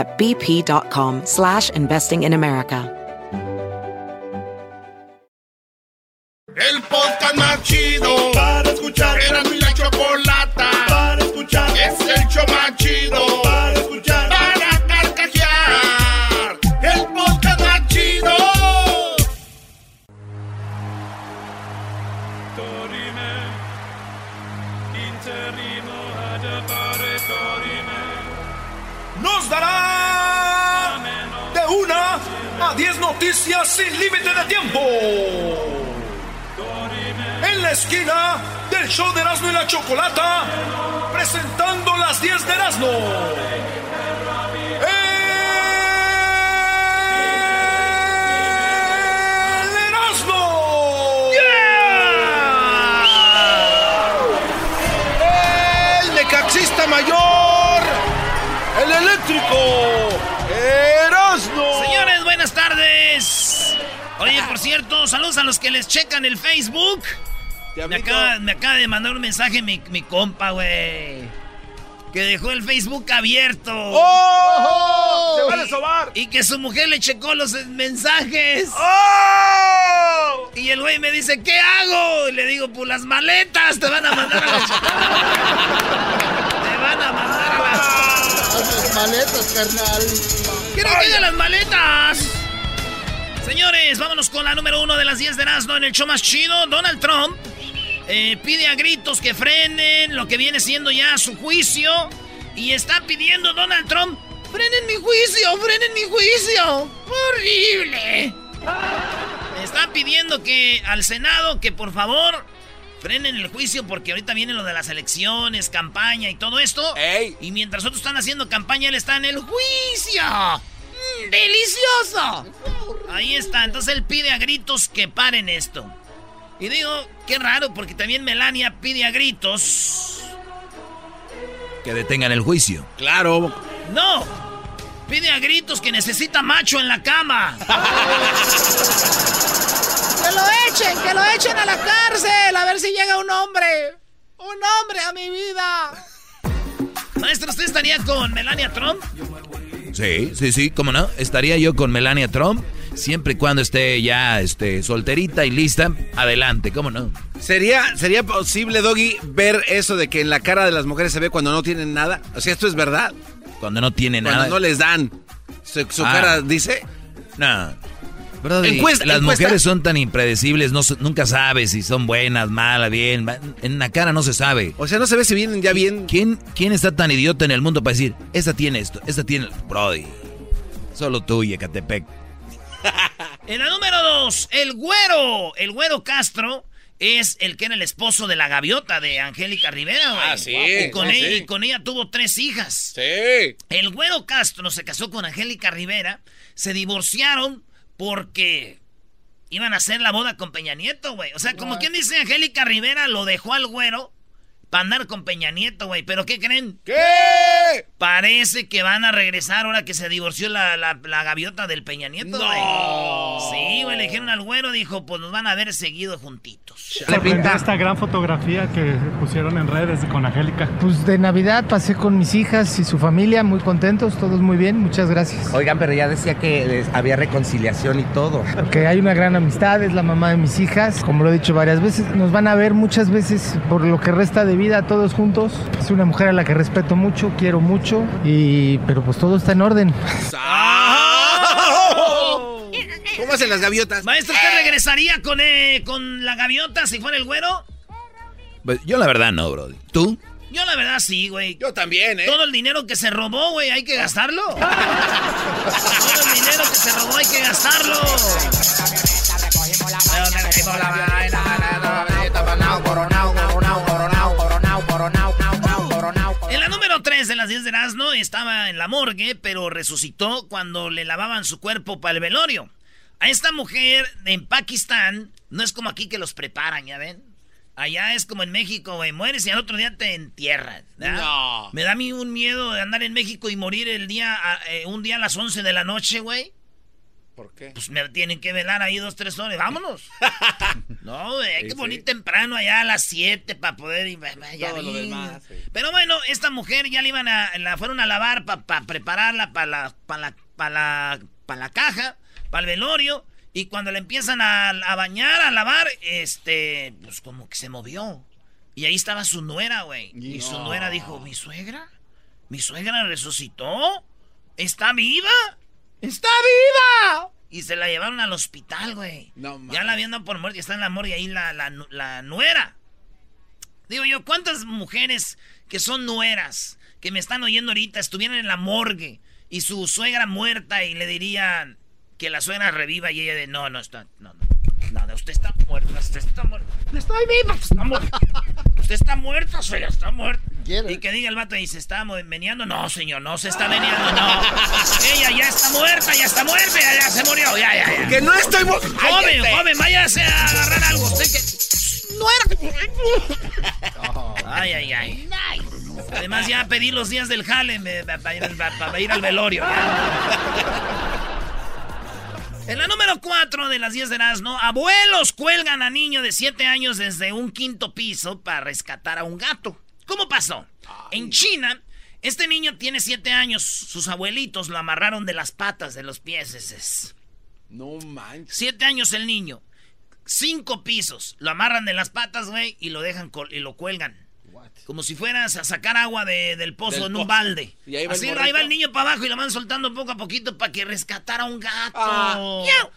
at bp.com slash investing in America. El podcast más chido para escuchar. Era mi la chocolata nos dará de una a 10 noticias sin límite de tiempo. En la esquina del show de Erasmo y la Chocolata, presentando las 10 de Erasmo. ¡El Erasmo! El necaxista mayor. El eléctrico. Erasmo. Señores, buenas tardes. Oye, por cierto, saludos a los que les checan el Facebook. Me acaba, me acaba de mandar un mensaje mi, mi compa, güey. Que dejó el Facebook abierto. ¡Oh! ¡Se van a sobar! Y que su mujer le checó los mensajes. ¡Oh! Y el güey me dice, ¿qué hago? Y le digo, pues las maletas te van a mandar a la van a la Las maletas, carnal. ¡Quiero que las maletas! Señores, vámonos con la número uno de las 10 de Erasmo en el show más chido. Donald Trump eh, pide a gritos que frenen lo que viene siendo ya su juicio. Y está pidiendo Donald Trump, frenen mi juicio, frenen mi juicio. ¡Horrible! Está pidiendo que al Senado que por favor frenen el juicio porque ahorita viene lo de las elecciones, campaña y todo esto. ¡Ey! Y mientras otros están haciendo campaña, él está en el juicio. Mm, ¡Delicioso! Ahí está, entonces él pide a gritos que paren esto. Y digo, qué raro, porque también Melania pide a gritos. Que detengan el juicio. Claro. ¡No! Pide a gritos que necesita macho en la cama. ¡Que lo echen! ¡Que lo echen a la cárcel! A ver si llega un hombre. ¡Un hombre a mi vida! Maestro, ¿usted estaría con Melania Trump? Sí, sí, sí, ¿cómo no? Estaría yo con Melania Trump, siempre y cuando esté ya este, solterita y lista, adelante, ¿cómo no? ¿Sería, ¿Sería posible, Doggy, ver eso de que en la cara de las mujeres se ve cuando no tienen nada? O sea, ¿esto es verdad? Cuando no tiene Cuando nada. no les dan. Su, su Ah. cara dice... No. Brody, Encuesta- las encuesta. mujeres son tan impredecibles, no, nunca sabes si son buenas, malas, bien. En la cara no se sabe. O sea, no se ve si vienen ya bien... ¿Quién, ¿Quién está tan idiota en el mundo para decir, esta tiene esto, esta tiene... Brody, solo tú, Ecatepec. En la número dos, el güero. El güero Castro es el que era el esposo de la gaviota de Angélica Rivera, güey. Ah, sí, Y con, sí, ella, sí. y con ella tuvo tres hijas. Sí. El güero Castro se casó con Angélica Rivera. Se divorciaron porque iban a hacer la boda con Peña Nieto, güey. O sea, como quien dice Angélica Rivera lo dejó al güero para andar con Peña Nieto, güey. ¿Pero qué creen? ¿Qué? Parece que van a regresar ahora que se divorció la, la- la gaviota del Peña Nieto, güey. Sí, güey, le dijeron al güero, dijo, pues nos van a ver seguido juntitos. Sorprendió esta gran fotografía que pusieron en redes con Angélica. Pues de Navidad pasé con mis hijas y su familia, muy contentos, todos muy bien, muchas gracias. Oigan, pero ya decía que eh, había reconciliación y todo. Que hay una gran amistad, es la mamá de mis hijas, como lo he dicho varias veces, nos van a ver muchas veces por lo que resta de vida todos juntos. Es una mujer a la que respeto mucho, quiero mucho, y pero pues todo está en orden. ¿Cómo hacen las gaviotas? Maestro, ¿usted regresaría con, eh, con la gaviota si fuera el güero? Pues, yo la verdad no, Brody. ¿Tú? Yo la verdad sí, güey. Yo también, ¿eh? Todo el dinero que se robó, güey, hay que gastarlo. Todo el dinero que se robó hay que gastarlo. La número 3 de las 10 de Erasmo estaba en la morgue, pero resucitó cuando le lavaban su cuerpo para el velorio. A esta mujer en Pakistán, no es como aquí que los preparan, ¿ya ven? Allá es como en México, güey. Mueres y al otro día te entierran. No. Me da a mí un miedo de andar en México y morir el día, eh, un día a las 11 de la noche, güey. ¿Por qué? Pues me tienen que velar ahí dos, tres horas. Vámonos. no, güey, hay que morir temprano allá a las 7 para poder ir. ya Todo lo demás, sí. Pero bueno, esta mujer ya le iban a, la fueron a lavar para prepararla para la, pa la, pa la, pa la caja, para el velorio. Y cuando le empiezan a, a bañar, a lavar, este, pues como que se movió. Y ahí estaba su nuera, güey. Y su nuera dijo, ¿mi suegra? ¿Mi suegra resucitó? ¿Está viva? ¡Está viva! Y se la llevaron al hospital, güey. No ya la habían dado por muerta y está en la morgue ahí la, la, la nuera. Digo yo, ¿cuántas mujeres que son nueras, que me están oyendo ahorita, estuvieran en la morgue y su suegra muerta y le dirían que la suegra reviva y ella de no, no está, no, no, no, usted está muerta, usted está muerta, estoy viva, usted está muerta, usted está muerta, suegra, está muerta. Y que diga el vato y se está meneando, no señor, no se está meneando, no. Ella ya está muerta, ya está muerta, ya, ya se murió, ya, ya, ya. ¡Que no estoy... mo- Joven, joven, váyase a agarrar algo. Usted que. No era. Ay, ay, ay. Además, ya pedí los días del jale para ir, al- pa- ir al velorio. ya. En la número 4 de las 10 de Erasmo, abuelos cuelgan a niño de 7 años desde un quinto piso para rescatar a un gato. ¿Cómo pasó? En China, este niño tiene 7 años. Sus abuelitos lo amarraron de las patas, de los pies. No manches. Siete años el niño. Cinco pisos. Lo amarran de las patas, güey, y lo dejan y lo cuelgan. Como si fueras a sacar agua de- del pozo Del en un balde. Y ahí va el Así, morrito. ahí va el niño para abajo y lo van soltando poco a poquito para que rescatara a un gato. Ah. ¡Miau!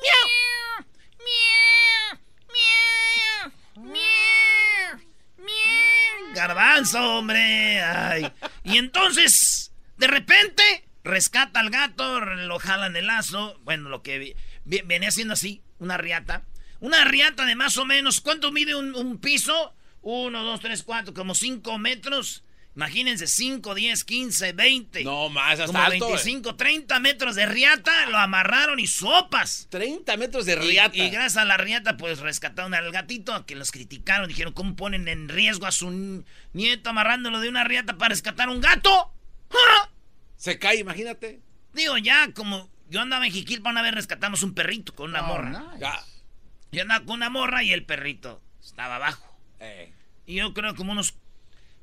¡Miau! ¡Miau! ¡Miau! ¡Miau! ¡Miau! Garbanzo, hombre. Ay. Y entonces, de repente, rescata al gato, lo jalan el lazo. Bueno, lo que venía haciendo así, una riata. Una riata de más o menos, ¿cuánto mide un, un piso? Uno, dos, tres, cuatro, como cinco metros. Imagínense, 5, 10, 15, 20. No más, hasta como alto, eh. 25, 30 metros de riata, lo amarraron y sopas. 30 metros de riata. Y, gracias a la riata, pues rescataron al gatito, a que los criticaron. Dijeron, ¿cómo ponen en riesgo a su nieto amarrándolo de una riata para rescatar un gato? ¡Ah! Se cae, imagínate. Digo, ya como yo andaba en Jiquilpa una vez rescatamos un perrito con una morra. Ya. Yo andaba con una morra y el perrito estaba abajo. Y yo creo como unos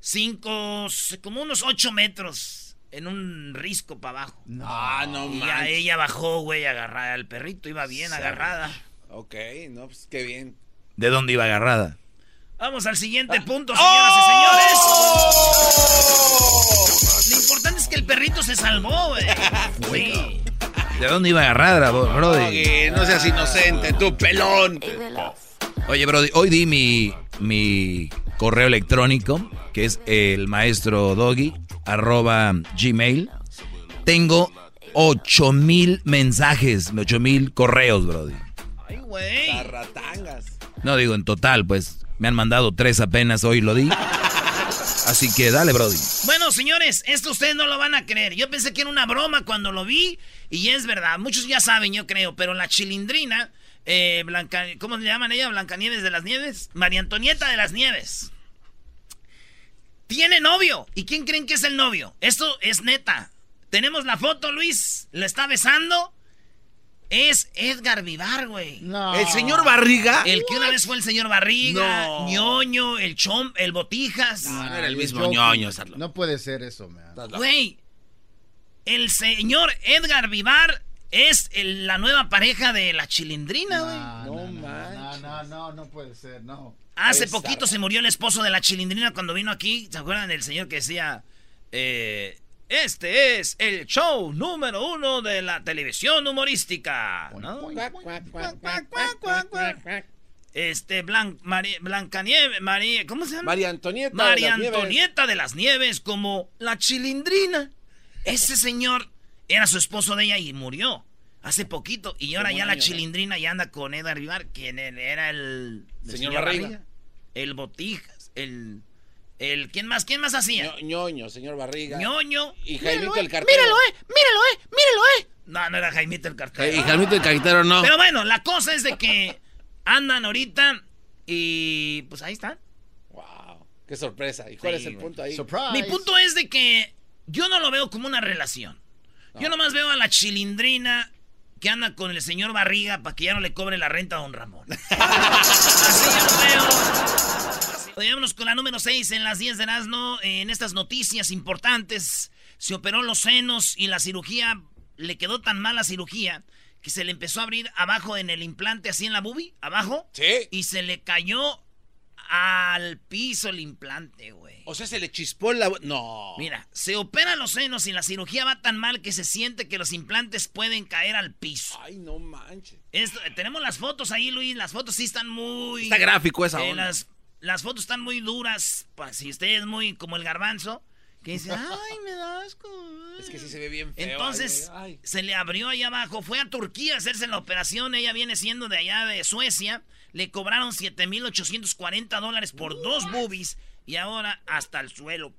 cinco, como unos ocho metros en un risco para abajo. Ah, no y ya ella bajó, güey, agarrada al perrito, iba bien agarrada. Ok, no, pues qué bien. ¿De dónde iba agarrada? Vamos al Ah. siguiente punto, ¡Oh! señoras y señores. Lo importante es que el perrito se salvó, güey. Sí. ¿De dónde iba agarrada, bro- Brody? Doggy, no seas inocente, tú pelón. Oye, Brody, hoy di mi, mi correo electrónico, que es el maestro doggy, arroba gmail. Tengo 8 mil mensajes, 8 mil correos, Brody. Ay, güey. Tarratangas. No digo en total, pues me han mandado tres apenas, hoy lo di. Así que dale, Brody. Bueno, señores, esto ustedes no lo van a creer. Yo pensé que era una broma cuando lo vi y es verdad. Muchos ya saben, yo creo, pero la chilindrina, eh, Blanca, ¿cómo le llaman ella? Blancanieves de las Nieves. María Antonieta de las Nieves. Tiene novio. ¿Y quién creen que es el novio? Esto es neta. Tenemos la foto, Luis. ¿Lo está besando? Es Edgar Vivar, güey. ¿El señor Barriga? El que una vez fue el señor Barriga, No. ñoño, el chom, el botijas. No, no era el mismo ñoño. Sarlo. No puede ser eso, man. Güey, el señor Edgar Vivar es el- la nueva pareja de la chilindrina, güey. No, no, no, no, no, no, no puede ser, no. Hace Esa. poquito se murió el esposo de la chilindrina cuando vino aquí. ¿Se acuerdan del señor que decía, eh, Este es el show número uno de la televisión humorística. ¿no? Este, Blan, Mari- Blancanieve, María, ¿cómo se llama? María Antonieta. María de las Nieves. Antonieta de las Nieves, como la chilindrina. Ese señor era su esposo de ella y murió hace poquito. Y ahora ya la chilindrina ya anda con Edgar Vivar, quien él era el, el Señor Barriga. El Botijas, el, el. ¿Quién más? ¿Quién más hacía? Ño- ñoño, señor Barriga. ñoño. Y Jaimito el cartero. Míralo, eh, míralo, eh, míralo, eh. No, no era Jaimito el cartero. Y Jaimito el cartero no. Pero bueno, la cosa es de que andan ahorita y pues ahí están. Wow, qué sorpresa. ¿Y cuál Sí, es el punto ahí? Mi punto es de que yo no lo veo como una relación. Yo nomás veo a la chilindrina que anda con el señor Barriga para que ya no le cobre la renta a don Ramón. Así yo lo veo. Oye, vámonos con la número 6 en las 10 de Erasmo. En estas noticias importantes, se operó los senos y la cirugía, le quedó tan mal la cirugía que se le empezó a abrir abajo en el implante, así en la boobie, abajo. Sí. Y se le cayó al piso el implante, güey. O sea, se le chispó la... No. Mira, se operan los senos y la cirugía va tan mal que se siente que los implantes pueden caer al piso. Ay, no manches. Esto- tenemos las fotos ahí, Luis. Las fotos sí están muy. Está gráfico esa Eh, onda. las, las fotos están muy duras. Pues, si usted es muy como el garbanzo, que dice, ay, me da asco. Es que sí se ve bien feo. Entonces, ay, ay. se le abrió ahí abajo. Fue a Turquía a hacerse la operación. Ella viene siendo de allá de Suecia. Le cobraron 7,840 dólares por dos boobies. Y ahora hasta el suelo.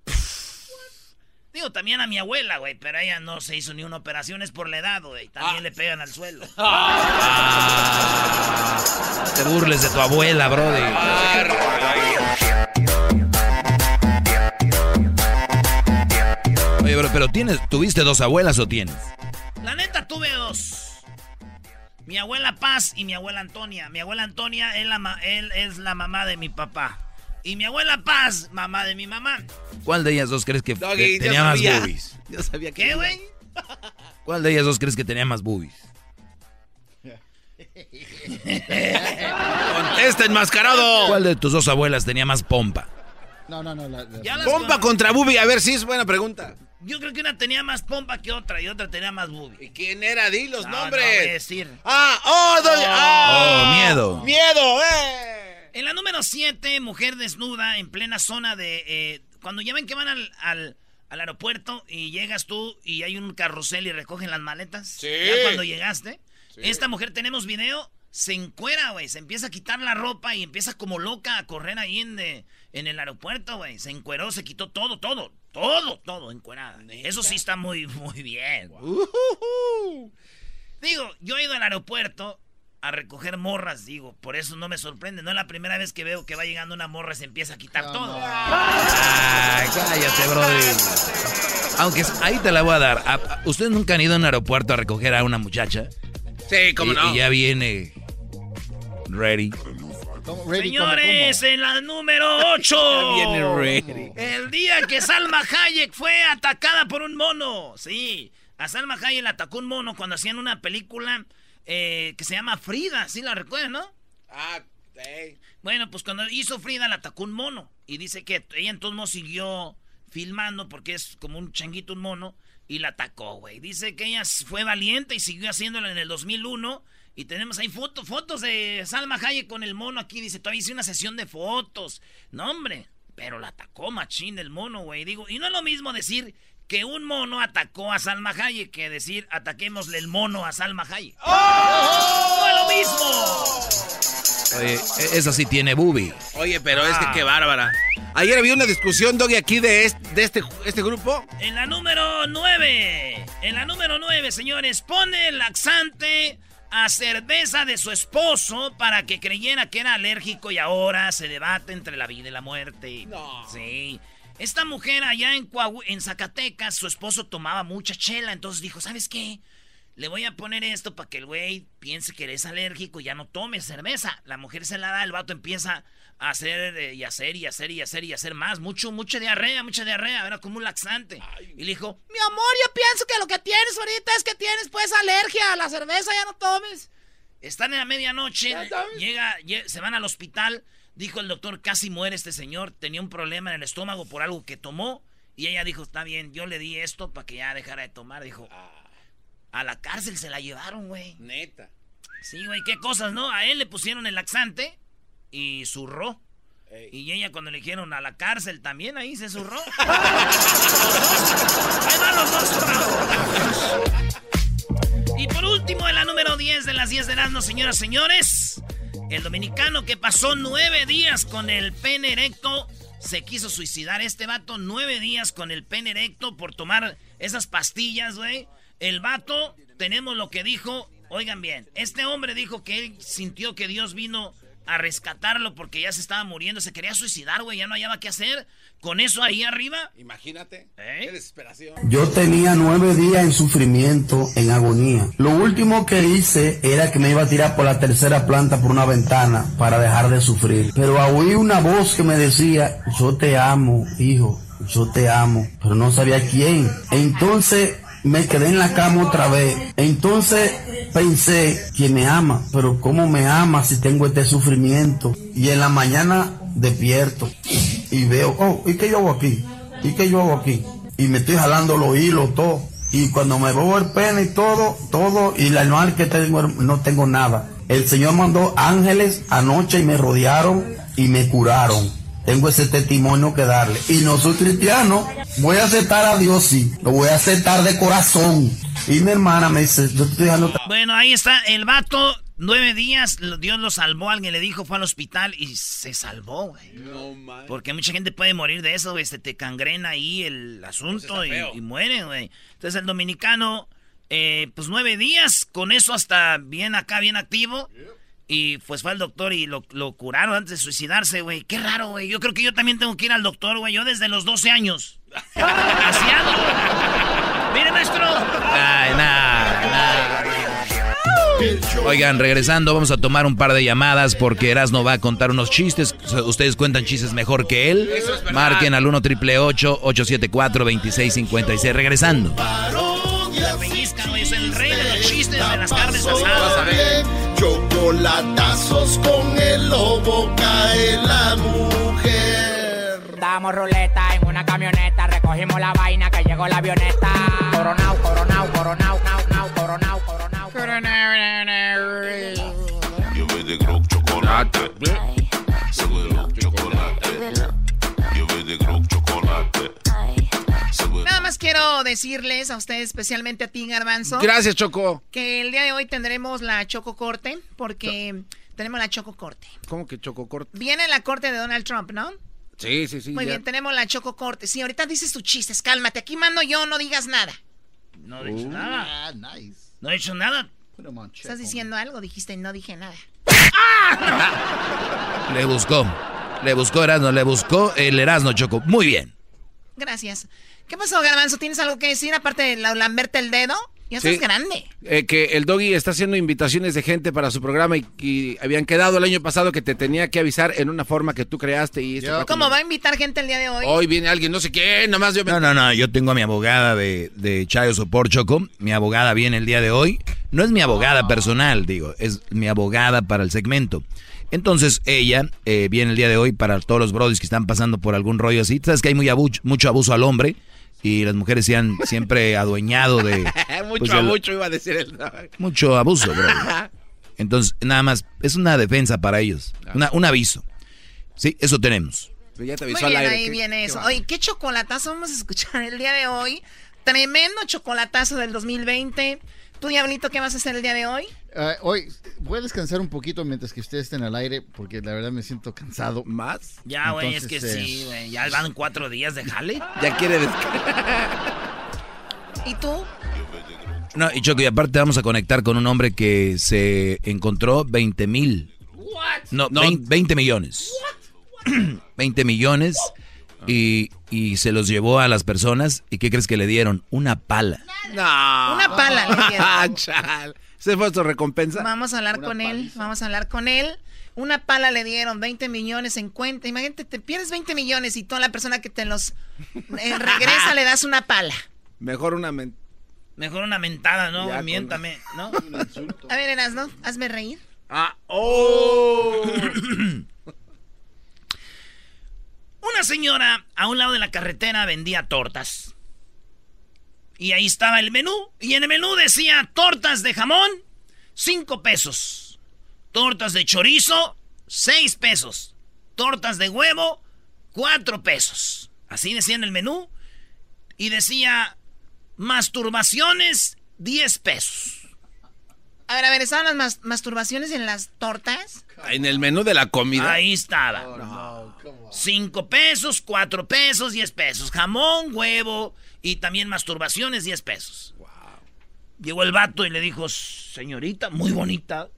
Digo, también a mi abuela, güey. Pero ella no se hizo ni una operación. Es por la edad, güey. También Ah. le pegan al suelo. No te burles de tu abuela, brody. Oye, bro, pero tienes, ¿tuviste dos abuelas o tienes? La neta, tuve. Mi abuela Paz y mi abuela Antonia. Mi abuela Antonia es la, ma- él es la mamá de mi papá. Y mi abuela Paz, mamá de mi mamá. ¿Cuál de ellas dos crees que Doggy, te- yo tenía más boobies? Yo sabía que... ¿Qué, güey? ¿Cuál de ellas dos crees que tenía más boobies? Contesta, enmascarado. ¿Cuál de tus dos abuelas tenía más pompa? No, no, no. la- la- Pompa con- contra Bubi. A ver si es buena pregunta. Yo creo que una tenía más pompa que otra y otra tenía más boobie. ¿Y quién era? Di los No, no nombres. voy a decir. Ah, oh, doy- ah. Oh, miedo. Miedo, eh. En la número 7, mujer desnuda en plena zona de... eh, cuando ya ven que van al, al, al aeropuerto y llegas tú y hay un carrusel y recogen las maletas. Sí. Ya cuando llegaste. Esta mujer, tenemos video, se encuera, güey. Se empieza a quitar la ropa y empieza como loca a correr ahí en, de- en el aeropuerto, güey. Se encueró, se quitó todo, todo. Todo, todo encuerada. Eso sí está muy, muy bien. Digo, yo he ido al aeropuerto a recoger morras, digo, por eso no me sorprende. No es la primera vez que veo que va llegando una morra y se empieza a quitar todo. Ay, cállate, brody. Aunque es- ahí te la voy a dar. A- a- ¿Ustedes nunca han ido a un aeropuerto a recoger a una muchacha? Sí, cómo y, no. y ya viene ready. Señores, ¿cómo, en la número 8. Viene ready. El día que Salma Hayek fue atacada por un mono. Sí, a Salma Hayek la atacó un mono cuando hacían una película eh, que se llama Frida. ¿Sí la recuerdan, no? Ah, hey. Bueno, pues cuando hizo Frida la atacó un mono. Y dice que ella entonces no siguió filmando porque es como un changuito, un mono. Y la atacó, güey. Dice que ella fue valiente y siguió haciéndolo en el 2001. Y tenemos ahí fotos, fotos de Salma Hayek con el mono aquí. Dice, todavía hice una sesión de fotos. No, hombre. Pero la atacó machín el mono, güey. Digo, y no es lo mismo decir que un mono atacó a Salma Hayek que decir ataquémosle el mono a Salma Hayek. ¡No es lo mismo! Oye, e- esa sí tiene boobie. Oye, pero es que Ah. qué bárbara. Ayer había una discusión, Doggy, aquí de este, de este, este grupo. En la número 9. En la número 9, señores, pone laxante a cerveza de su esposo para que creyera que era alérgico y ahora se debate entre la vida y la muerte. No. Sí. Esta mujer allá en, Coahu- en Zacatecas, su esposo tomaba mucha chela, entonces dijo, ¿sabes qué? Le voy a poner esto para que el güey piense que eres alérgico y ya no tome cerveza. La mujer se la da, el vato empieza hacer eh, y hacer y hacer y hacer y hacer más. Mucho, mucha diarrea, mucha diarrea. Era como un laxante. Y le dijo, mi amor, yo pienso que lo que tienes ahorita es que tienes pues alergia a la cerveza, ya no tomes. Están en la medianoche, llega, lle- se van al hospital. Dijo el doctor, casi muere este señor. Tenía un problema en el estómago por algo que tomó. Y ella dijo, está bien, yo le di esto para que ya dejara de tomar. Dijo, a la cárcel se la llevaron, güey. Neta. Sí, güey, qué cosas, ¿no? A él le pusieron el laxante y zurró. Y ella cuando le dijeron a la cárcel también ahí se zurró. ahí van los dos zurrados. Y por último, en la número 10 de las 10 de Erasmo, señoras y señores, el dominicano que pasó nueve días con el pene erecto se quiso suicidar. Este vato nueve días con el pene erecto por tomar esas pastillas, güey. El vato, tenemos lo que dijo. Oigan bien, este hombre dijo que él sintió que Dios vino a rescatarlo porque ya se estaba muriendo, se quería suicidar, güey, ya no hallaba qué hacer. Con eso ahí arriba. Imagínate. ¿Eh? Qué desesperación. Yo tenía nueve días en sufrimiento, en agonía. Lo último que hice era que me iba a tirar por la tercera planta por una ventana para dejar de sufrir. Pero oí una voz que me decía, yo te amo, hijo, yo te amo, pero no sabía quién. Entonces me quedé en la cama otra vez. Entonces pensé que me ama, pero ¿cómo me ama si tengo este sufrimiento? Y en la mañana despierto y veo, oh, ¿y qué yo hago aquí? ¿Y qué yo hago aquí? Y me estoy jalando los hilos, todo. Y cuando me veo el pene y todo, todo, y la anual que tengo, no tengo nada. El Señor mandó ángeles anoche y me rodearon y me curaron. Tengo ese testimonio que darle. Y no soy cristiano. Voy a aceptar a Dios, sí. Lo voy a aceptar de corazón. Y mi hermana me dice, yo estoy dejando... Bueno, ahí está el vato. Nueve días, Dios lo salvó. Alguien le dijo, fue al hospital y se salvó, güey. No. Porque mucha gente puede morir de eso, güey. Se te cangrena ahí el asunto y, y muere, güey. Entonces el dominicano, eh, pues nueve días, con eso hasta bien acá, bien activo. Y pues fue al doctor y lo, lo curaron antes de suicidarse, güey. Qué raro, güey. Yo creo que yo también tengo que ir al doctor, güey. Yo desde los 12 años. Así ando. Mire, maestro. Ay, nada, nada. Oigan, regresando, vamos a tomar un par de llamadas porque Erasno va a contar unos chistes. Ustedes cuentan chistes mejor que él. Marquen al 1 triple 874 2656 Regresando. La pellizca, güey. Es el rey de los chistes de las carnes asadas. Chocolatazos con el lobo cae la mujer. Damos ruleta en una camioneta, recogimos la vaina que llegó la avioneta. Coronao, coronao, coronao, nao, nao, coronao, coronao. Yo voy de chocolate. Soy de Grok chocolate. Nada más quiero decirles a ustedes, especialmente a ti, Garbanzo. Gracias, Choco. Que el día de hoy tendremos la Choco Corte, porque tenemos la Choco Corte. ¿Cómo que Choco corto? Viene la corte de Donald Trump, ¿no? Sí, sí, sí. Muy ya. bien, tenemos la Choco Corte. Sí, ahorita dices tus chistes, cálmate. Aquí mando yo, no digas nada. No he dicho nada. Ah, nice. No he dicho nada. 'em. Estás diciendo algo, dijiste, no dije nada. Le buscó. Le buscó Erasno, le buscó el Erasno Choco. Muy bien. Gracias. ¿Qué pasó, Garbanzo? ¿Tienes algo que decir aparte de la- lamberte el dedo? Ya Sí. estás grande. Eh, que el doggy está haciendo invitaciones de gente para su programa y, y habían quedado el año pasado que te tenía que avisar en una forma que tú creaste y esto ¿Cómo como- va a invitar gente el día de hoy? Hoy viene alguien, no sé quién, nomás yo me... No, no, no, yo tengo a mi abogada de, de Chayo Sopor Choco. Mi abogada viene el día de hoy. No es mi abogada personal, digo, es mi abogada para el segmento. Entonces ella eh, viene el día de hoy para todos los brodis que están pasando por algún rollo así. Sabes que hay muy abu- mucho abuso al hombre y las mujeres se han siempre adueñado de... mucho pues, a del- mucho iba a decir el Mucho abuso, bro. Entonces, nada más, es una defensa para ellos. Una- un aviso. Sí, eso tenemos. Ya te Muy avisó al bien, aire. ahí ¿Qué- viene qué eso. va? Oye, ¿qué chocolatazo vamos a escuchar el día de hoy? Tremendo chocolatazo del 2020. ¿Tú, Diablito, qué vas a hacer el día de hoy? Ah, hoy voy a descansar un poquito mientras que ustedes estén al aire porque la verdad me siento cansado. ¿Más? Ya, güey, es que sí, eh, güey. Ya van cuatro días de jale. Ya quiere descansar. ¿Y tú? No, y Choco, y aparte vamos a conectar con un hombre que se encontró 20 mil. No, 20, 20 millones. 20 millones y, y se los llevó a las personas. ¿Y qué crees que le dieron? Una pala. No. Una pala le ¿Ese fue su recompensa? Vamos a hablar con él, vamos a hablar con él. Una pala le dieron 20 millones en cuenta. Imagínate, te pierdes 20 millones y toda la persona que te los eh, regresa le das una pala. Mejor una men- Mejor una mentada, ¿no? Ya, con- Miéntame, ¿no? A ver, Erasno, hazme reír. Ah, oh. Una señora a un lado de la carretera vendía tortas. Y ahí estaba el menú. Y en el menú decía tortas de jamón, 5 pesos. Tortas de chorizo, 6 pesos. Tortas de huevo, 4 pesos. Así decía en el menú. Y decía masturbaciones, 10 pesos. A ver, a ver, ¿estaban las masturbaciones en las tortas? En el menú de la comida. Ahí estaba. 5 pesos, 4 pesos, 10 pesos. Jamón, huevo y también masturbaciones, 10 pesos. Llegó el vato y le dijo, señorita, muy bonita.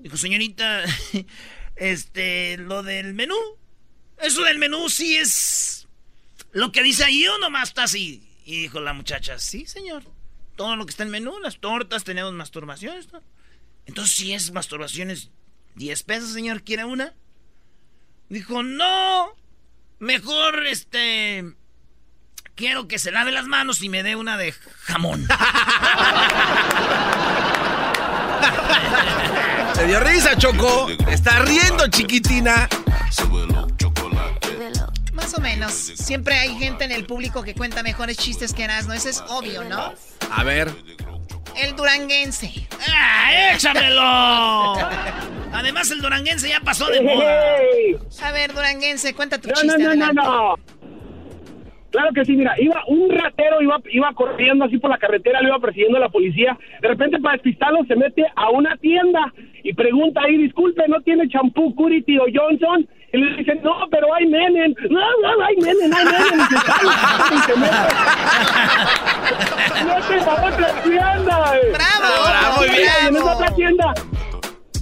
Dijo, señorita, este, lo del menú. Eso del menú sí es lo que dice ahí o nomás está así. Y dijo la muchacha, sí, señor. Todo lo que está en el menú, las tortas, tenemos masturbaciones. Entonces, si es masturbaciones, 10 pesos, señor, ¿quiere una? Dijo, no, mejor este... Quiero que se lave las manos y me dé una de jamón. Se dio risa, Choco. Está riendo, chiquitina. Más o menos. Siempre hay gente en el público que cuenta mejores chistes que ¿no? Eso es obvio, ¿no? A ver. El duranguense. ¡Ah, échamelo! Además, el duranguense ya pasó de moda. A ver, duranguense, cuenta tu no, chiste. No, no, no, no. Claro que sí, mira, iba un ratero iba iba corriendo así por la carretera, lo iba persiguiendo la policía. De repente para despistarlo se mete a una tienda y pregunta ahí, disculpe, ¿no tiene champú Curity o Johnson? Y le dicen, no, pero hay menen. No, no, hay menen, hay menen. Y se sale y se mete. ¡Mete a otra tienda! eh. ¡Bravo! Bravo, muy bien. En esa otra tienda.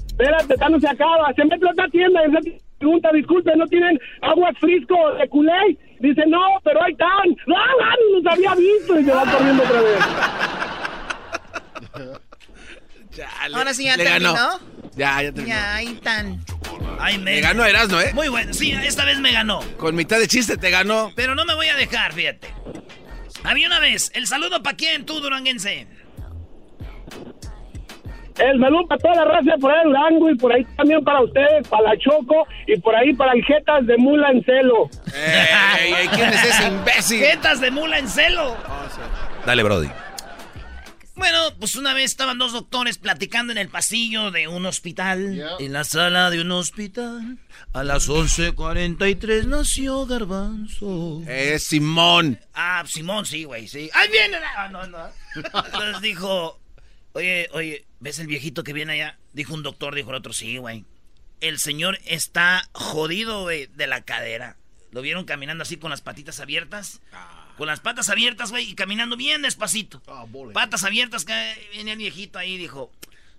Espérate, no se acaba. Se mete a otra tienda y se pregunta, disculpe, ¿no tienen agua frisco de culé? Dice, no, pero hay tan. ¡No, no, no los había visto! Y se va corriendo otra vez. Ahora sí ya Le ganó. terminó. Ya, ya terminó. Ya, ahí tan. Ay, Me ganó Erasmo, ¿eh? Muy bueno. Sí, esta vez me ganó. Con mitad de chiste te ganó. Pero no me voy a dejar, fíjate. Había una vez. ¿El saludo para quién, tú, duranguense? El saludo para toda la raza por ahí de Durango y por ahí también para ustedes, para la Choco y por ahí para el Jetas de Mula en Celo. Ey, ey, ¿Quién es ese imbécil? Jetas de mula en celo. Dale, Brody. Bueno, pues una vez estaban dos doctores platicando en el pasillo de un hospital. En la sala de un hospital. A las 11.43 nació Garbanzo. Es Simón. Ah, Simón, sí, güey, sí. ¡Ahí viene! Ah, no, no. Entonces dijo, oye, oye, ¿ves el viejito que viene allá? Dijo un doctor, dijo el otro, sí, güey. El señor está jodido, güey, de la cadera. Lo vieron caminando así con las patitas abiertas. Con las patas abiertas, güey, y caminando bien despacito. patas abiertas, que viene el viejito ahí y dijo,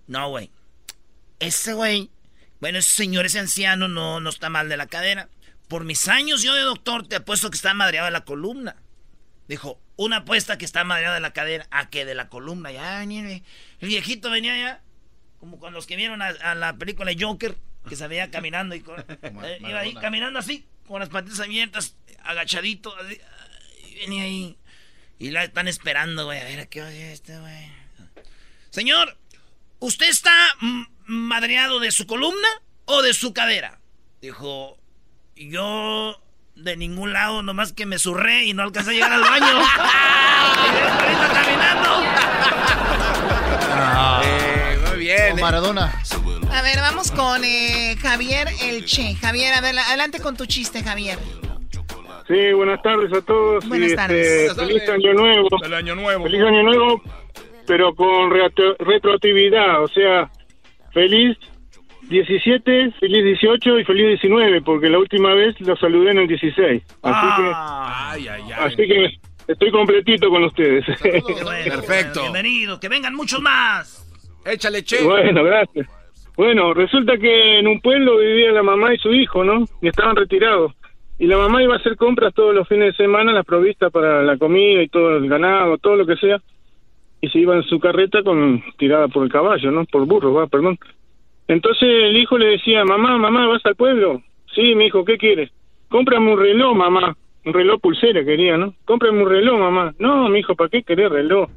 no, güey. Ese güey, bueno, ese señor, ese anciano, no, no está mal de la cadera. Por mis años yo de doctor te apuesto que está madreado de la columna. Dijo, una apuesta que está madreado de la cadera, a que de la columna. Ya el viejito venía ya, como cuando los que vieron a, a la película Joker, que se veía caminando y con- eh, iba ahí caminando así, con las patitas abiertas, agachadito, así, y venía ahí. Y la están esperando, güey, a ver a qué oye este, güey. Señor, ¿usted está madreado de su columna o de su cadera? Dijo, yo de ningún lado, nomás que me surré y no alcancé a llegar al baño. Y ahorita caminando. Eh, muy bien. Con eh. Maradona. A ver, vamos con eh, Javier Elche. Javier, a ver, adelante con tu chiste, Javier. Sí, buenas tardes a todos. Buenas y, tardes. Este, feliz año nuevo. El año nuevo. Feliz año nuevo, pero con retro- retroactividad. O sea, feliz 17, feliz 18 y feliz 19, porque la última vez lo saludé en el 16. Así Ay, ay, que, ay. así que estoy completito con ustedes. Bueno, Perfecto. bueno, bienvenido, que vengan muchos más. Échale, che. Bueno, gracias. Bueno, resulta que en un pueblo vivía la mamá y su hijo, ¿no? Y estaban retirados. Y la mamá iba a hacer compras todos los fines de semana, las provistas para la comida y todo el ganado, todo lo que sea. Y se iba en su carreta con tirada por el caballo, ¿no? Por burro, va, perdón. Entonces el hijo le decía, mamá, mamá, ¿vas al pueblo? Sí, mi hijo, ¿qué quieres? Cómprame un reloj, mamá. Un reloj pulsera quería, ¿no? Cómprame un reloj, mamá. No, mi hijo, ¿para qué querés reloj?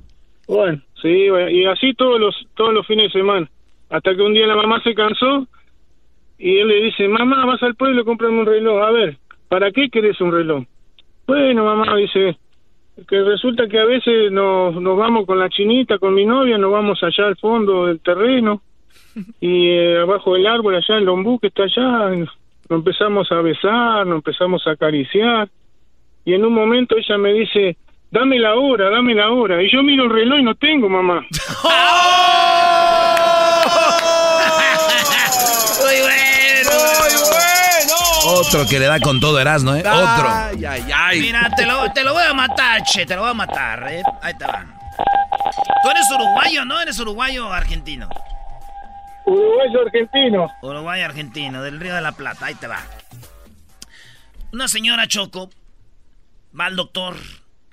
Bueno, sí, bueno, y así todos los todos los fines de semana. Hasta que un día la mamá se cansó y él le dice, mamá, vas al pueblo, cómprame un reloj. A ver, ¿para qué querés un reloj? Bueno, mamá, dice, que resulta que a veces nos, nos vamos con la chinita, con mi novia, nos vamos allá al fondo del terreno y eh, abajo del árbol, allá el ombú que está allá, nos empezamos a besar, nos empezamos a acariciar y en un momento ella me dice, dame la hora, dame la hora. Y yo miro el reloj y no tengo, mamá. Muy bueno. Muy bueno. Otro que le da con todo Erasmo, ¿eh? Otro. Ay, ay, ay. Mira, te lo, te lo voy a matar, che, te lo voy a matar, ¿eh? Ahí te va. Tú eres uruguayo, ¿no? ¿Eres uruguayo o argentino? Uruguayo argentino. Uruguayo argentino, del Río de la Plata, ahí te va. Una señora Choco va al doctor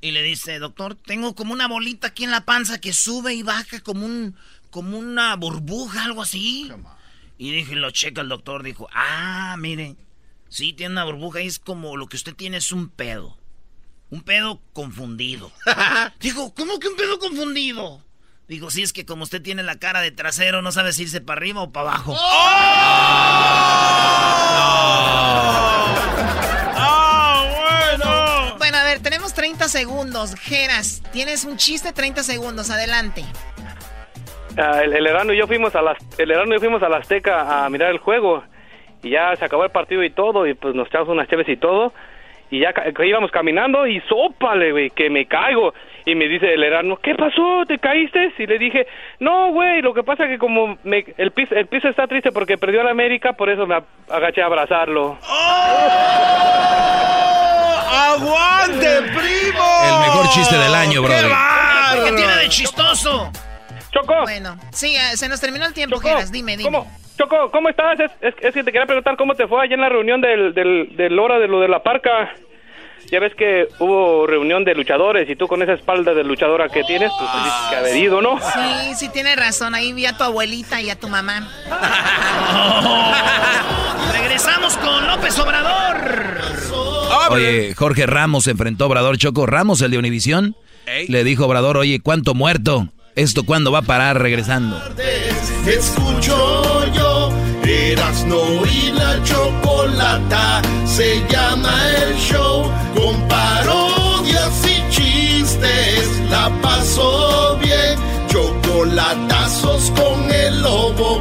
y le dice, doctor, tengo como una bolita aquí en la panza que sube y baja como un, como una burbuja, algo así. Y dije, lo checa el doctor, dijo, ah, mire, sí tiene una burbuja y es como lo que usted tiene es un pedo. Un pedo confundido. Dijo, ¿cómo que un pedo confundido? Digo, sí, es que como usted tiene la cara de trasero, no sabe si irse para arriba o para abajo. Bueno, 30 segundos. Geras, tienes un chiste, 30 segundos. Adelante. Ah, el, el y yo fuimos a la, el Erasmo y yo fuimos a la Azteca a mirar el juego y ya se acabó el partido y todo y pues nos echamos unas cheves y todo y ya ca- íbamos caminando y sópale, güey, que me caigo y me dice el Erasmo, ¿qué pasó? ¿Te caíste? Y le dije, no, güey, lo que pasa es que como me- el, piso, el piso está triste porque perdió la América, por eso me a- agaché a abrazarlo. ¡Aguante, primo! El mejor chiste del año, brother. ¿Qué tiene de chistoso? Choco. Bueno, sí, eh, se nos terminó el tiempo, Geras. Dime, dime. ¿Cómo? Choco, ¿cómo estás? Es, es- es que te quería preguntar cómo te fue allá en la reunión del, del, del hora de lo de la parca. Ya ves que hubo reunión de luchadores y tú con esa espalda de luchadora que tienes, pues dices que haber ido, ¿no? Sí, sí, tienes razón. Ahí vi a tu abuelita y a tu mamá. Regresamos con López Obrador. Oye, Jorge Ramos se enfrentó a Obrador Choco Ramos, el de Univisión. Le dijo a Obrador, oye, ¿cuánto muerto? ¿Esto cuándo va a parar regresando? Escucho yo, Erasno y la chocolata, se llama el show, con parodias y chistes, la paso bien, chocolatazos con el lobo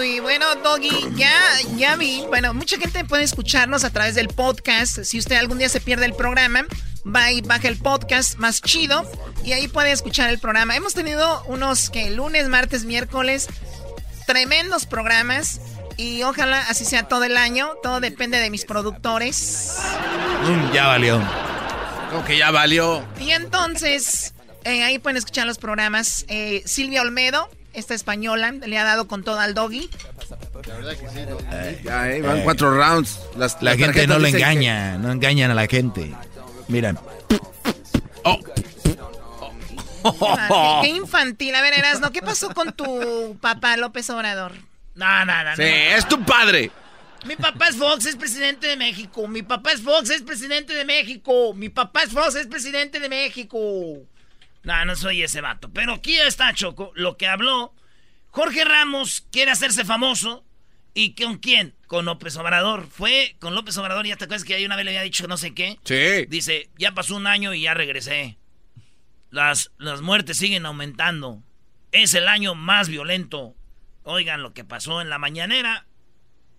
Uy. Bueno, Doggy, ya, ya vi. Bueno, mucha gente puede escucharnos a través del podcast. Si usted algún día se pierde el programa, va y baja el podcast más chido y ahí puede escuchar el programa. Hemos tenido unos que lunes, martes, miércoles, tremendos programas y ojalá así sea todo el año. Todo depende de mis productores. Mm, ya valió. Como que ya valió. Y entonces, eh, ahí pueden escuchar los programas. Eh, Silvia Olmedo, esta española, le ha dado con todo al doggy. Ya, eh, van cuatro rounds. Las, La las gente no lo que- engaña, no engañan a la gente. Mira. Ah, qué, qué infantil. A ver, Erasno, ¿qué pasó con tu papá López Obrador? No, no, no. Sí, no. es tu padre. Mi papá es Fox, es presidente de México. Mi papá es Fox, es presidente de México. Mi papá es Fox, es presidente de México. No, no soy ese vato. Pero aquí está, Choco, lo que habló. Jorge Ramos quiere hacerse famoso. ¿Y con quién? Con López Obrador. Fue con López Obrador, ya te acuerdas que hay una vez le había dicho no sé qué. Sí. Dice, ya pasó un año y ya regresé. Las, las muertes siguen aumentando. Es el año más violento. Oigan lo que pasó en la mañanera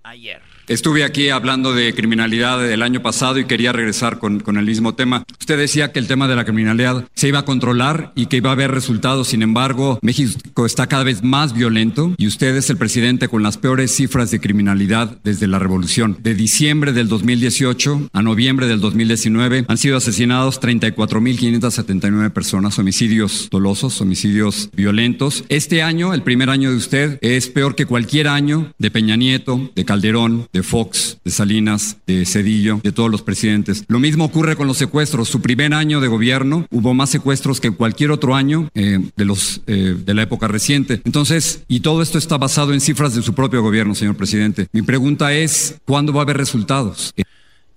ayer. Estuve aquí hablando de criminalidad del año pasado y quería regresar con, con el mismo tema. Usted decía que el tema de la criminalidad se iba a controlar y que iba a haber resultados. Sin embargo, México está cada vez más violento y usted es el presidente con las peores cifras de criminalidad desde la revolución. De diciembre del 2018 a noviembre del 2019 han sido asesinados 34.579 personas, homicidios dolosos, homicidios violentos. Este año, el primer año de usted, es peor que cualquier año de Peña Nieto, de Calderón, de Fox, de Salinas, de Cedillo, de todos los presidentes. Lo mismo ocurre con los secuestros. Su primer año de gobierno hubo más secuestros que cualquier otro año eh, de, los, eh, de la época reciente. Entonces, y todo esto está basado en cifras de su propio gobierno, señor presidente. Mi pregunta es, ¿cuándo va a haber resultados?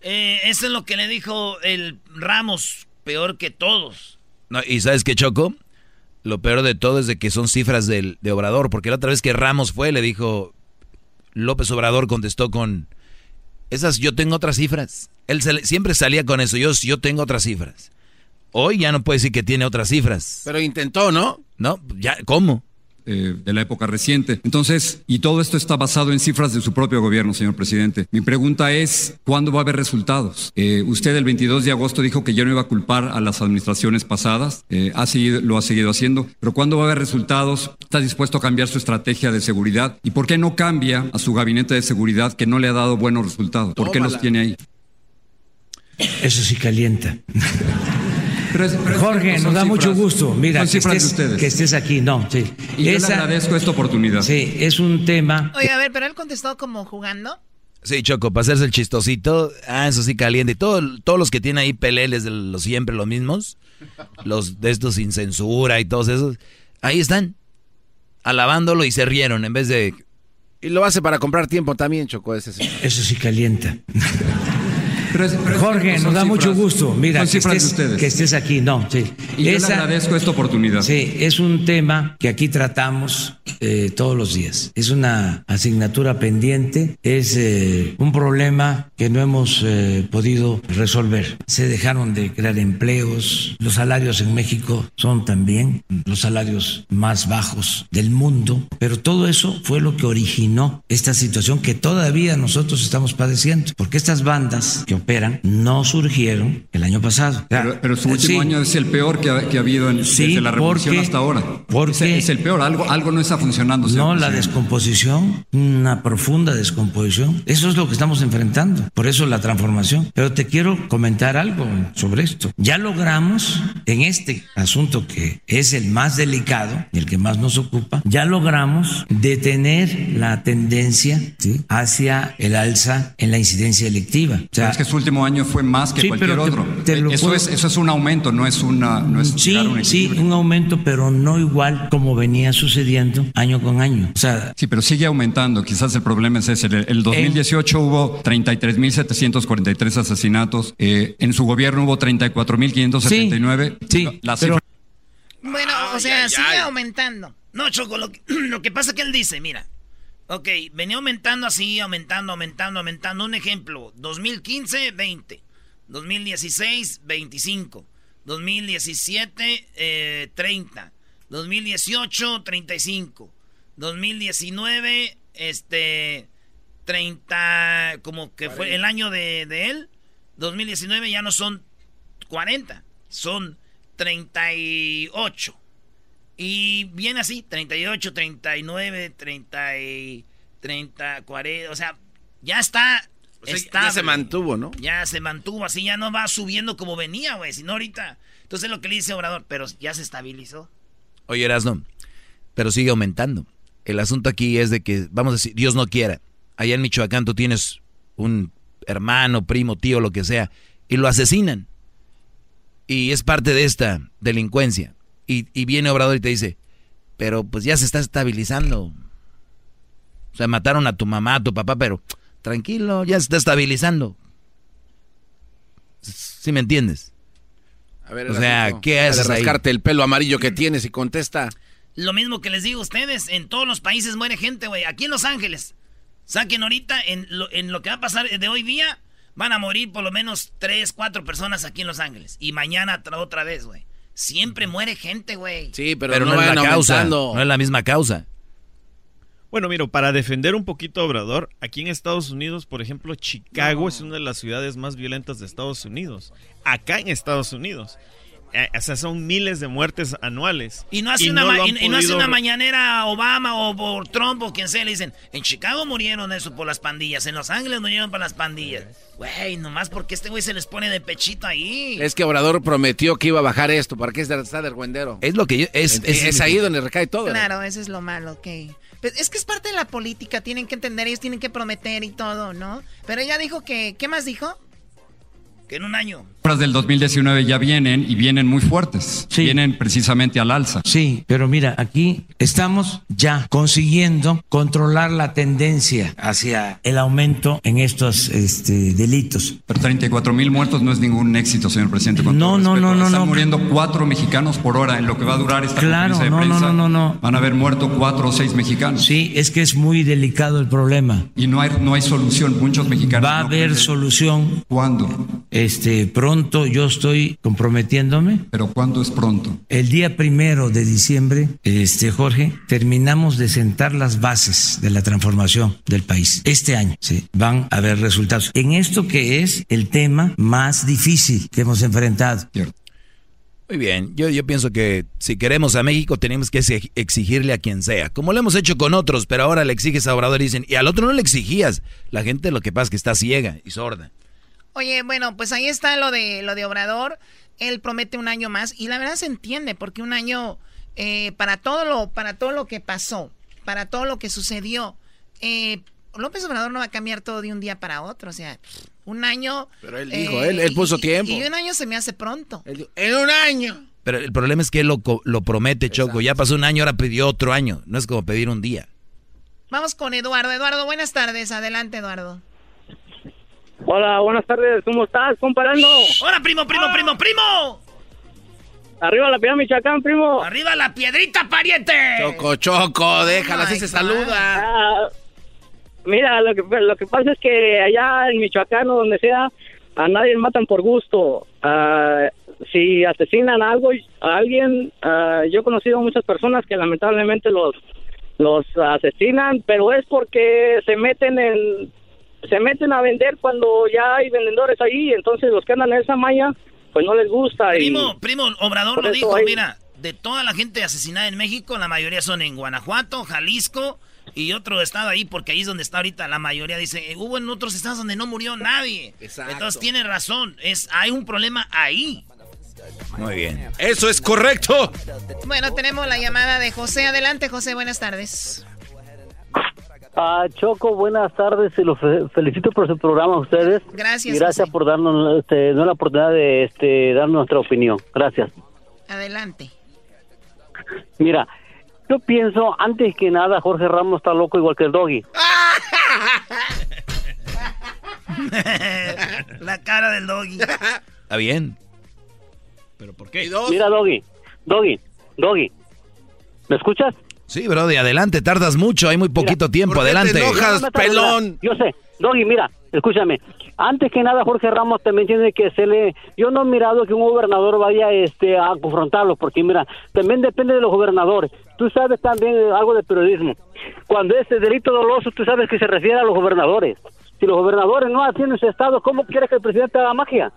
Eh, eso es lo que le dijo el Ramos, peor que todos. No, ¿Y sabes qué, Choco? Lo peor de todo es de que son cifras del, de Obrador, porque la otra vez que Ramos fue, le dijo, López Obrador contestó con, esas yo tengo otras cifras. Él siempre salía con eso, yo, yo tengo otras cifras. Hoy ya no puede decir que tiene otras cifras. Pero intentó, ¿no? No, ya, ¿cómo? Eh, de la época reciente. Entonces, y todo esto está basado en cifras de su propio gobierno, señor presidente. Mi pregunta es, ¿cuándo va a haber resultados? Eh, usted el 22 de agosto dijo que yo no iba a culpar a las administraciones pasadas, eh, ha seguido, lo ha seguido haciendo, pero ¿cuándo va a haber resultados? ¿Está dispuesto a cambiar su estrategia de seguridad? ¿Y por qué no cambia a su gabinete de seguridad que no le ha dado buenos resultados? ¿Por qué los tiene ahí? Eso sí calienta. Jorge, nos da mucho gusto. Mira, que estés, que estés, aquí. No, sí. Y yo le agradezco esta oportunidad. Sí, es un tema. Oye, a ver, pero él contestó como jugando. Sí, Choco, para hacerse el chistosito, ah, eso sí caliente. Y todo, todos los que tienen ahí peleles de los siempre los mismos, los de estos sin censura y todos esos, ahí están, alabándolo y se rieron en vez de... Y lo hace para comprar tiempo también, Choco, ese Eso sí calienta. Jorge, nos da mucho gusto. Mira, que estés, que estés, aquí. No, sí. Y yo le agradezco esta oportunidad. Sí, es un tema que aquí tratamos eh, todos los días. Es una asignatura pendiente, es eh, un problema que no hemos eh, podido resolver. Se dejaron de crear empleos, los salarios en México son también los salarios más bajos del mundo, pero todo eso fue lo que originó esta situación que todavía nosotros estamos padeciendo, porque estas bandas que no surgieron el año pasado. Pero, su último año es el peor que ha, habido en, desde la revolución hasta ahora. Porque es, el peor, algo, algo no está funcionando. No, la descomposición, una profunda descomposición. Eso es lo que estamos enfrentando. Por eso la transformación. Pero te quiero comentar algo sobre esto. Ya logramos en este asunto que es el más delicado y el que más nos ocupa, ya logramos detener la tendencia hacia el alza en la incidencia electiva. O sea, es que su último año fue más que cualquier otro. eso, es, eso es un aumento, no es una. No es sí, un sí, un aumento, pero no igual como venía sucediendo año con año. O sea, sí, pero sigue aumentando. Quizás el problema es ese. El, 2018 hubo 33.743 asesinatos. Eh, en su gobierno hubo 34.579. Sí, sí la pero, Bueno, o sea, sigue aumentando. No, Choco, lo que, lo que pasa es que él dice, mira, Ok, venía aumentando así, aumentando, aumentando, aumentando. Un ejemplo, 2015, 20. 2016, 25. 2017, 30. 2018, 35. 2019, este, 30, como que fue el año de, de él. 2019 ya no son 40, son 38. Y viene así, 38, 39, 30, 30, 40, o sea, ya está... ya se mantuvo, ¿no? Ya se mantuvo, así ya no va subiendo como venía, güey, sino ahorita. Entonces lo que le dice Obrador, pero ya se estabilizó. Oye, Erasno, pero sigue aumentando. El asunto aquí es de que, vamos a decir, Dios no quiera. Allá en Michoacán tú tienes un hermano, primo, tío, lo que sea, y lo asesinan. Y es parte de esta delincuencia. Y, viene Obrador y te dice, pero pues ya se está estabilizando. O sea, mataron a tu mamá, a tu papá, pero tranquilo, ya se está estabilizando. ¿Sí me entiendes? A ver, o sea, ¿qué haces de rascarte el pelo amarillo que tienes y contesta. Lo mismo que les digo a ustedes, en todos los países muere gente, güey. Aquí en Los Ángeles, saquen ahorita en lo, en lo que va a pasar de hoy día, van a morir por lo menos tres, cuatro personas aquí en Los Ángeles. Y mañana otra vez, güey. Siempre muere gente, güey. Sí, pero, no, es la causa. No es la misma causa. Bueno, miro, para defender un poquito a Obrador, aquí en Estados Unidos, por ejemplo, Chicago es una de las ciudades más violentas de Estados Unidos. Acá en Estados Unidos. Eh, o sea, son miles de muertes anuales. Y no hace, una, y, no hace una mañanera Obama o por Trump o quien sea. Le dicen, en Chicago murieron eso por las pandillas. En Los Ángeles murieron por las pandillas. Güey, nomás porque este güey se les pone de pechito ahí. Es que Obrador prometió que iba a bajar esto. ¿Para qué está del güendero? Es lo que yo... Es, es, ahí donde recae todo. Claro, eso es lo malo, ok. Pues es que es parte de la política. Tienen que entender, ellos tienen que prometer y todo, ¿no? Pero ella dijo que... ¿Qué más dijo? Que en un año del 2019 ya vienen y vienen muy fuertes. Vienen precisamente al alza. Sí, pero mira, aquí estamos ya consiguiendo controlar la tendencia hacia el aumento en estos este, delitos. Pero 34 mil muertos no es ningún éxito, señor presidente. no, no, no, no, Están muriendo cuatro mexicanos por hora en lo que va a durar esta claro, de no, prensa. No, no, no, Van a haber muerto cuatro o seis mexicanos. Sí, es que es muy delicado el problema. Y no hay, no hay solución. Muchos mexicanos. Va a haber solución. ¿Cuándo? Este, pronto yo estoy comprometiéndome. ¿Pero cuándo es pronto? El día primero de diciembre, este Jorge, terminamos de sentar las bases de la transformación del país. Este año, sí, van a haber resultados. En esto que es el tema más difícil que hemos enfrentado. Muy bien, yo, yo pienso que si queremos a México tenemos que exigirle a quien sea, como lo hemos hecho con otros, pero ahora le exiges a Obrador y dicen, y al otro no le exigías. La gente lo que pasa es que está ciega y sorda. Oye, bueno, pues ahí está lo de lo de Obrador. Él promete un año más y la verdad se entiende porque un año eh, para todo lo para todo lo que pasó, para todo lo que sucedió, eh, López Obrador no va a cambiar todo de un día para otro, o sea, un año. Pero él dijo, él, él, puso tiempo. Y un año se me hace pronto. en un año. Pero el problema es que él lo, lo promete, Choco. Ya pasó un año, ahora pidió otro año. No es como pedir un día. Vamos con Eduardo. Eduardo, buenas tardes. Adelante, Eduardo. Hola, buenas tardes, ¿cómo estás, comparando? Hola, primo, primo, primo, primo. Arriba la piedra Michoacán, primo. Arriba la piedrita, pariente. Choco, choco, déjala, así se saluda. Ah, mira, lo que, lo que pasa es que allá en Michoacán o donde sea, a nadie matan por gusto. Ah, si asesinan a algo, a alguien, ah, yo he conocido muchas personas que lamentablemente los, los asesinan, pero es porque se meten en se meten a vender cuando ya hay vendedores ahí, entonces los que andan en esa malla, pues no les gusta. Primo, primo, Obrador lo dijo, mira, de toda la gente asesinada en México, la mayoría son en Guanajuato, Jalisco y otro estado ahí, porque ahí es donde está ahorita la mayoría. Dice, eh, hubo en otros estados donde no murió nadie. Entonces tiene razón, es, hay un problema ahí. Muy bien. Eso es correcto. Bueno, tenemos la llamada de José. Adelante, José, buenas tardes. Ah, Choco, buenas tardes y los felicito por su programa a ustedes. Gracias. Y gracias por darnos este, la oportunidad de este, dar nuestra opinión. Gracias. Adelante. Mira, yo pienso, antes que nada, Jorge Ramos está loco igual que el doggy. la cara del doggy. Está bien. ¿Pero por qué? Mira, doggy, doggy, doggy. ¿Me escuchas? Sí, Brody, adelante, tardas mucho, hay muy poquito tiempo, adelante. Te enojas, pelón. Yo sé, Doggy, mira, escúchame. Antes que nada, Jorge Ramos también tiene que se le. Yo no he mirado que un gobernador vaya este, a confrontarlo, porque mira, también depende de los gobernadores. Tú sabes también algo de periodismo. Cuando es delito doloso, tú sabes que se refiere a los gobernadores. Si los gobernadores no atienden su estado, ¿cómo quieres que el presidente haga magia?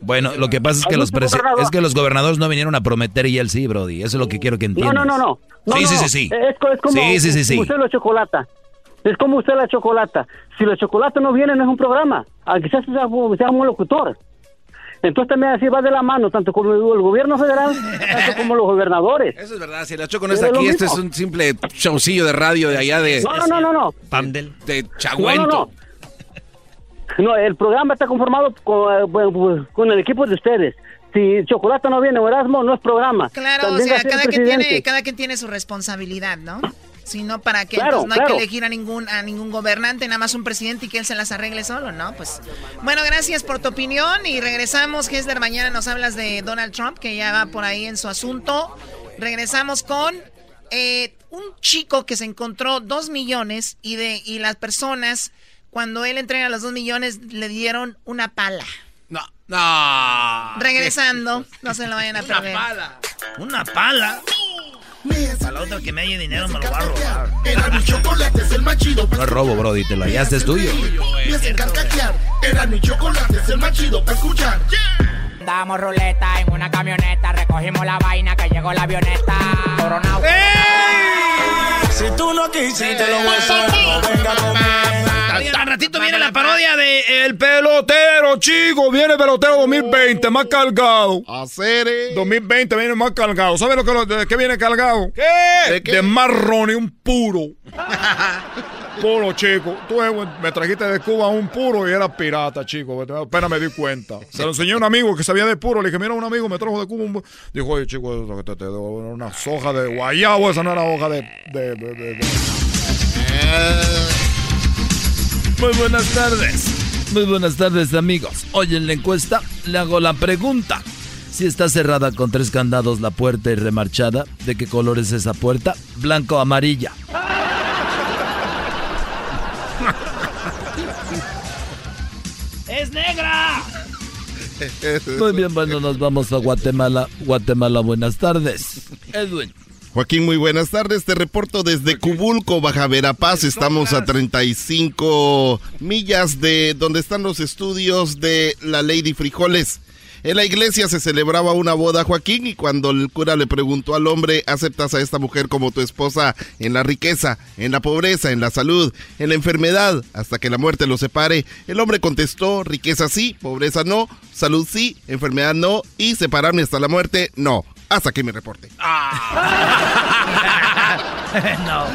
Bueno, lo que pasa es que los es que los gobernadores no vinieron a prometer y él sí, Brody. Eso es lo que quiero que entiendas. No, no, no, no. sí, sí, sí, sí. Es, como, sí, sí, sí, usted la chocolata. Es como usted la chocolata. Si la chocolata no viene, no es un programa. Quizás sea, sea un locutor. Entonces también así va de la mano, tanto como el gobierno federal, tanto como los gobernadores. Eso es verdad, si la Choco no está aquí, esto es un simple showcillo de radio de allá de... No, no, no, no. Pandel. De Chagüento. No, no, no, el programa está conformado con, eh, pues, con el equipo de ustedes. Si Chocolate no viene o Erasmo, no es programa. Claro, o sea, cada quien, tiene, cada quien tiene su responsabilidad, ¿no? Si no, ¿para qué? no hay que elegir a ningún, a ningún gobernante, nada más un presidente y que él se las arregle solo, ¿no? Pues, bueno, gracias por tu opinión y regresamos. Hesler, mañana nos hablas de Donald Trump, que ya va por ahí en su asunto. Regresamos con eh, un chico que se encontró dos millones y, de, y las personas cuando él entrega los dos millones, le dieron una pala. No, no. Regresando, no se lo vayan a perder. Una pala. Una pala. Para la otra que me haya dinero me lo va a robar. Era mi chocolate es el más chido. No es robo, Brody, te lo hallaste es tuyo. Me hacen carcajear. Era mi chocolate es el más chido para escuchar. Damos ruleta en una camioneta, recogimos la vaina que llegó la avioneta. Coronao. Si tú no quisiste lo no venga Al ratito viene la parodia de El pelotero, chico. Viene el pelotero 2020, más cargado. Hacer. 2020 viene más cargado. ¿Sabes lo que lo- de qué viene cargado? ¿Qué? De, de marrón y un puro. Puro, chico. Tú eh, me trajiste de Cuba un puro y era pirata, chico. Apenas me di cuenta. Se lo enseñé a un amigo que sabía de puro. Le dije, mira, un amigo me trajo de Cuba un... pu-". Dijo, oye, chico, eso que te, te doy una soja de guayabo. Esa no era hoja de... de- de- de- de- Muy buenas tardes. Muy buenas tardes, amigos. Hoy en la encuesta le hago la pregunta. Si está cerrada con tres candados la puerta y remarchada, ¿de qué color es esa puerta? Blanco o amarilla. ¡Es negra! Muy bien, bueno, nos vamos a Guatemala. Guatemala, buenas tardes. Edwin. Joaquín, muy buenas tardes. Te reporto desde Cubulco, Baja Verapaz. Estamos a 35 millas de donde están los estudios de la Lady Frijoles. En la iglesia se celebraba una boda, Joaquín, y cuando el cura le preguntó al hombre, ¿aceptas a esta mujer como tu esposa en la riqueza, en la pobreza, en la salud, en la enfermedad, hasta que la muerte los separe? El hombre contestó, riqueza sí, pobreza no, salud sí, enfermedad no, y separarme hasta la muerte no. Hasta aquí mi reporte. no.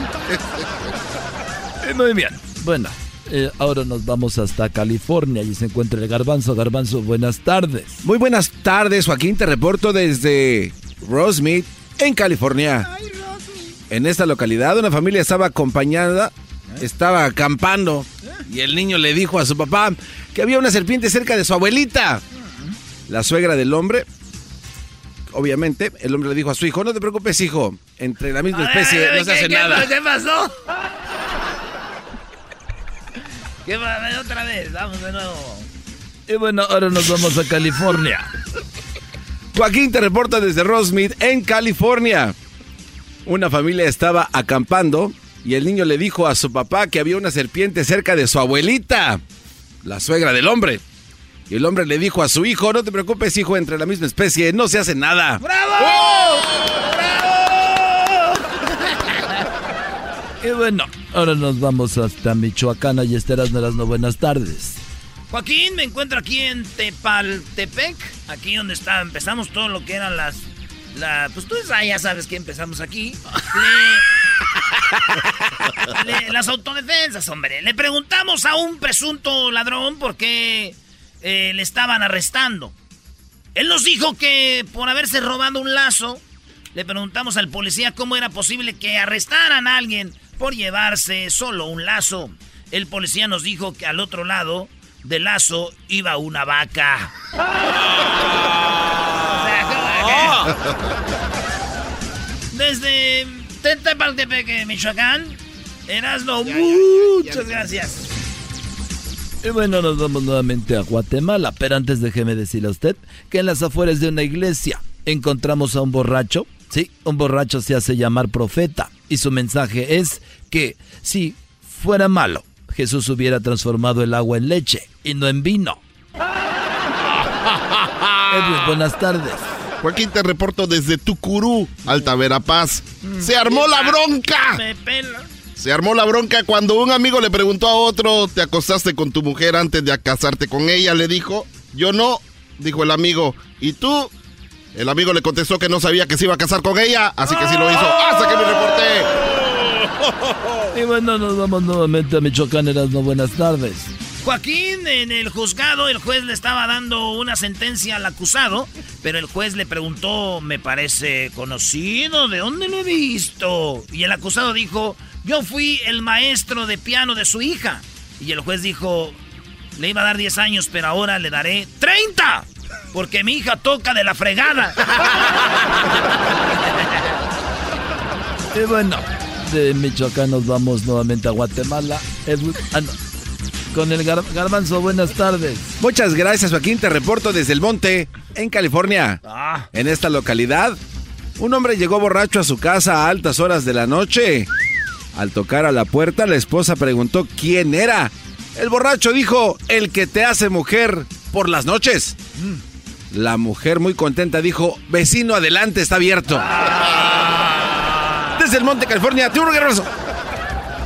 Eh, Muy bien. Bueno, eh, ahora nos vamos hasta California y se encuentra el Garbanzo. Garbanzo, buenas tardes. Muy buenas tardes, Joaquín. Te reporto desde Rosemead, en California. En esta localidad, una familia estaba acompañada, estaba acampando, y el niño le dijo a su papá que había una serpiente cerca de su abuelita. La suegra del hombre, obviamente, el hombre le dijo a su hijo: No te preocupes, hijo, entre la misma especie no se hace ¿Qué- qué- nada. ¿Qué pasó? ¿Qué pa- Otra vez, vamos de nuevo. Y bueno, ahora nos vamos a California. Joaquín te reporta desde Rosemead, en California. Una familia estaba acampando y el niño le dijo a su papá que había una serpiente cerca de su abuelita, la suegra del hombre. Y el hombre le dijo a su hijo, no te preocupes hijo, entre la misma especie no se hace nada. Y bueno, ahora nos vamos hasta Michoacán. Y esteras no no buenas tardes. Joaquín, me encuentro aquí en Tepaltepec, aquí donde está, empezamos todo lo que eran las... La, pues tú ya sabes que empezamos aquí. Le- le- las autodefensas, hombre. Le preguntamos a un presunto ladrón por qué eh, le estaban arrestando. Él nos dijo que por haberse robado un lazo, le preguntamos al policía cómo era posible que arrestaran a alguien por llevarse solo un lazo. El policía nos dijo que al otro lado del lazo iba una vaca. Desde Tepaltepec, Michoacán, Erasmo, muchas gracias. Y bueno, nos vamos nuevamente a Guatemala. Pero antes déjeme decirle a usted que en las afueras de una iglesia encontramos a un borracho. Sí, un borracho se hace llamar profeta. Y su mensaje es que si fuera malo, Jesús hubiera transformado el agua en leche y no en vino. Edwin, buenas tardes. Joaquín, te reporto desde Tucurú, Alta Verapaz. Se armó la bronca. Se armó la bronca cuando un amigo le preguntó a otro, ¿te acostaste con tu mujer antes de casarte con ella? Le dijo, yo no, dijo el amigo. ¿Y tú? El amigo le contestó que no sabía que se iba a casar con ella, así que sí lo hizo. ¡Hasta que me reporté! Y bueno, nos vamos nuevamente a Michoacán. Erasmo, buenas tardes. Joaquín, en el juzgado, el juez le estaba dando una sentencia al acusado, pero el juez le preguntó, me parece conocido, ¿de dónde lo he visto? Y el acusado dijo, yo fui el maestro de piano de su hija. Y el juez dijo, le iba a dar 10 años, pero ahora le daré 30, porque mi hija toca de la fregada. Y bueno, de Michoacán nos vamos nuevamente a Guatemala. Edwin- ah, no. Con el gar- garbanzo, buenas tardes. Muchas gracias, Joaquín. Te reporto desde el monte, en California. Ah. En esta localidad, un hombre llegó borracho a su casa a altas horas de la noche. Al tocar a la puerta, la esposa preguntó quién era. El borracho dijo, el que te hace mujer por las noches. La mujer muy contenta dijo, vecino, adelante, está abierto. Desde el Monte California, Tiburón Guerrero.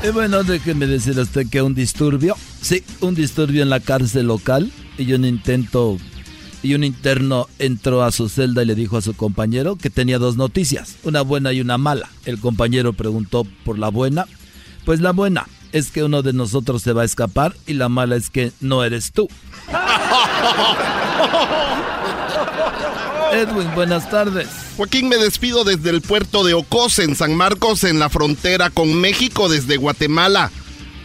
Y bueno, déjeme decir usted que un disturbio, sí, un disturbio en la cárcel local y un intento y un interno entró a su celda y le dijo a su compañero que tenía dos noticias, una buena y una mala. El compañero preguntó por la buena, pues la buena es que uno de nosotros se va a escapar y la mala es que no eres tú. Edwin, buenas tardes. Joaquín, me despido desde el puerto de Ocos, en San Marcos, en la frontera con México, desde Guatemala.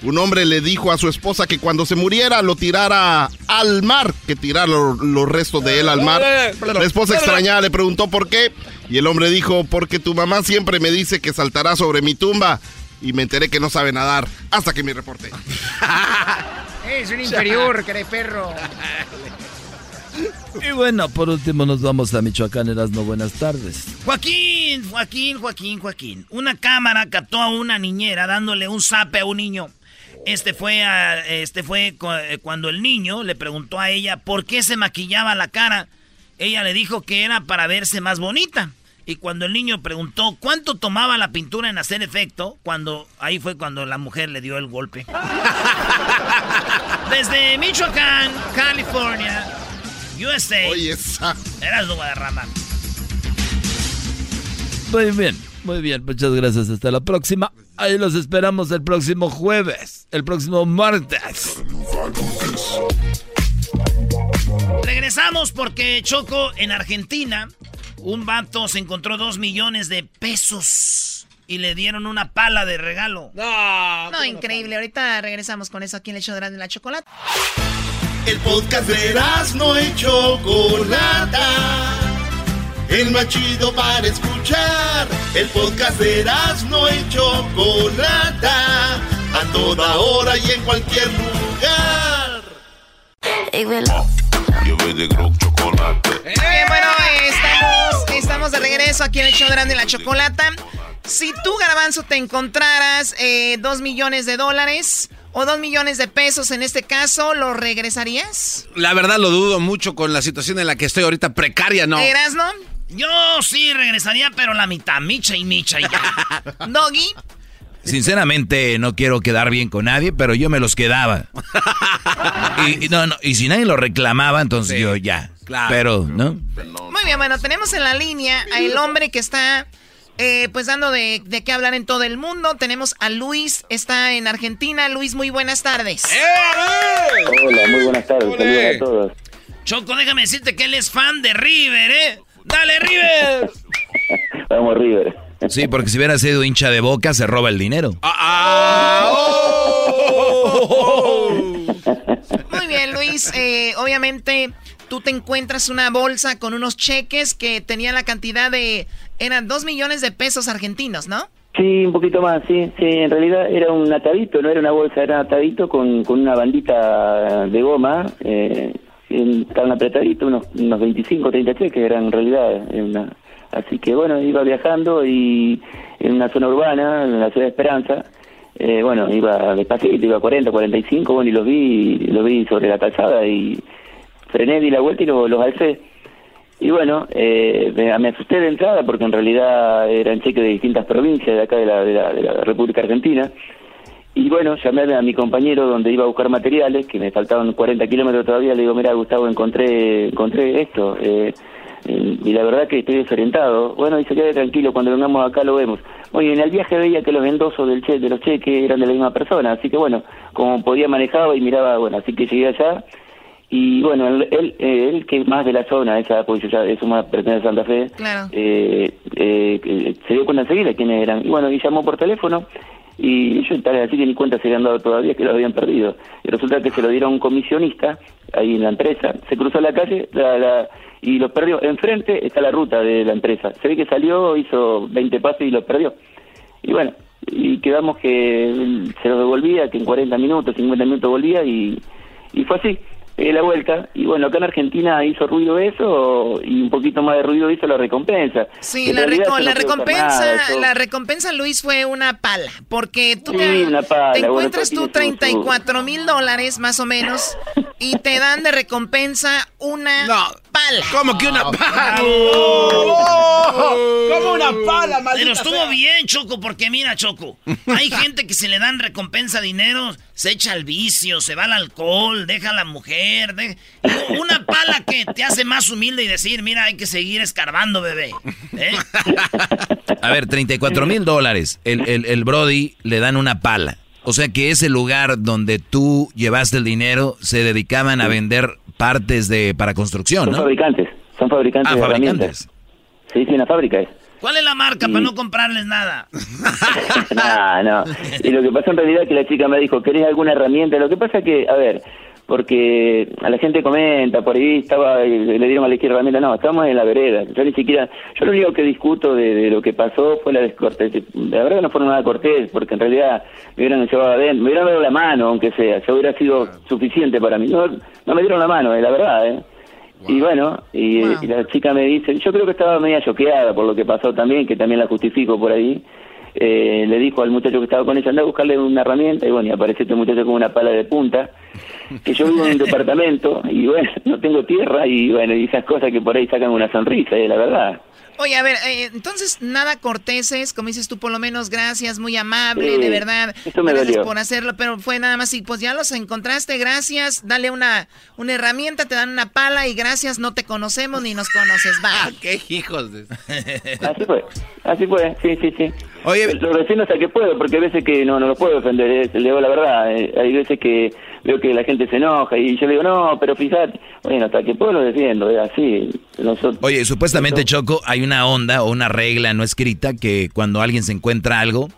Un hombre le dijo a su esposa que cuando se muriera lo tirara al mar, que tirara los restos de él al mar. La esposa extrañada le preguntó por qué y el hombre dijo, porque tu mamá siempre me dice que saltará sobre mi tumba y me enteré que no sabe nadar hasta que me reporté. es un inferior, cree perro. Y bueno, por último nos vamos a Michoacán, Erasmo, buenas tardes. Joaquín, Joaquín, Joaquín, Joaquín. Una cámara captó a una niñera dándole un zape a un niño. Este fue, este fue eh, cuando el niño le preguntó a ella por qué se maquillaba la cara. Ella le dijo que era para verse más bonita. Y cuando el niño preguntó cuánto tomaba la pintura en hacer efecto, cuando ahí fue cuando la mujer le dio el golpe. Desde Michoacán, California, USA. Oye, esa. Eras Guadarrama. Muy bien, muy bien. Muchas gracias. Hasta la próxima. Ahí los esperamos el próximo jueves, el próximo martes. Regresamos porque Choco en Argentina, un vato se encontró dos millones de pesos y le dieron una pala de regalo. No, no increíble. Ahorita regresamos con eso aquí en el show de la chocolate. El podcast de no y Chocolata el más chido para escuchar. El podcast de no y Chocolata, a toda hora y en cualquier lugar. Hey, bueno. Yo voy de chocolate. Bien, bueno, estamos, estamos de regreso aquí en el show de la Chocolata. Si tú, Garbanzo, te encontraras eh, dos millones de dólares o dos millones de pesos en este caso, ¿lo regresarías? La verdad lo dudo mucho con la situación en la que estoy ahorita precaria, ¿no? ¿Eras, no? Yo sí regresaría, pero la mitad, micha y micha y ya. Doggy. Sinceramente no quiero quedar bien con nadie, pero yo me los quedaba. y, no, no, y si nadie lo reclamaba, entonces yo ya. Claro. Pero, ¿no? Muy bien, bueno, tenemos en la línea al hombre que está eh, pues dando de, qué hablar en todo el mundo. Tenemos a Luis, está en Argentina. Luis, muy buenas tardes. Hola, muy buenas tardes. Saludos a todos. Choco, déjame decirte que él es fan de River, ¿eh? ¡Dale, River! Vamos, River. Sí, porque si hubiera sido hincha de boca, se roba el dinero. Ah, ah, oh. Muy bien, Luis. Eh, obviamente, tú te encuentras una bolsa con unos cheques que tenían la cantidad de. Eran dos millones de pesos argentinos, ¿no? Sí, un poquito más, sí. Sí, en realidad era un atadito, no era una bolsa, era un atadito con, con una bandita de goma. Eh, estaban apretaditos, unos, unos 25, 30 cheques eran en realidad. Una, así que bueno, iba viajando y en una zona urbana, en la ciudad de Esperanza, eh, bueno, iba despacito, iba a 40, 45, bueno, y los vi, los vi sobre la calzada y frené, di la vuelta y los, los alcé. Y bueno, eh, me, asusté de entrada porque en realidad eran cheques de distintas provincias de acá de la, de la, de la República Argentina. Y bueno, llamé a mi compañero donde iba a buscar materiales, que me faltaban 40 kilómetros todavía, le digo, mira Gustavo, encontré, encontré esto. Eh, y la verdad que estoy desorientado. Bueno, dice, quede tranquilo, cuando vengamos acá lo vemos. Oye, en el viaje veía que los endosos del che, de los cheques eran de la misma persona, así que bueno, como podía manejaba y miraba, bueno, así que llegué allá. Y bueno, él, él, él que es más de la zona, esa, pues ya es una persona de Santa Fe, eh, eh, se dio cuenta enseguida quiénes eran. Y bueno, y llamó por teléfono y ellos tal así que ni cuenta se habían dado todavía que lo habían perdido. Y resulta que se lo dieron a un comisionista ahí en la empresa, se cruzó la calle la, y lo perdió. Enfrente está la ruta de la empresa. Se ve que salió, hizo 20 pasos y lo perdió. Y bueno, y quedamos que se lo devolvía, que en 40 minutos, 50 minutos volvía y, y fue así la vuelta. Y bueno, acá en Argentina hizo ruido eso y un poquito más de ruido hizo la recompensa. Sí, la, la recompensa, la recompensa, Luis, fue una pala. Porque tú te, encuentras tú 34 mil dólares más o menos y te dan de recompensa una... No, pala. ¿Cómo que una pala? ¿Cómo una pala, maldita Pero estuvo bien, Choco, porque mira, Choco, hay gente que se le dan recompensa dinero, se echa al vicio, se va al alcohol, deja a la mujer. Una pala que te hace más humilde y decir, mira, hay que seguir escarbando, bebé. ¿eh? A ver, 34 mil dólares. El, el, el Brody le dan una pala. O sea que ese lugar donde tú llevaste el dinero se dedicaban a vender partes de para construcción, ¿no? Son fabricantes, son fabricantes ah, de fabricantes. Sí, sí, una fábrica es. ¿Cuál es la marca para no comprarles nada? no, no. Y lo que pasa en realidad es que la chica me dijo, ¿querés alguna herramienta? Lo que pasa es que, a ver, porque a la gente comenta, por ahí estaba, le dieron a la izquierda no, estamos en la vereda. Yo ni siquiera, yo lo único que discuto de, lo que pasó fue la descortés. La verdad que no fue nada cortés, porque en realidad me hubieran llevado adentro, me hubieran dado la mano, aunque sea, eso hubiera sido suficiente para mí. No, no me dieron la mano, es la verdad, ¿eh? Y bueno, y, y, la chica me dice, yo creo que estaba media choqueada por lo que pasó también, que también la justifico por ahí, eh, le dijo al muchacho que estaba con ella, anda a buscarle una herramienta, y bueno, y aparece este muchacho con una pala de punta, que yo vivo en un departamento, y bueno, no tengo tierra, y bueno, y esas cosas que por ahí sacan una sonrisa, eh, la verdad. Oye, a ver, eh, entonces nada corteses, como dices tú, por lo menos gracias, muy amable, de verdad. gracias por hacerlo, pero fue nada más y pues ya los encontraste, gracias, dale una, una herramienta, te dan una pala y gracias, no te conocemos ni nos conoces, va. ¡Qué hijos de... así fue, así fue, sí, sí, sí. Oye, lo defiendo hasta que puedo, porque hay veces que no, no lo puedo defender, eh, le digo la verdad, eh, hay veces que veo que la gente se enoja y yo le digo, no, pero fíjate, bueno, hasta que puedo lo defiendo, es así. Nosotros, Oye, supuestamente, Choco, hay una onda o una regla no escrita que cuando alguien se encuentra algo,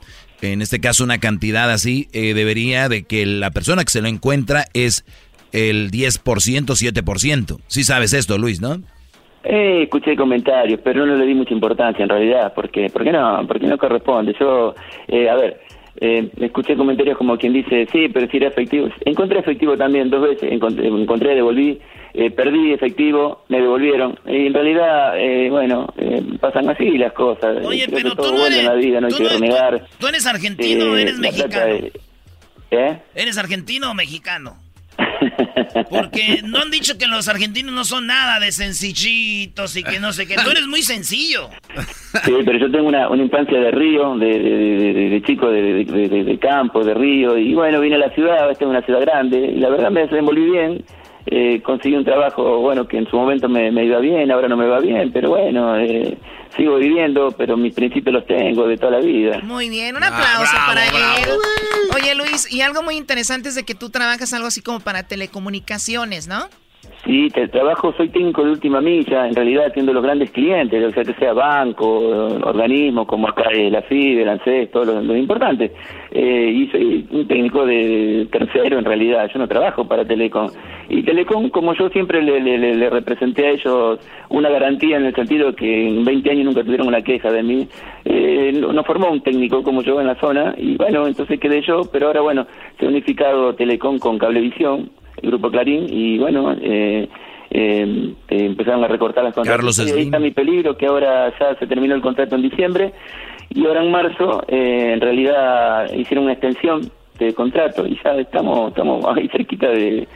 en este caso una cantidad así, eh, debería de que la persona que se lo encuentra es el 10%, 7%. Sí sabes esto, Luis, ¿no? Eh, escuché comentarios, pero no le di mucha importancia en realidad, porque, ¿por qué no? Porque no corresponde. Yo, eh, a ver, eh, escuché comentarios como quien dice, sí, pero si era efectivo. Encontré efectivo también dos veces, encontré, encontré devolví, eh, perdí efectivo, me devolvieron. Y en realidad, eh, bueno, eh, pasan así las cosas. Oye, pero tú no eres, en la vida, no hay que renegar. ¿Tú eres argentino o eres mexicano? ¿Eh? ¿Eres argentino o mexicano? Porque no han dicho que los argentinos no son nada de sencillitos y que no sé qué. Tú eres muy sencillo. Sí, pero yo tengo una, una infancia de río, de, chico de, de, campo, de río. Y bueno, vine a la ciudad, esta es una ciudad grande. Y la verdad me desenvolví bien. Eh, conseguí un trabajo, bueno, que en su momento me, me iba bien, ahora no me va bien, pero bueno, eh, sigo viviendo, pero mis principios los tengo de toda la vida. Muy bien, un aplauso ah, para él. Oye Luis, y algo muy interesante es de que tú trabajas algo así como para telecomunicaciones, ¿no? Sí, te, trabajo, soy técnico de última milla, en realidad atiendo los grandes clientes, o sea que sea banco, organismos como acá eh, la FIDE, el ANSES, todos los, importantes. Eh, y soy un técnico de tercero en realidad, yo no trabajo para Telecom. Y Telecom, como yo siempre le, le, representé a ellos una garantía en el sentido que en 20 años nunca tuvieron una queja de mí, eh, no, formó un técnico como yo en la zona y bueno, entonces quedé yo, pero ahora bueno, se ha unificado Telecom con Cablevisión el Grupo Clarín, y bueno, eh, eh, empezaron a recortar las contratos. y ahí está mi peligro, que ahora ya se terminó el contrato en diciembre, y ahora en marzo, eh, en realidad, hicieron una extensión de contrato, y ya estamos, estamos ahí cerquita de,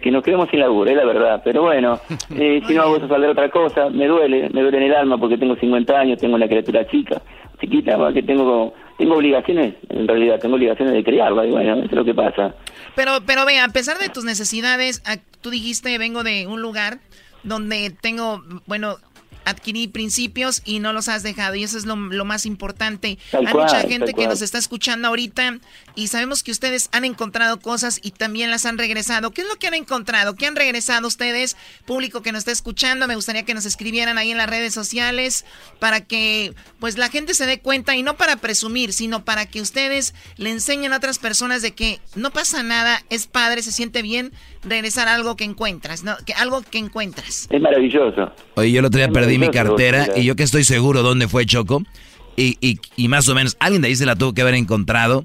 que nos quedemos sin laburo, es la verdad. Pero bueno, eh, si no hago eso saldrá otra cosa, me duele, me duele en el alma porque tengo 50 años, tengo una criatura chica, chiquita, que tengo tengo obligaciones, en realidad tengo obligaciones de criarla y bueno, eso es lo que pasa. Pero, pero ve, a pesar de tus necesidades, tú dijiste, vengo de un lugar donde tengo, bueno, adquirí principios y no los has dejado. Y eso es lo, más importante. Hay mucha gente que nos está escuchando ahorita y sabemos que ustedes han encontrado cosas y también las han regresado. ¿Qué es lo que han encontrado? ¿Qué han regresado ustedes? Público que nos está escuchando, me gustaría que nos escribieran ahí en las redes sociales para que pues la gente se dé cuenta y no para presumir, sino para que ustedes le enseñen a otras personas de que no pasa nada, es padre, se siente bien regresar algo que encuentras, ¿no? Que, algo que encuentras. Es maravilloso. Oye, yo el otro día mi cartera y yo que estoy seguro dónde fue Choco. Y, y, y, más o menos, alguien de ahí se la tuvo que haber encontrado.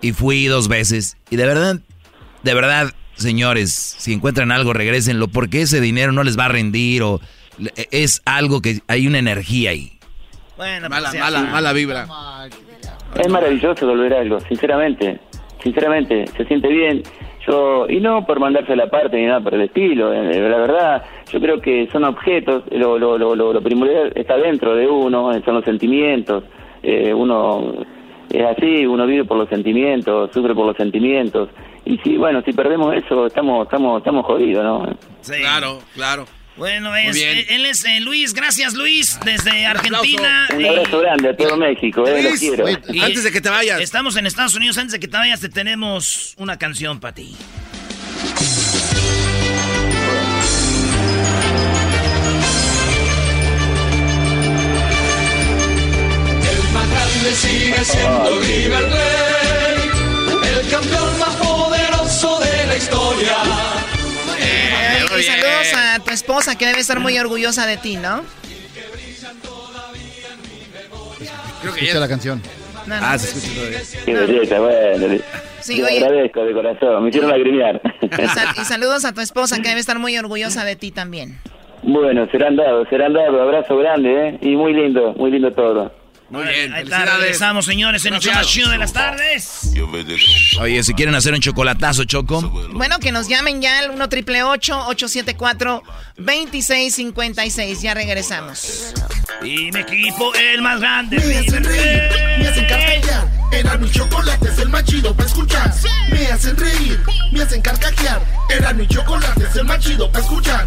Y fui dos veces. Y de verdad, de verdad, señores, si encuentran algo, regrésenlo. Porque ese dinero no les va a rendir o es algo que hay una energía ahí. Bueno, mala, pues, mala, mala vibra. Es maravilloso volver a algo, sinceramente. Sinceramente, se siente bien Yo, y no por mandarse la parte ni nada por el estilo, eh, la verdad, yo creo que son objetos, lo, lo, lo, lo, primordial está dentro de uno, son los sentimientos, eh, uno es así, uno vive por los sentimientos, sufre por los sentimientos, y si, bueno, si perdemos eso, estamos, estamos, estamos jodidos, ¿no? Claro, claro. Bueno, es, él es eh, Luis, gracias Luis, desde Argentina. Un abrazo grande a todo México, eh, lo quiero. antes de que te vayas. Estamos en Estados Unidos, antes de que te vayas te tenemos una canción para ti. Sigue siendo Rey, el campeón más poderoso de la historia y saludos a tu esposa que debe estar muy orgullosa de ti, ¿no? Creo que escucha la canción. Ah, se escucha todavía. Qué belleza, bueno. Sí, oye. agradezco de corazón, me hicieron lagrimear. Y, saludos a tu esposa que debe estar muy orgullosa de ti también. Bueno, serán dados, serán dados. Abrazo grande, ¿eh? Y muy lindo, muy lindo todo. Muy bien, ahí está, regresamos, señores, en el show más chido de las tardes. Oye, si quieren hacer un chocolatazo, Choco. Bueno, que nos llamen ya al 1 triple 874 2656. Ya regresamos. Y mi equipo, el más grande. Me hacen reír, me hacen carcajear. Era mi chocolate, es el más chido para escuchar. Me hacen reír, me hacen carcajear. Era mi chocolate, es el más chido para escuchar.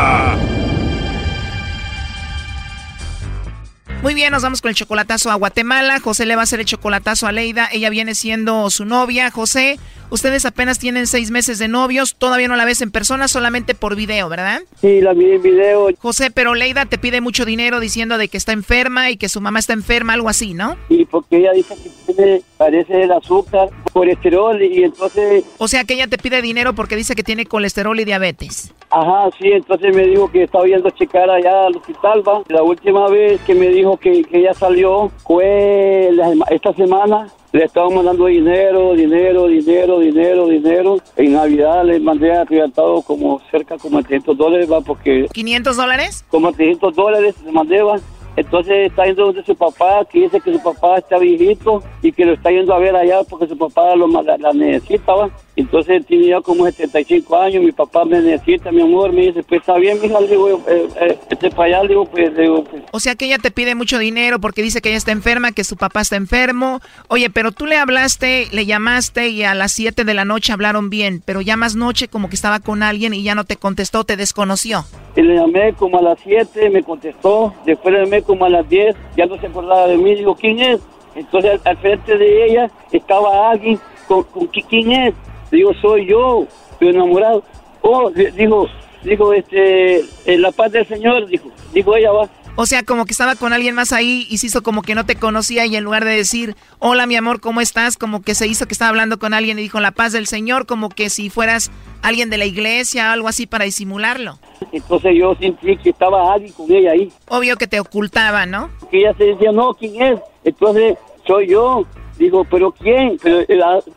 Muy bien, nos vamos con el chocolatazo a Guatemala. José le va a hacer el chocolatazo a Leida. Ella viene siendo su novia. José, ustedes apenas tienen seis meses de novios. Todavía no la ves en persona, solamente por video, ¿verdad? Sí, la vi en video. José, pero Leida te pide mucho dinero diciendo de que está enferma y que su mamá está enferma, algo así, ¿no? Sí, porque ella dice que tiene, parece el azúcar, colesterol y entonces... O sea, que ella te pide dinero porque dice que tiene colesterol y diabetes. Ajá, sí, entonces me dijo que estaba yendo a checar allá al hospital, ¿va? La última vez que me dijo que, que ella salió fue esta semana. Le estaba mandando dinero, dinero, dinero, dinero, dinero. En Navidad le mandé arrebatado como cerca como 300 dólares, va, porque... ¿500 dólares? Como 300 dólares le mandé, va. Entonces está yendo donde su papá, que dice que su papá está viejito y que lo está yendo a ver allá porque su papá lo, la, la necesitaba. Entonces tiene ya como 75 años, mi papá me necesita, mi amor, me dice, pues está bien, mija, le digo, eh, eh, eh este para allá, digo, pues, digo, pues. O sea que ella te pide mucho dinero porque dice que ella está enferma, que su papá está enfermo. Oye, pero tú le hablaste, le llamaste y a las 7 de la noche hablaron bien, pero ya más noche como que estaba con alguien y ya no te contestó, te desconoció. Y le llamé como a las 7, me contestó, después de me como a las 10, ya no se acordaba de mí, digo, ¿quién es? Entonces al, frente de ella estaba alguien con, con quién es. Digo, soy yo, estoy enamorado. Oh, dijo, dijo, este, en la paz del Señor, dijo, dijo ella va. O sea, como que estaba con alguien más ahí y se hizo como que no te conocía y en lugar de decir, hola mi amor, ¿cómo estás? Como que se hizo que estaba hablando con alguien y dijo, la paz del Señor, como que si fueras alguien de la iglesia o algo así para disimularlo. Entonces yo sentí que estaba alguien con ella ahí. Obvio que te ocultaba, ¿no? Que ella se decía, no, ¿quién es? Entonces soy yo. Digo, ¿pero quién? Pero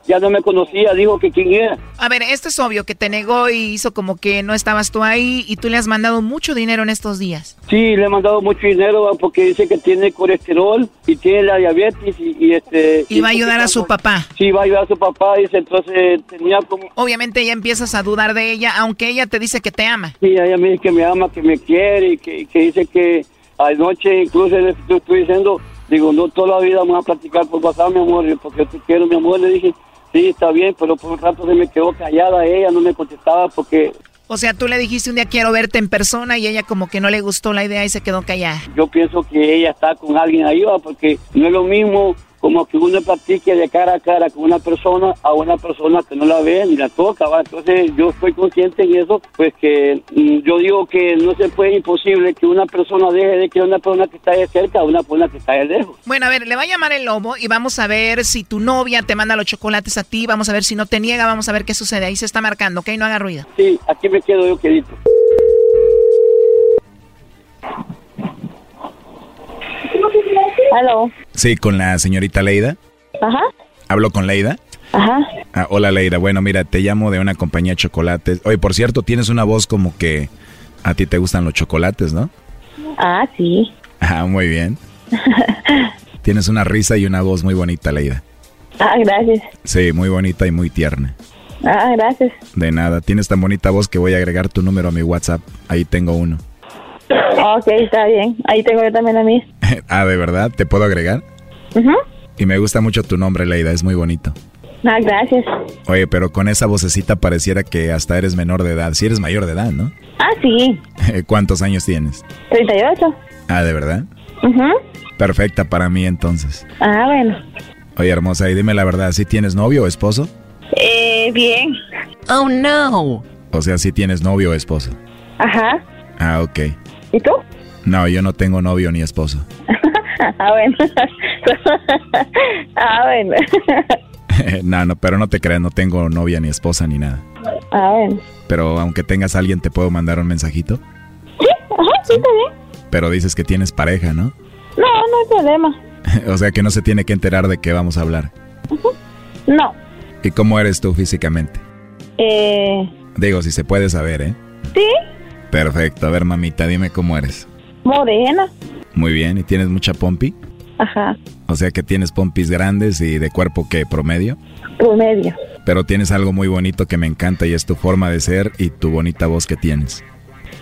ya no me conocía, dijo que quién era. A ver, esto es obvio, que te negó y hizo como que no estabas tú ahí y tú le has mandado mucho dinero en estos días. Sí, le he mandado mucho dinero porque dice que tiene colesterol y tiene la diabetes y, este... Y va a ayudar a su papá. Sí, va a ayudar a su papá, dice, entonces tenía como... Obviamente ya empiezas a dudar de ella, aunque ella te dice que te ama. Sí, ella me dice que me ama, que me quiere y que, que dice que anoche incluso le estoy diciendo Digo, no toda la vida vamos a platicar por WhatsApp, mi amor, porque te quiero, mi amor. Le dije, sí, está bien, pero por un rato se me quedó callada ella, no me contestaba porque... O sea, tú le dijiste un día quiero verte en persona y ella como que no le gustó la idea y se quedó callada. Yo pienso que ella está con alguien ahí, porque no es lo mismo como que uno practique de cara a cara con una persona a una persona que no la ve ni la toca, ¿va? Entonces yo estoy consciente en eso, pues que mm, yo digo que no se puede imposible que una persona deje de que una persona que está de cerca a una persona que está de lejos. Bueno, a ver, le va a llamar el lobo y vamos a ver si tu novia te manda los chocolates a ti, vamos a ver si no te niega, vamos a ver qué sucede. Ahí se está marcando, ¿ok? No haga ruido. Sí, aquí me quedo yo quedito. Aló. Sí, con la señorita Leida. Ajá. ¿Hablo con Leida? Ajá. Ah, hola Leida, bueno mira, te llamo de una compañía de chocolates. Oye, por cierto, tienes una voz como que a ti te gustan los chocolates, ¿no? Ah, sí. Ah, muy bien. tienes una risa y una voz muy bonita, Leida. Ah, gracias. Sí, muy bonita y muy tierna. Ah, gracias. De nada, tienes tan bonita voz que voy a agregar tu número a mi WhatsApp. Ahí tengo uno. Ok, está bien. Ahí tengo yo también a mí. ah, ¿de verdad? ¿Te puedo agregar? Ajá. Y me gusta mucho tu nombre, Leida, es muy bonito. Ah, gracias. Oye, pero con esa vocecita pareciera que hasta eres menor de edad. Si eres mayor de edad, ¿no? Ah, sí. ¿Cuántos años tienes? 38. Ah, ¿de verdad? Ajá. Perfecta para mí entonces. Ah, bueno. Oye, hermosa, y dime la verdad, ¿sí tienes novio o esposo? Eh, bien. Oh, no. O sea, ¿sí tienes novio o esposo? Ajá. Ah, ok. ¿Y tú? No, yo no tengo novio ni esposo. ah, bueno. ah, bueno. no, no, pero no te creas, no tengo novia ni esposa ni nada. Ah, bueno. Pero aunque tengas a alguien, ¿te puedo mandar un mensajito? Sí, ajá, sí, está bien. Pero dices que tienes pareja, ¿no? No, no hay problema. o sea que no se tiene que enterar de qué vamos a hablar. No. ¿Y cómo eres tú físicamente? Eh... Digo, si se puede saber, ¿eh? Sí. Perfecto. A ver, mamita, dime cómo eres. Morena. Muy bien. ¿Y tienes mucha pompi? Ajá. O sea que tienes pompis grandes y de cuerpo que promedio. Promedio. Pero tienes algo muy bonito que me encanta y es tu forma de ser y tu bonita voz que tienes.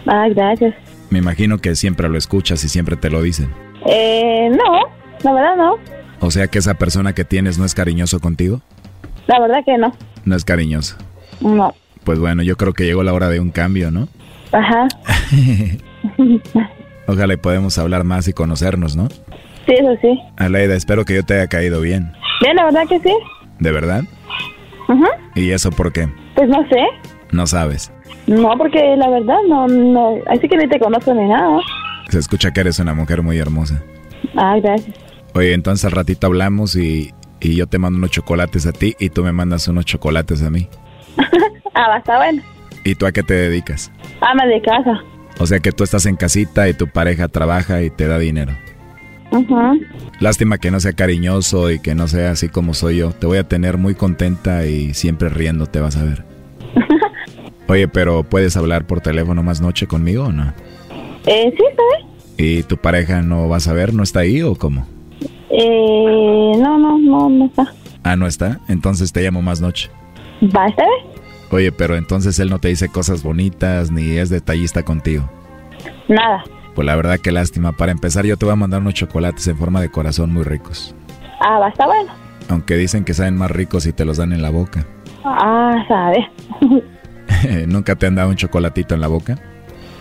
Ah, gracias. Me imagino que siempre lo escuchas y siempre te lo dicen. Eh, no, la verdad no. O sea que esa persona que tienes no es cariñoso contigo. La verdad que no. No es cariñoso. No. Pues bueno, yo creo que llegó la hora de un cambio, ¿no? Ajá. Ojalá y podemos hablar más y conocernos, ¿no? Sí, eso sí. Aleida, espero que yo te haya caído bien. Bien, la verdad que sí. ¿De verdad? Ajá. ¿Y eso por qué? Pues no sé. No sabes. No, porque la verdad no, no, así que ni te conozco ni nada. Se escucha que eres una mujer muy hermosa. Ah, gracias. Oye, entonces al ratito hablamos y, y yo te mando unos chocolates a ti y tú me mandas unos chocolates a mí. ah, está bueno. ¿Y tú a qué te dedicas? Ama de casa. O sea que tú estás en casita y tu pareja trabaja y te da dinero. Ajá. Lástima que no sea cariñoso y que no sea así como soy yo. Te voy a tener muy contenta y siempre riendo te vas a ver. Oye, pero ¿puedes hablar por teléfono más noche conmigo o no? Eh, sí, ¿sabes? ¿Y tu pareja no vas a ver? ¿No está ahí o cómo? Eh, no, no, no, no está. Ah, ¿no está? Entonces te llamo más noche. ¿Va a estar? Oye, pero entonces él no te dice cosas bonitas ni es detallista contigo. Nada. Pues la verdad que lástima. Para empezar yo te voy a mandar unos chocolates en forma de corazón muy ricos. Ah, va a estar bueno. Aunque dicen que saben más ricos si te los dan en la boca. Ah, sabe. ¿Nunca te han dado un chocolatito en la boca?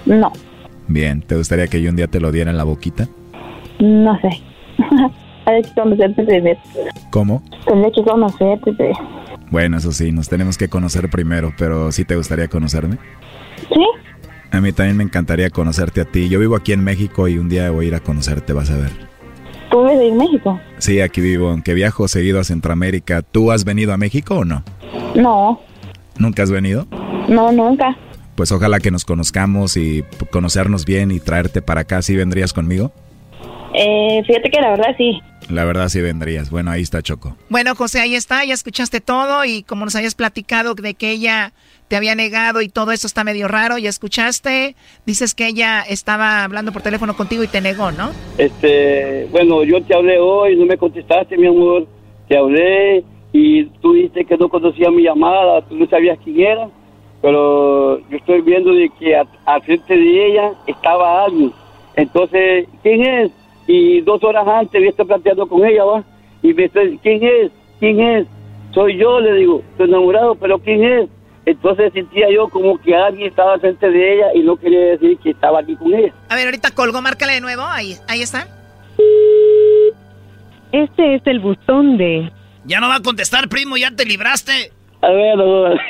No. Bien, ¿te gustaría que yo un día te lo diera en la boquita? No sé. Hay que conocerte primero. ¿Cómo? Tendría que conocerte primero. Bueno, eso sí, nos tenemos que conocer primero, pero ¿sí te gustaría conocerme? Sí. A mí también me encantaría conocerte a ti. Yo vivo aquí en México y un día voy a ir a conocerte, vas a ver. ¿Tú vives en México? Sí, aquí vivo, aunque viajo seguido a Centroamérica. ¿Tú has venido a México o no? No. ¿Nunca has venido? No, nunca. Pues ojalá que nos conozcamos y conocernos bien y traerte para acá. ¿Sí vendrías conmigo? Eh, fíjate que la verdad sí. La verdad sí vendrías. Bueno, ahí está Choco. Bueno, José, ahí está, ya escuchaste todo y como nos habías platicado de que ella te había negado y todo eso está medio raro, ya escuchaste, dices que ella estaba hablando por teléfono contigo y te negó, ¿no? Este, bueno, yo te hablé hoy, no me contestaste, mi amor, te hablé y tú dijiste que no conocía mi llamada, tú no sabías quién era, pero yo estoy viendo de que al frente de ella estaba alguien. Entonces, ¿quién es? Y dos horas antes yo estoy planteando con ella, ¿va? Y me dice, ¿quién es? ¿Quién es? Soy yo, le digo, estoy enamorado, pero ¿quién es? Entonces sentía yo como que alguien estaba frente de ella y no quería decir que estaba aquí con ella. A ver, ahorita colgo, márcale de nuevo, ahí, ahí está. Este es el buzón de... Ya no va a contestar, primo, ya te libraste. A ver, no, no.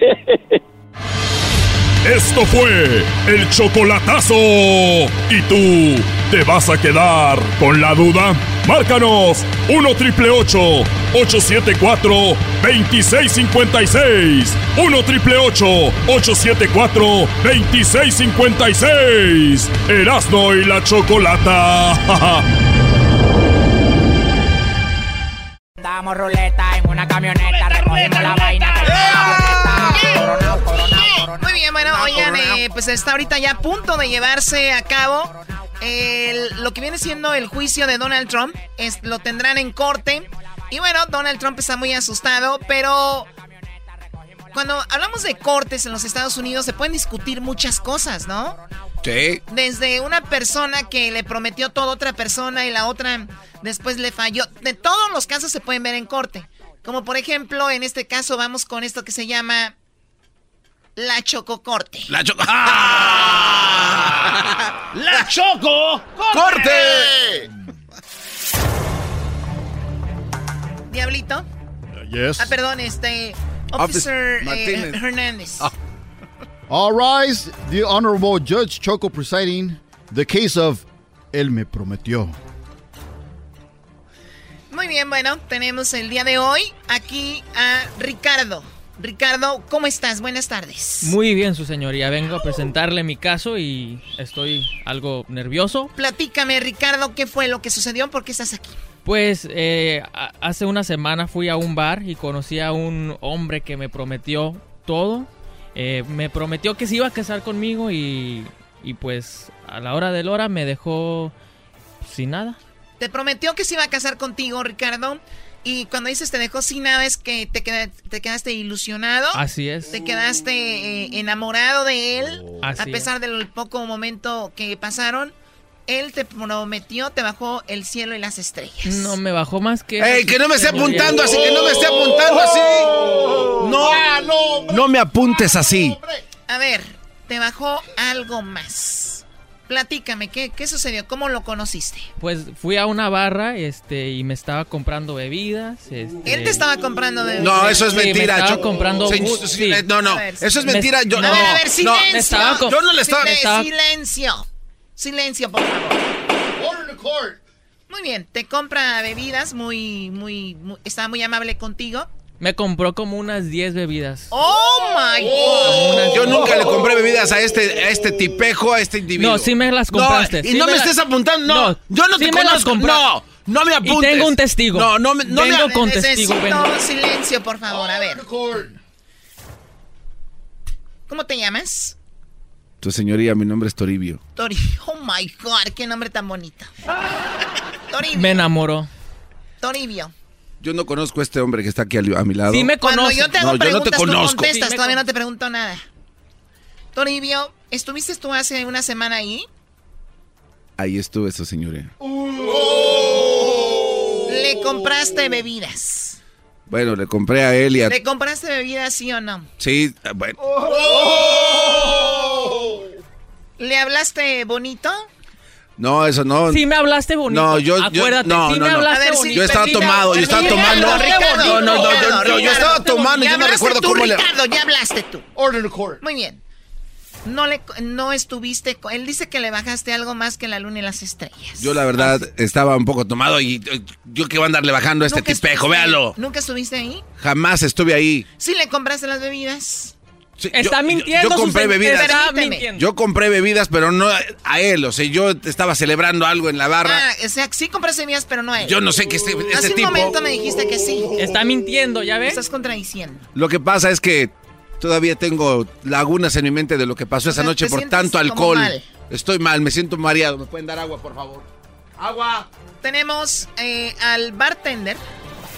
Esto fue el chocolatazo. ¿Y tú ¿Te vas a quedar con la duda? Márcanos 1 triple 874 2656. 1 triple 874 2656. Erasno y la chocolata. Damos ruleta en una camioneta, recogimos la vaina Muy bien, bueno, oigan, eh, pues está ahorita ya a punto de llevarse a cabo el- lo que viene siendo el juicio de Donald Trump. Es, lo tendrán en corte. Y bueno, Donald Trump está muy asustado, pero cuando hablamos de cortes en los Estados Unidos se pueden discutir muchas cosas, ¿no? Sí. Desde una persona que le prometió todo a otra persona y la otra después le falló. De todos los casos se pueden ver en corte. Como por ejemplo, en este caso vamos con esto que se llama la chococorte. La choco. ¡La choco! ¡Corte! Diablito. Yes. Ah, perdón, este. Officer eh. Hernández. All rise, the Honorable Judge Choco presiding the case of Él me prometió. Muy bien, bueno, tenemos el día de hoy aquí a Ricardo. Ricardo, ¿cómo estás? Buenas tardes. Muy bien, su señoría. Vengo a presentarle mi caso y estoy algo nervioso. Platícame, Ricardo, ¿qué fue lo que sucedió? ¿Por qué estás aquí? Pues eh, hace una semana fui a un bar y conocí a un hombre que me prometió todo. Eh, me prometió que se iba a casar conmigo y, y pues a la hora del hora me dejó sin nada. Te prometió que se iba a casar contigo, Ricardo. Y cuando dices te dejó sin nada es que te, queda- te quedaste ilusionado. Así es. Te quedaste eh, enamorado de él. Así a pesar del poco momento que pasaron. Él te prometió, te bajó el cielo y las estrellas. No me bajó más que... ¡Ey, que no me esté apuntando así! ¡Que no me esté apuntando así! ¡No! ¡No me apuntes así! A ver, te bajó algo más. Platícame, ¿qué, qué sucedió? ¿Cómo lo conociste? Pues fui a una barra este, y me estaba comprando bebidas. este- Él te estaba comprando de... No, eso es Sí, me mentira. estaba Cho- comprando sí, eh, No, no. A ver, Eso es me- mentira. Yo, a no, ver, a ver, no. silencio. me estaba Yo no le estaba. Estaba- Silencio. Silencio, por favor. Muy bien, te compra bebidas, muy, muy, muy- está muy amable contigo. Me compró como unas 10 bebidas. Oh my God. Yo nunca le compré bebidas a este, a este tipejo, a este individuo. No, sí me las compraste. No, y sí no me, la- estés apuntando. No, No, yo no sí te me las conozco. compré. No, no me Y apuntes. tengo un testigo. No, no me. No Vengo me con testigo, vengo. silencio, por favor. A ver. ¿Cómo te llamas? Tu señoría, mi nombre es Toribio. Tori. Oh my God, qué nombre tan bonito. Toribio. Me enamoró. Toribio. Yo no conozco a este hombre que está aquí a mi lado. Sí me Cuando yo te hago No, yo no te preguntas, tú conozco. contestas. Sí Todavía con- no te pregunto nada. Toribio, ¿estuviste tú hace una semana ahí? Ahí estuve, su señoría. ¿Le compraste bebidas? Bueno, le compré a él y a. ¿Le compraste bebidas, sí o no? Sí, bueno. ¿Le hablaste bonito? No, eso no. Sí me hablaste bonito. No, yo, yo Acuérdate, no, sí no, me no. hablaste ver, bonito. Yo estaba tomado, yo estaba tomando. Ricardo, No, no, no, yo, yo, yo estaba tomando, Ya yo no recuerdo tú, cómo le. Ricardo, ya hablaste tú. Order the court. Muy bien. No le no estuviste él dice que le bajaste algo más que la luna y las estrellas. Yo la verdad estaba un poco tomado y eh, yo que voy a andarle bajando a este ¿Nunca tipejo, véalo. ¿Nunca estuviste ahí? Jamás estuve ahí. Sí le compraste las bebidas. Sí, Está yo- mintiendo. Yo, yo compré bebidas. Está Permíteme. mintiendo. Yo compré bebidas, pero no a él. O sea, yo estaba celebrando algo en la barra. Ah, o sea, sí compraste bebidas, pero no a él. Yo no sé qué este, este Hace un tipo. momento me dijiste que sí. Está mintiendo, ¿ya Me ves? estás contradiciendo. Lo que pasa es que todavía tengo lagunas en mi mente de lo que pasó esa sea, noche por tanto alcohol. mal. Estoy mal, me siento mareado. ¿Me pueden dar agua, por favor? ¡Agua! Tenemos eh, al bartender.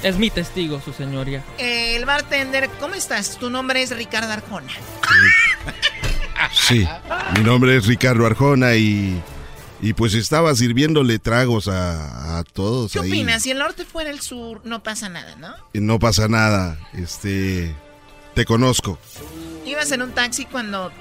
Es mi testigo, su señoría. Eh, el bartender, ¿cómo estás? Tu nombre es Ricardo Arjona. Sí, mi nombre es Ricardo Arjona y, y pues estaba sirviéndole tragos a, a todos ¿Qué ahí. opinas? Si el norte fuera el sur, no pasa nada, ¿no? No pasa nada, este, te conozco. Ibas en un taxi cuando...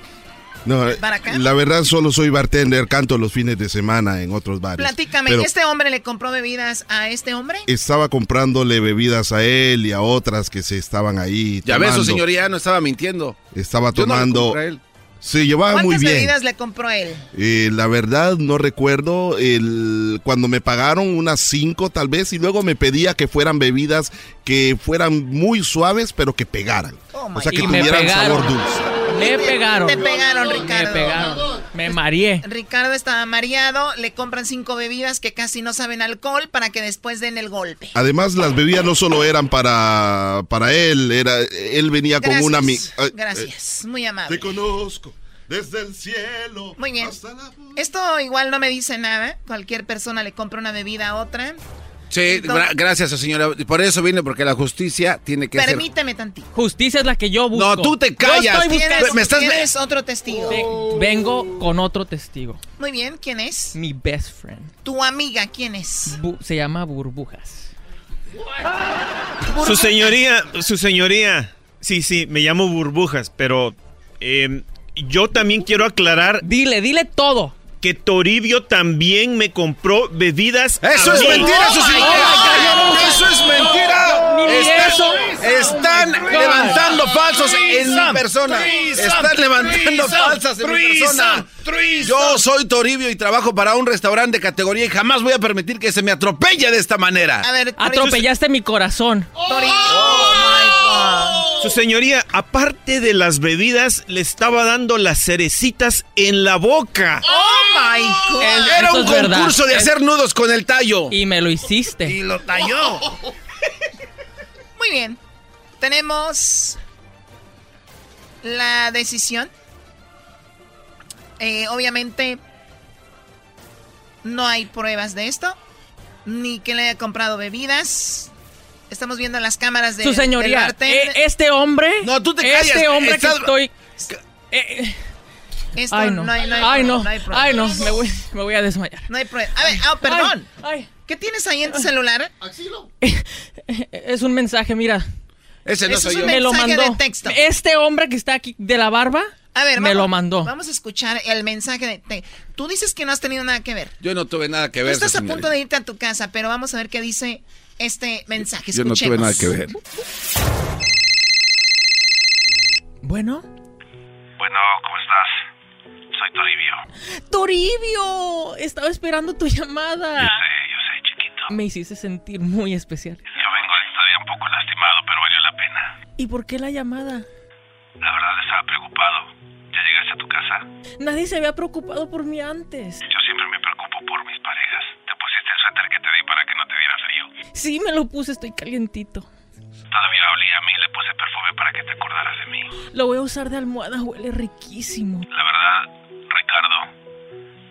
La verdad solo soy bartender, canto los fines de semana en otros bares. Platícame, Pero ¿este hombre le compró bebidas a este hombre? estaba comprándole bebidas a él y a otras que se estaban ahí Ya ves, su señoría no estaba mintiendo. Estaba Yo no le tomando compré a él. Se llevaba muy ¿Cuántas bien. bebidas le compró él? Eh, la verdad no recuerdo el cuando me pagaron unas cinco tal vez y luego me pedía que fueran bebidas que fueran muy suaves pero que pegaran. o sea que tuvieran pegaron. sabor dulce. Me pegaron. Te pegaron, Ricardo. Me pegaron. Me mareé. Ricardo estaba mareado, le compran cinco bebidas que casi no saben alcohol para que después den el golpe. Además las bebidas no solo eran para para él, era él venía con una eh, Gracias, muy amable. Te conozco desde el cielo. Muy bien. Esto igual no me dice nada. Cualquier persona le compra una bebida a otra. Sí, Entonces- gra- gracias, señora. Por eso vine, porque la justicia tiene que ser... Permíteme tantito. Justicia es la que yo busco. No, tú te Yo callas. estoy buscando- ¿Tienes, me estás- tienes otro testigo? Ve- Vengo con otro testigo. Muy bien, ¿quién es? Mi best friend. Tu amiga, ¿quién es? Bu- se llama Burbujas. Su señoría, su señoría. Sí, sí, me llamo Burbujas, pero eh, yo también quiero aclarar. Dile, dile todo. Que Toribio también me compró bebidas. ¡Eso es mí. mentira! ¡Eso es mentira! Ni Están- eso. Están God. levantando falsos en mi persona. Están levantando falsas en mi persona. Yo soy Toribio y trabajo para un restaurante de categoría y jamás voy a permitir que se me atropelle de esta manera. A ver, Atropellaste mi corazón. Su señoría, aparte de las bebidas, le estaba dando las cerecitas en la boca. ¡Oh, my God! Era un concurso de hacer nudos con el tallo. Y me lo hiciste. Y lo talló. Muy bien. Tenemos la decisión. Eh, obviamente no hay pruebas de esto. Ni que le haya comprado bebidas. Estamos viendo las cámaras de Su señoría, del eh, este hombre. No, tú te Este callas, hombre estás- que estoy. eh, Esto ay, no. no hay, no hay ay, no. no hay pruebas. Ay, no. Me voy, me voy a desmayar. No hay pruebas. A ver, ah, perdón. Ay, ¿Qué tienes ahí en tu celular? ay. Es un mensaje, mira. Ese no Eso soy es yo. un Me lo mensaje mandó. de texto. Este hombre que está aquí de la barba. A ver, me vamos- lo mandó. Vamos a escuchar el mensaje de te- Tú dices que no has tenido nada que ver. Yo no tuve nada que Tú ver. estás a punto de irte a tu casa, pero vamos a ver qué dice este mensaje. Yo no tuve Escuchemos. nada que ver. Bueno. Bueno, ¿cómo estás? Soy Toribio. Toribio, estaba esperando tu llamada. Yo sé, yo sé, chiquito. Me hiciste sentir muy especial. Yo vengo todavía un poco lastimado, pero valió la pena. ¿Y por qué la llamada? La verdad estaba preocupado. ¿Ya llegaste a tu casa? Nadie se había preocupado por mí antes. Yo siempre me preocupo por mis parejas. ¿Te pusiste el suéter que te di para Sí, me lo puse, estoy calientito. Todavía olía a mí, le puse perfume para que te acordaras de mí. Lo voy a usar de almohada, huele riquísimo. La verdad, Ricardo,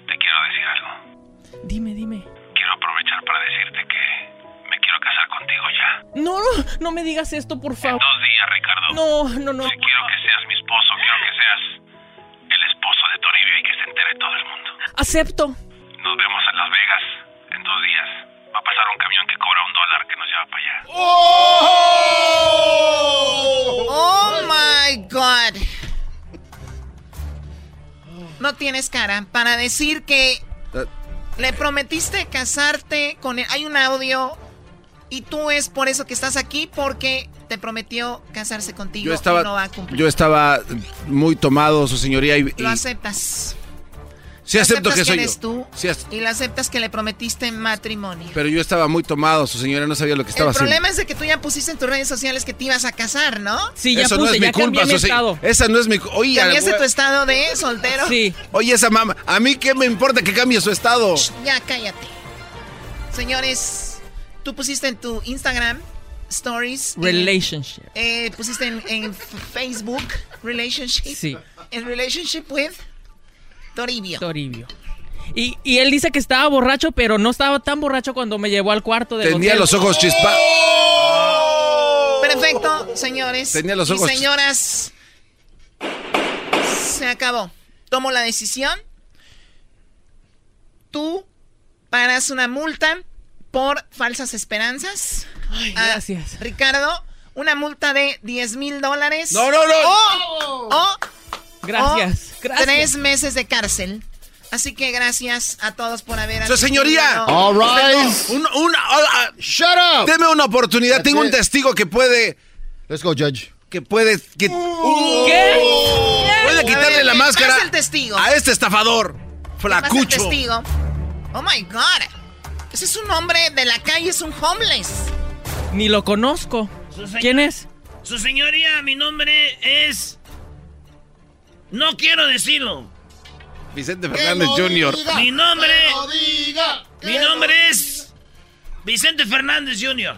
te quiero decir algo. Dime, dime. Quiero aprovechar para decirte que me quiero casar contigo ya. No, no, no me digas esto, por favor. Dos días, Ricardo. No, no, no. Si quiero que seas mi esposo, quiero que seas el esposo de Toribio y que se entere todo el mundo. Acepto. Nos vemos en Las Vegas en dos días. A pasar un camión que cobra un dólar que nos lleva para allá. Oh my God. No tienes cara para decir que le prometiste casarte con él. Hay un audio y tú es por eso que estás aquí porque te prometió casarse contigo Yo y estaba, no va a cumplir. yo estaba muy tomado, su señoría, y, y Lo aceptas. Sí acepto que soy eres yo. tú Sí y lo aceptas que le prometiste matrimonio. pero yo estaba muy tomado, su señora no sabía lo que estaba El haciendo. problema es de que tú ya pusiste en tus redes sociales que te ibas a casar, ¿no? Sí, ya Eso puse, no es ya mi culpa, mi estado. Esa no es mi cu- Oye, ¿Cambiaste tu estado de soltero? Sí. Oye, esa mamá, a mí qué me importa que cambie su estado. Ya cállate. Señores, tú pusiste en tu Instagram stories. eh, Relationship. eh, pusiste en, en Facebook relationship. Sí. En relationship with Toribio. Toribio. Y, y él dice que estaba borracho, pero no estaba tan borracho cuando me llevó al cuarto de Tenía los ojos chispa. Perfecto, señores. Tenía los y ojos- señoras. Se acabó. Tomo la decisión. Tú pagas una multa por falsas esperanzas. Ay, gracias. Ricardo, una multa de 10 mil dólares. No, no, no. O, o- Gracias, o gracias. Tres meses de cárcel. Así que gracias a todos por haber Su señoría. All right. Un- una- ah, Shut up. deme una oportunidad. That's Tengo un testigo que puede. Let's go, Judge. Que puede. Que, ¿Qué? Puede quitarle ver, la ¿quién máscara es el testigo? a este estafador. ¿Quién va a ser Flacucho. testigo? Oh my God. Ese es un hombre de la calle, es un homeless. Ni lo conozco. ¿Quién es? Su señoría, mi nombre es. No quiero decirlo. Vicente Fernández Jr. Mi nombre. Mi nombre es. Vicente Fernández Jr.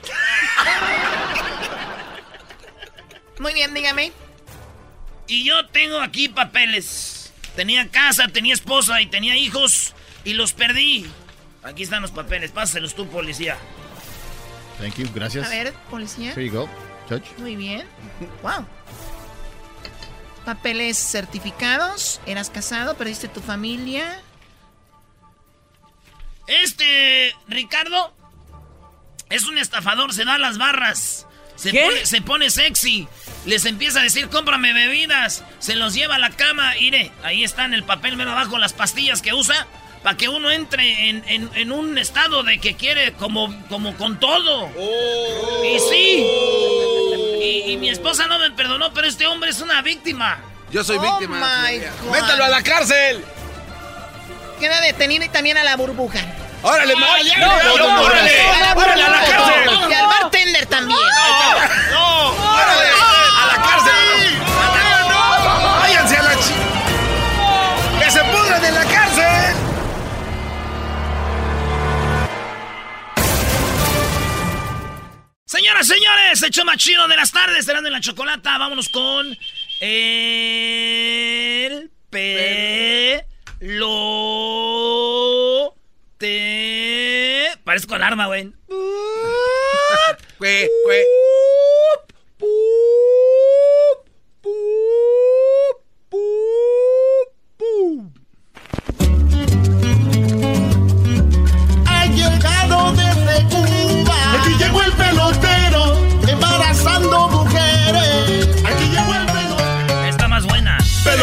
Muy bien, dígame. Y yo tengo aquí papeles. Tenía casa, tenía esposa y tenía hijos y los perdí. Aquí están los papeles, pásaselos tú, policía. Thank you, gracias. A ver, policía. Here you go, Judge. Muy bien. Wow. Papeles certificados. Eras casado, perdiste tu familia. Este, Ricardo, es un estafador, se da las barras. Se, ¿Qué? Pone, se pone sexy. Les empieza a decir, cómprame bebidas. Se los lleva a la cama. Mire, ahí está en el papel mero abajo las pastillas que usa. Para que uno entre en, en- en un estado de que quiere como, como con todo. Y sí. Y, y mi esposa no me perdonó, pero este hombre es una víctima. Yo soy Oh víctima. my señoría. God. ¡Métalo a la cárcel! Queda detenido y también a la burbuja. ¡Órale, ya, no, no, ya, órale! ¡Órale a la cárcel! Y al bartender también. ¡No! ¡Órale! Señoras, señores, hecho más chido de las tardes, esperando en la chocolata. Vámonos con el pelo te parezco alarma, güey.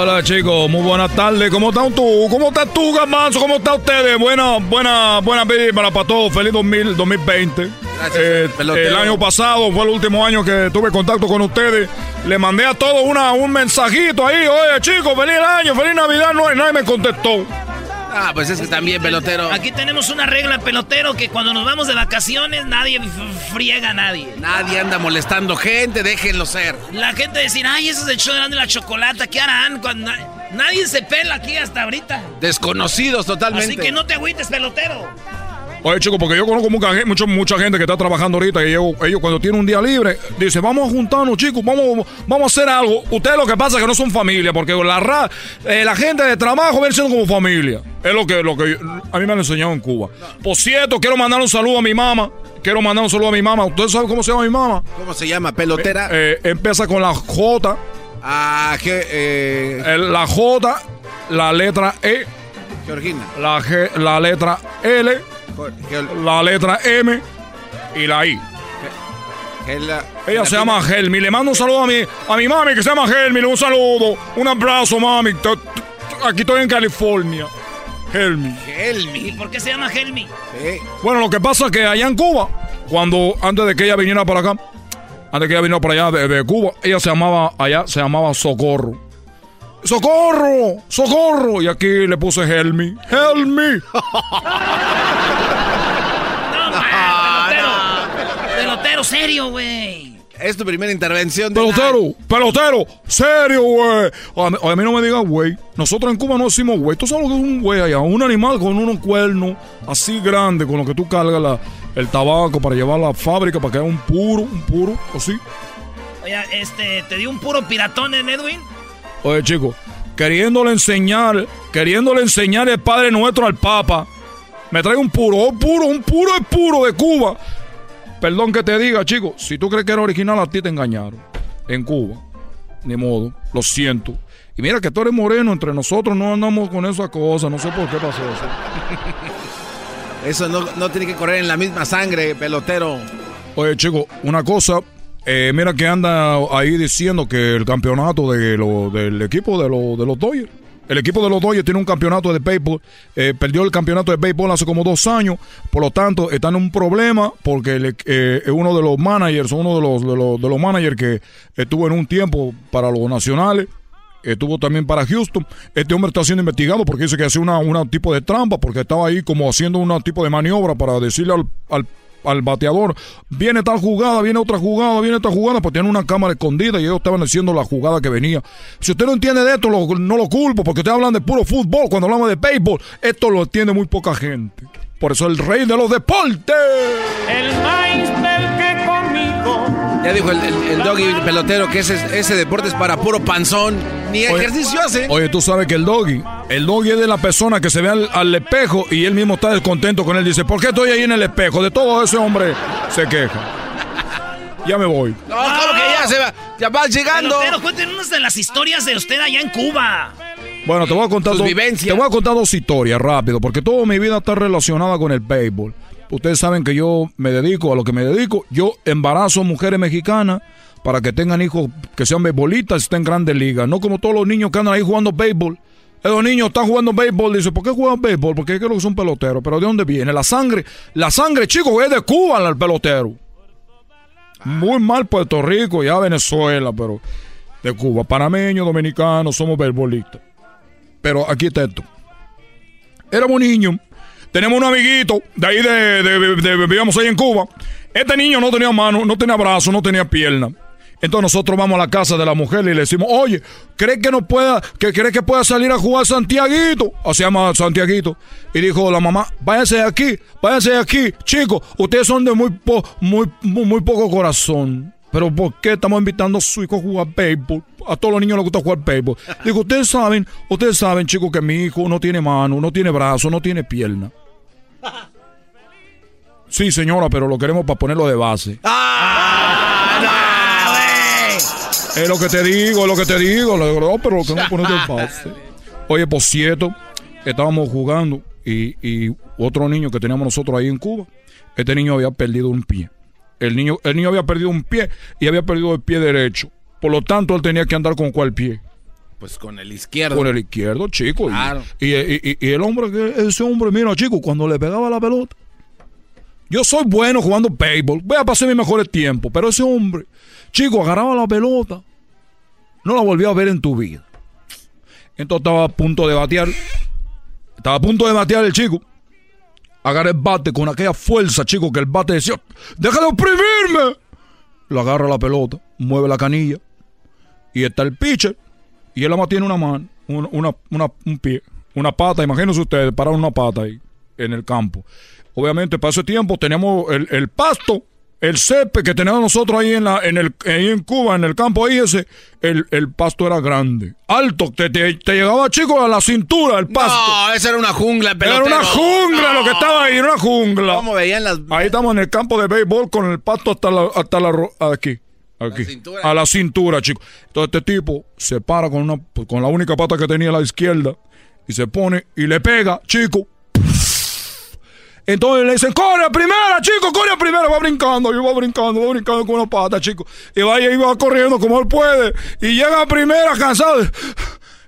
Hola chicos, muy buenas tardes. ¿Cómo están tú? ¿Cómo estás tú, Gamanzo? ¿Cómo están ustedes? Buena, buena, buena víspera para todos. Feliz 2000, 2020. Gracias, Eh, el año pasado fue el último año que tuve contacto con ustedes. Le mandé a todos una, un mensajito ahí. Oye, chicos, feliz año, feliz Navidad. No, nadie me contestó. Ah, pues es que también, pelotero. Aquí tenemos una regla, pelotero, que cuando nos vamos de vacaciones nadie friega a nadie. Nadie anda molestando gente, déjenlo ser. La gente decir, ay, eso es el show de la chocolata, ¿qué harán? Cuando na- nadie se pela aquí hasta ahorita. Desconocidos totalmente. Así que no te agüites, pelotero. Oye, chicos, porque yo conozco mucha, mucho- mucha gente que está trabajando ahorita y ellos, ellos cuando tienen un día libre, dicen, vamos a juntarnos, chicos, vamos, vamos a hacer algo. Ustedes lo que pasa es que no son familia, porque la, ra- eh, la gente de trabajo viene siendo como familia. Es lo que, lo que yo- a mí me han enseñado en Cuba. Por cierto, quiero mandar un saludo a mi mamá. Quiero mandar un saludo a mi mamá. ¿Ustedes saben cómo se llama mi mamá? ¿Cómo se llama? ¿Pelotera? Eh, eh, empieza con la J. Ah, que, la J, la letra E, Georgina. la, G, la letra L, la letra M y la I. Ella se llama Helmi. Le mando un saludo a mi, a mi mami que se llama Helmi. Un saludo. Un abrazo, mami. Aquí estoy en California. Helmi. ¿Y por qué se llama Helmi? Bueno, lo que pasa es que allá en Cuba, cuando antes de que ella viniera para acá, antes de que ella viniera para allá de, de Cuba, ella se llamaba, allá se llamaba Socorro. ¡Socorro! ¡Socorro! Y aquí le puse Helmi. ¡Helmi! Pelotero, serio, güey. Es tu primera intervención. De Pelotero, pelotero, serio, güey. A, mí- a mí no me digas, güey. Nosotros en Cuba no decimos, güey. Tú sabes lo que es un güey allá. Un animal con unos cuernos así grandes con los que tú cargas la- el tabaco para llevar a la fábrica para que haga un puro, un puro, así. Oye, este, ¿te dio un puro piratón en Edwin? Oye, chicos, queriéndole enseñar, queriéndole enseñar el Padre Nuestro al Papa, me trae un puro, un puro, un puro es puro de Cuba. Perdón que te diga, chicos, si tú crees que era original, a ti te engañaron. En Cuba. Ni modo, lo siento. Y mira que tú eres moreno, entre nosotros no andamos con esa cosa, no sé por qué pasó eso. Eso no, no tiene que correr en la misma sangre, pelotero. Oye, chico, una cosa, eh, mira que anda ahí diciendo que el campeonato de lo, del equipo de, lo, de los Dodgers, el equipo de los Dodgers tiene un campeonato de béisbol, eh, perdió el campeonato de béisbol hace como dos años, por lo tanto está en un problema porque el- eh, uno de los managers, uno de los, de los, de los managers que estuvo en un tiempo para los nacionales, estuvo también para Houston. Este hombre está siendo investigado porque dice que hacía una, una tipo de trampa, porque estaba ahí como haciendo un tipo de maniobra para decirle al, al bateador, viene tal jugada, viene otra jugada, viene otra jugada, pues tienen una cámara escondida y ellos estaban diciendo la jugada que venía. Si usted no entiende de esto, no lo culpo, porque ustedes hablan de puro fútbol, cuando hablamos de béisbol, esto lo entiende muy poca gente. Por eso el rey de los deportes. El. Ya dijo el, el, el doggy pelotero que ese, ese deporte es para puro panzón. Ni Oye, ejercicio hace. Oye, tú sabes que el doggy, el doggy es de la persona que se ve al, al espejo y él mismo está descontento con él. Dice, ¿por qué estoy ahí en el espejo? De todo ese hombre se queja. Ya me voy. No, ¿cómo que ya se va? Ya va llegando. Pero cuéntenos de las historias de usted allá en Cuba. Bueno, te voy a contar Sus dos, vivencias. te voy a contar dos historias rápido, porque toda mi vida está relacionada con el béisbol. Ustedes saben que yo me dedico a lo que me dedico. Yo embarazo mujeres mexicanas para que tengan hijos que sean beisbolistas y estén en grandes ligas. No como todos los niños que andan ahí jugando béisbol. Esos niños están jugando béisbol. Dice, ¿por qué juegan béisbol? Porque creo que son peloteros. Pero ¿de dónde viene? La sangre, la sangre, chicos, es de Cuba el pelotero. Muy mal Puerto Rico, ya Venezuela, pero de Cuba. Panameños, dominicanos, somos beisbolistas. Pero aquí está esto. Éramos niños. Tenemos un amiguito de ahí de, de, de- vivíamos ahí en Cuba. Este niño no tenía mano, no tenía brazo, no tenía pierna. Entonces nosotros vamos a la casa de la mujer y le decimos, oye, ¿crees que no pueda, que crees que pueda salir a jugar Santiaguito? Así llama Santiaguito. Y dijo la mamá, váyanse de aquí, váyanse de aquí. Chicos, ustedes son de muy, po- muy, muy poco corazón. Pero ¿por qué estamos invitando a su hijo a jugar béisbol? A todos los niños les gusta jugar béisbol. Digo, ustedes saben, ustedes saben, chicos, que mi hijo no tiene mano, no tiene brazo, no tiene pierna. Sí, señora, pero lo queremos para ponerlo de base. Es lo que te digo, es lo que te digo. Le digo, no, pero lo queremos poner de base. Oye, por cierto, estábamos jugando y, y otro niño que teníamos nosotros ahí en Cuba, este niño había perdido un pie. El niño, el niño había perdido un pie y había perdido el pie derecho. Por lo tanto, él tenía que andar con cuál pie. Pues con el izquierdo. Con el izquierdo, chico. Claro. Y, y- y- y el hombre, ese hombre, mira, chico, cuando le pegaba la pelota. Yo soy bueno jugando béisbol. Voy a pasar mis mejores tiempos. Pero ese hombre, chico, agarraba la pelota. No la volvió a ver en tu vida. Entonces estaba a punto de batear. Estaba a punto de batear el chico. Agarra el bate con aquella fuerza, chico, que el bate decía, ¡deja de oprimirme! Lo agarra la pelota, mueve la canilla. Y está el pitcher. Y él más tiene una mano, una, una- una- un pie, una pata. Imagínense ustedes, parar una pata ahí en el campo. Obviamente, para ese tiempo teníamos el, el pasto, el césped que teníamos nosotros ahí en, la, en, el, ahí en Cuba, en el campo ahí ese. El, el pasto era grande, alto, te, te- te llegaba, chico, a la cintura el pasto. No, esa era una jungla, Era una jungla lo que estaba ahí, era una jungla. ¿Cómo veían las... Ahí estamos en el campo de béisbol con el pasto hasta la, hasta la ro- aquí. Cintura. A la cintura, chico. Entonces este tipo se para con una con la única pata que tenía a la izquierda y se pone y le pega, chico. Entonces le dicen, corre a primera, chico, corre a primera, va brincando, y va brincando, va brincando con una pata, chico. Y va y va corriendo como él puede. Y llega a primera cansado.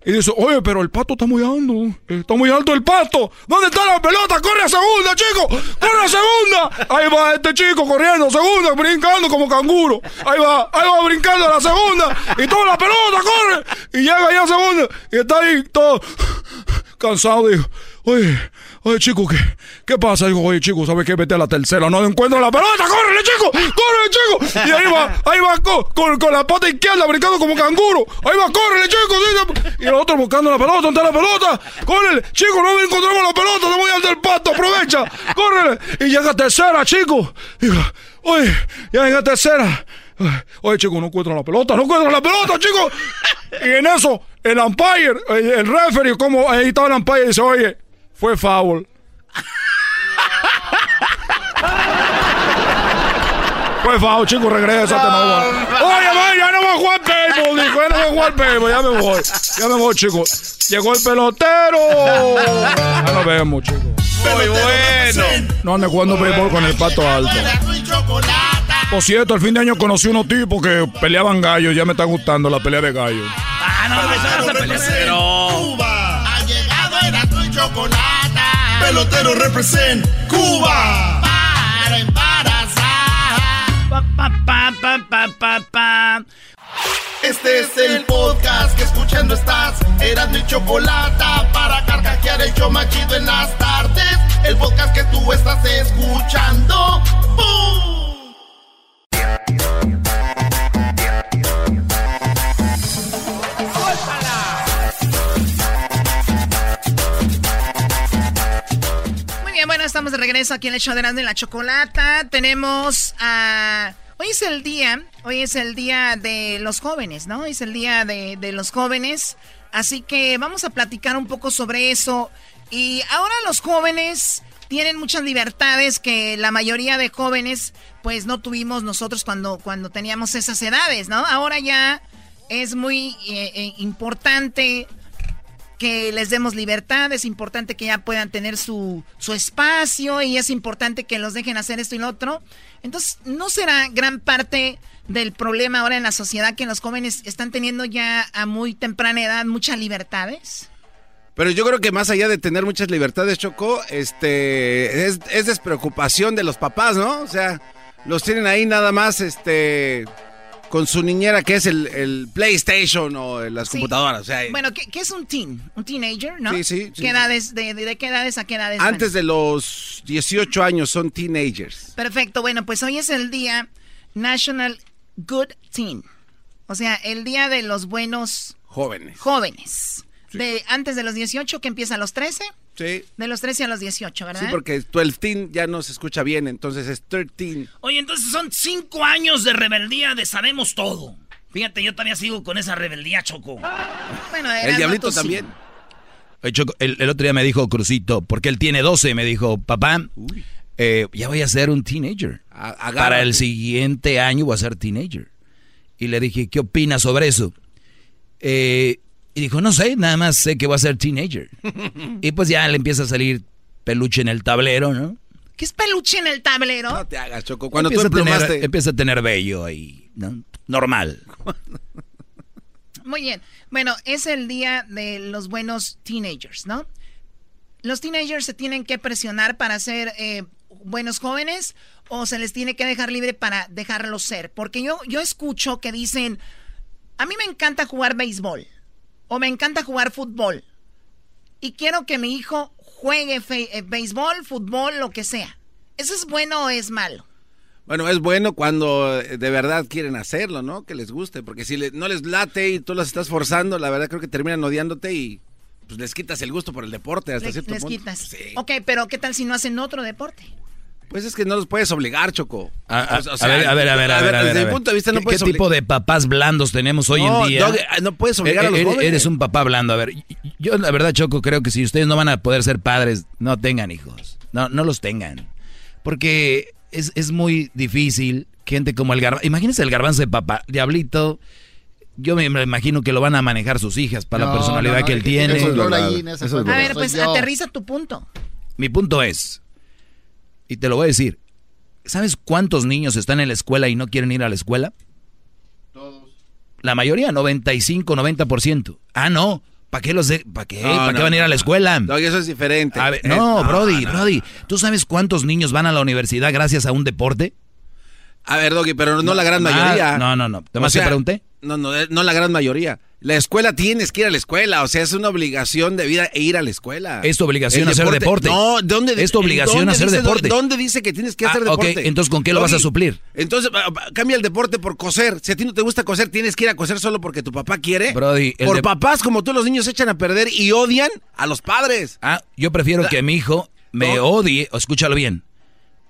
Y dice, oye, pero el pato está muy alto, está muy alto el pato. ¿Dónde está la pelota? Corre a segunda, chico, corre a segunda. Ahí va este chico corriendo, segunda, brincando como canguro. Ahí va, ahí va brincando a la segunda. Y toda la pelota corre. Y llega ahí a segunda. Y está ahí todo cansado. Dijo, oye, oye, chico, ¿qué, qué pasa? Digo, oye, chico, ¿sabes qué? Vete a la tercera, no encuentro la pelota, córrele, chico, córrele, chico. Y ahí va, ahí va co- con, con la pata izquierda brincando como canguro. Ahí va, córrele, chico. Y el otro buscando la pelota, ¿dónde está la pelota? Córrele, chico, no encontramos la pelota, te voy al del pato, aprovecha, córrele. Y llega a tercera, chico. Digo, oye, ya llega a tercera. Oye, chico, no encuentro la pelota, no encuentro la pelota, chico. Y en eso, el umpire, el, el referee, como ahí estaba el umpire, dice, oye, fue foul. Fue foul, chico, regrésate, no va. Oye, man, ya no va a jugar béisbol, dijo, no voy a jugar béisbol, ya me voy. Ya me voy, chicos. Llegó el pelotero. Ya nos vemos, chicos. Muy bueno. No ande jugando béisbol con el pato alto. Por cierto, el fin de año conocí unos tipos que peleaban gallos. Ya me está gustando la pelea de gallos. Ah, no. Cuba. Ha llegado Erasmo y Chocolata. Pelotero represent Cuba. Para embarazar. Pa, pa, pa, pa, pa, pa, pa. Este es el podcast que escuchando estás. Erasmo y Chocolata. Para carcajear el show machido en las tardes. El podcast que tú estás escuchando. ¡Bum! Estamos de regreso aquí en el show de Erasmo y la Chocolata. Tenemos a... Hoy es el día, hoy es el día de los jóvenes, ¿no? Hoy es el día de, de los jóvenes. Así que vamos a platicar un poco sobre eso. Y ahora los jóvenes tienen muchas libertades que la mayoría de jóvenes pues no tuvimos nosotros cuando, cuando teníamos esas edades, ¿no? Ahora ya es muy eh, eh, importante que les demos libertad, es importante que ya puedan tener su, su espacio y es importante que los dejen hacer esto y lo otro. Entonces, ¿no será gran parte del problema ahora en la sociedad que los jóvenes están teniendo ya a muy temprana edad muchas libertades? Pero yo creo que más allá de tener muchas libertades, Choco, este, es, es despreocupación de los papás, ¿no? O sea, los tienen ahí nada más, este, con su niñera que es el, el PlayStation o las Sí. computadoras. O sea, Bueno, ¿qué, qué es un teen? Un teenager, ¿no? Sí, sí, sí. ¿Qué edades, de, de- de qué edades a qué edades? van? antes de los 18 años son teenagers. Perfecto, bueno, pues hoy es el día National Good Teen. O sea, el día de los buenos Jóvenes. jóvenes. De antes de los 18, que empieza a los 13. Sí. De los 13 a los 18, ¿verdad? Sí, porque 12 teen ya no se escucha bien, entonces es 13. Oye, entonces son cinco años de rebeldía de sabemos todo. Fíjate, yo todavía sigo con esa rebeldía, Choco. Bueno, El diablito también. Oye, Choco, el, el otro día me dijo Crucito, porque él tiene 12, me dijo, papá, eh, ya voy a ser un teenager. Para el siguiente año voy a ser teenager. Y le dije, ¿qué opinas sobre eso? Eh, y dijo, no sé, nada más sé que voy a ser teenager. y pues ya le empieza a salir peluche en el tablero, ¿no? ¿Qué es peluche en el tablero? No te hagas, Choco. Cuando empieza, tú a tener, empieza a tener vello ahí, ¿no? Normal. Muy bien. Bueno, es el día de los buenos teenagers, ¿no? ¿Los teenagers se tienen que presionar para ser eh, buenos jóvenes o se les tiene que dejar libre para dejarlos ser? Porque yo, yo escucho que dicen, a mí me encanta jugar béisbol o me encanta jugar fútbol y quiero que mi hijo juegue eh, béisbol, fútbol, lo que sea. ¿Eso es bueno o es malo? Bueno, es bueno cuando eh, de verdad quieren hacerlo, ¿no? Que les guste, porque si le- no les late y tú los estás forzando, la verdad creo que terminan odiándote y pues les quitas el gusto por el deporte hasta Le- cierto les punto. quitas. Ok, pero ¿qué tal si no hacen otro deporte? Pues es que no los puedes obligar, Choco. A, a- O sea, a ver, a ver, a ver, a ver. a ver, Desde mi punto de vista no ¿Qué, puedes qué tipo de papás blandos tenemos hoy No, en día? Doggy, no puedes obligar a los Eres- jóvenes. Eres un papá blando. A ver, yo la verdad, Choco, creo que si ustedes no van a poder ser padres, no tengan hijos. No, no los tengan. Porque es, es muy difícil. Gente como el garbanzo. Imagínense el garbanzo de papá. Diablito. Yo me imagino que lo van a manejar sus hijas para la personalidad no, no, que él tiene. es. A ver, pues aterriza tu punto. Mi punto es, y te lo voy a decir, ¿sabes cuántos niños están en la escuela y no quieren ir a la escuela? La mayoría, 95, 90%. Ah, no. ¿Para qué los de, ¿Para qué? No, ¿Para qué no, van a ir a la no. escuela? Doggy, eso es diferente. A ver, Eh, no, Brody, no. Brody. ¿Tú sabes cuántos niños van a la universidad gracias a un deporte? A ver, Doggy, pero no la gran mayoría. no, no, no. Nomás O sea, te pregunté. No, no, eh, no la gran mayoría. La escuela tienes que ir a la escuela, o sea, es una obligación de vida e ir a la escuela. Es tu obligación El hacer deporte. No, ¿dónde Es tu obligación ¿dónde hacer dice, deporte. ¿Dónde dice que tienes que Ah, hacer ok, deporte? entonces, ¿con qué lo vas a suplir? Entonces, ah, ah, cambia el deporte por coser. Si a ti no te gusta coser, tienes que ir a coser solo porque tu papá quiere. Brody, por de- papás como tú, los niños se echan a perder y odian a los padres. Ah, yo prefiero que mi hijo me No. odie, escúchalo bien.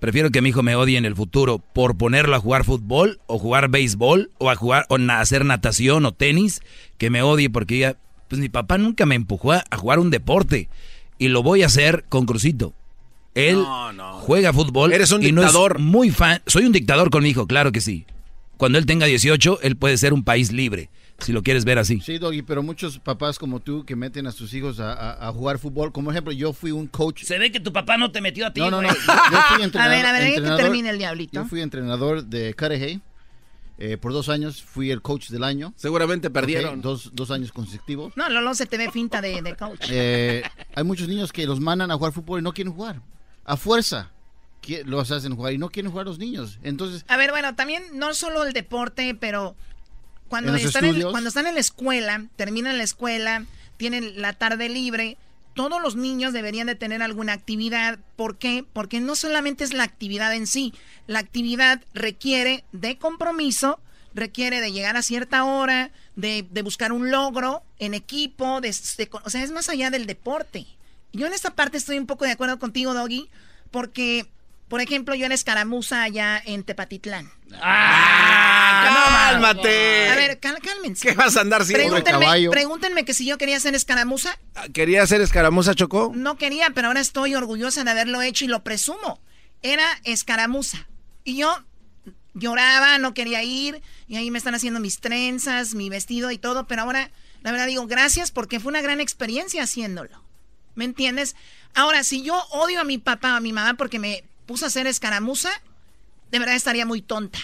Prefiero que mi hijo me odie en el futuro por ponerlo a jugar fútbol o jugar béisbol o a jugar o na- hacer natación o tenis, que me odie porque ya, pues mi papá nunca me empujó a, a jugar un deporte y lo voy a hacer con Crucito. Él No, no. juega fútbol Eres un y no es dictador. muy fan. Soy un dictador con mi hijo, claro que sí. Cuando él tenga 18, él puede ser un país libre. Si lo quieres ver así. Sí, Doggy, pero muchos papás como tú que meten a sus hijos a, a- a jugar fútbol, como ejemplo, yo fui un coach. Se ve que tu papá no te metió a ti, No, no, no. Yo, yo fui A entrenador. ver, a ver, deja que entrenador- termine el diablito. Yo fui entrenador de Cudahy. Eh, por dos años fui el coach del año. Seguramente perdieron. Dos, dos años consecutivos. No, Lolo se te ve finta de, de coach. Eh, hay muchos niños que los mandan a jugar fútbol y no quieren jugar. A fuerza los hacen jugar y no quieren jugar los niños. Entonces, A ver, bueno, también no solo el deporte, pero cuando En están en, cuando están en la escuela, terminan la escuela, tienen la tarde libre, todos los niños deberían de tener alguna actividad. ¿Por qué? Porque no solamente es la actividad en sí, la actividad requiere de compromiso, requiere de llegar a cierta hora, de, de buscar un logro en equipo, de, de- o sea, es más allá del deporte. Yo en esta parte estoy un poco de acuerdo contigo, Doggy, porque, por ejemplo, yo era escaramuza allá en Tepatitlán. ¡Cálmate! A ver, cal- cálmense. ¿Qué vas a andar sin Pregúntenme, pregúntenme que si yo quería ser escaramuza. ¿Quería hacer escaramuza, Chocó? No quería, pero ahora estoy orgullosa de haberlo hecho y lo presumo. Era escaramuza. Y yo lloraba, no quería ir, y ahí me están haciendo mis trenzas, mi vestido y todo, pero ahora, la verdad digo, gracias porque fue una gran experiencia haciéndolo. ¿Me entiendes? Ahora, si yo odio a mi papá o a mi mamá porque me puso a hacer escaramuza, de verdad estaría muy tonta.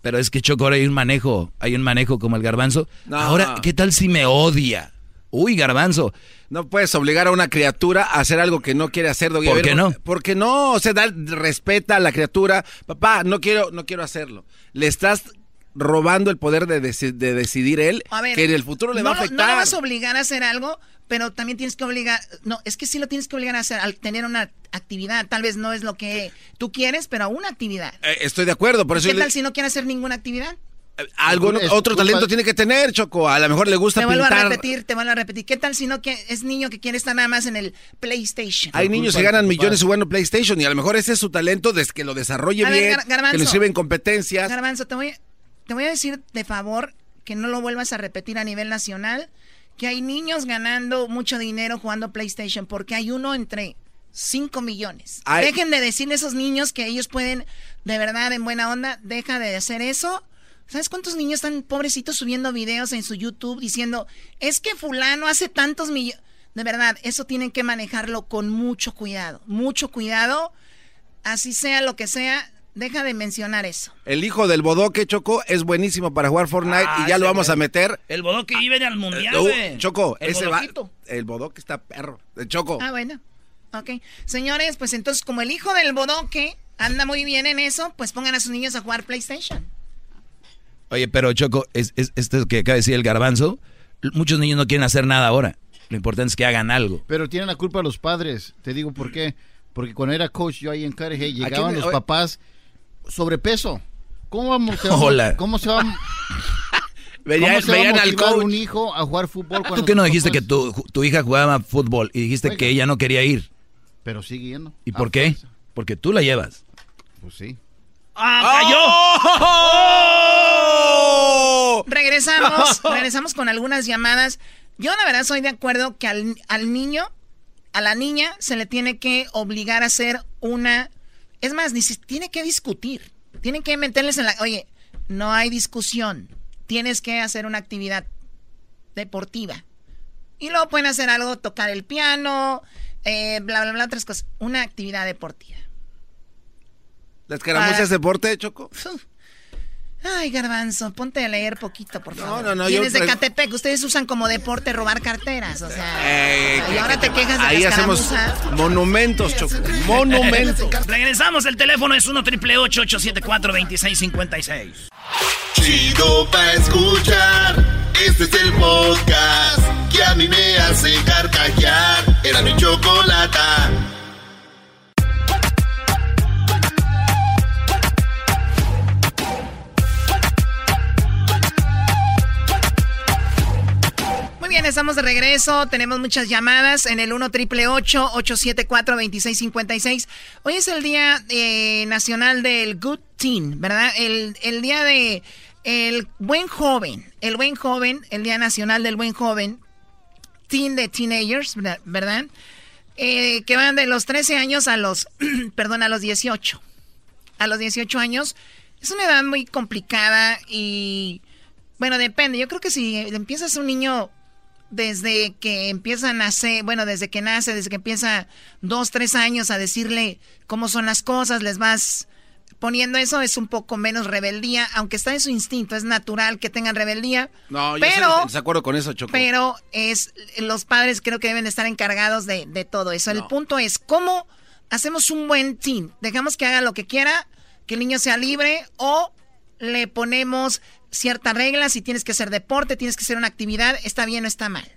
Pero es que Choco, ahora hay un manejo, hay un manejo como el garbanzo. No. Ahora, ¿qué tal si me odia? Uy, garbanzo. No puedes obligar a una criatura a hacer algo que no quiere hacer. Doggy. ¿Por qué no? Porque no, o sea, da, respeta a la criatura. Papá, no quiero, no quiero hacerlo. Le estás robando el poder de, deci- de decidir él A ver, que en el futuro le va a afectar. No le vas a obligar a hacer algo, pero también tienes que obligar. No, es que sí lo tienes que obligar a hacer, al tener una actividad. Tal vez no es lo que tú quieres, pero una actividad. Eh, estoy de acuerdo, por eso ¿Qué le- tal si no quiere hacer ninguna actividad? algo, Es otro talento tiene que tener, Choco. A lo mejor le gusta Te vuelvo pintar. a repetir, te vuelvo a repetir. ¿Qué tal si no que es niño que quiere estar nada más en el PlayStation? Hay niños que ganan millones jugando PlayStation y a lo mejor ese es su talento desde que lo desarrolle A ver, bien, Gar- Garbanzo. que lo inscribe en competencias. Garbanzo, te voy, te voy a decir de favor que no lo vuelvas a repetir a nivel nacional, que hay niños ganando mucho dinero jugando PlayStation, porque hay uno entre 5 millones. Ay. Dejen de decirle a esos niños que ellos pueden, de verdad, en buena onda, deja de hacer eso. ¿Sabes cuántos niños están pobrecitos subiendo videos en su YouTube diciendo, es que fulano hace tantos millones? De verdad, eso tienen que manejarlo con mucho cuidado, mucho cuidado. Así sea lo que sea, deja de mencionar eso. El hijo del bodoque, Choco, es buenísimo para jugar Fortnite Ah, y ya lo vamos a meter. El bodoque iba al mundial, Uh. Choco, El ese va. El bodoque está perro. Eh, Choco. Ah, bueno. Ok. Señores, pues entonces, como el hijo del bodoque anda muy bien en eso, pues pongan a sus niños a jugar PlayStation. Oye, pero Choco, es, es- esto que acaba de decir el garbanzo, muchos niños no quieren hacer nada ahora. Lo importante es que hagan algo. pero tienen la culpa los padres. Te digo por qué. Porque cuando era coach yo ahí en Cudahy, llegaban quién- los oye- papás sobrepeso. ¿Cómo vamos? se vamos- Hola. ¿Cómo se va? Veían- ¿Cómo se va a veían al coach. un hijo a jugar fútbol cuando ¿Tú qué no dijiste que tu, tu hija jugaba fútbol y dijiste Oiga. que ella no quería ir? Pero sigue yendo. ¿Y por qué? fuerza. Porque tú la llevas. Pues sí. ¡Ah, cayó! ¡Oh! Regresamos, regresamos con algunas llamadas. Yo la verdad soy de acuerdo que al, al niño, a la niña, se le tiene que obligar a hacer una... Es más, ni si- tiene que discutir. Tienen que meterles en la... Oye, no hay discusión. Tienes que hacer una actividad deportiva. Y luego pueden hacer algo, tocar el piano, eh, bla, bla, bla, otras cosas. Una actividad deportiva. ¿La escaramuza es deporte, Choco? Ay, garbanzo, ponte a leer poquito, por favor. no, no, Vienes yo de Catepec, ustedes usan como deporte robar carteras, o sea... Eh, y que- ahora que te quejas de Ahí la hacemos monumentos, Choco. Monumentos. Regresamos, el teléfono es 1 triple 874 2656 Chido pa' escuchar. Este es el podcast que a mí me hace carcajear. Era mi chocolata. Estamos de regreso. Tenemos muchas llamadas en el 1 triple 874 2656 Hoy es el Día eh, Nacional del Good Teen, ¿verdad? El, el día de el buen joven. El buen joven, el Día Nacional del Buen Joven. Teen de Teenagers, ¿verdad? ¿verdad? Eh, que van de los 13 años a los, perdón, a los 18. A los 18 años. Es una edad muy complicada y Bueno, depende. Yo creo que si empiezas un niño desde que empieza a nacer, bueno, desde que nace, desde que empieza dos, tres años a decirle cómo son las cosas, les vas poniendo eso, es un poco menos rebeldía, aunque está en su instinto, es natural que tengan rebeldía. No, yo pero, estoy de acuerdo con eso, Choco. Pero es, los padres creo que deben estar encargados de, de todo eso. El punto es, ¿cómo hacemos un buen team? Dejamos que haga lo que quiera, que el niño sea libre o le ponemos ciertas reglas, si tienes que hacer deporte, tienes que hacer una actividad, está bien o está mal.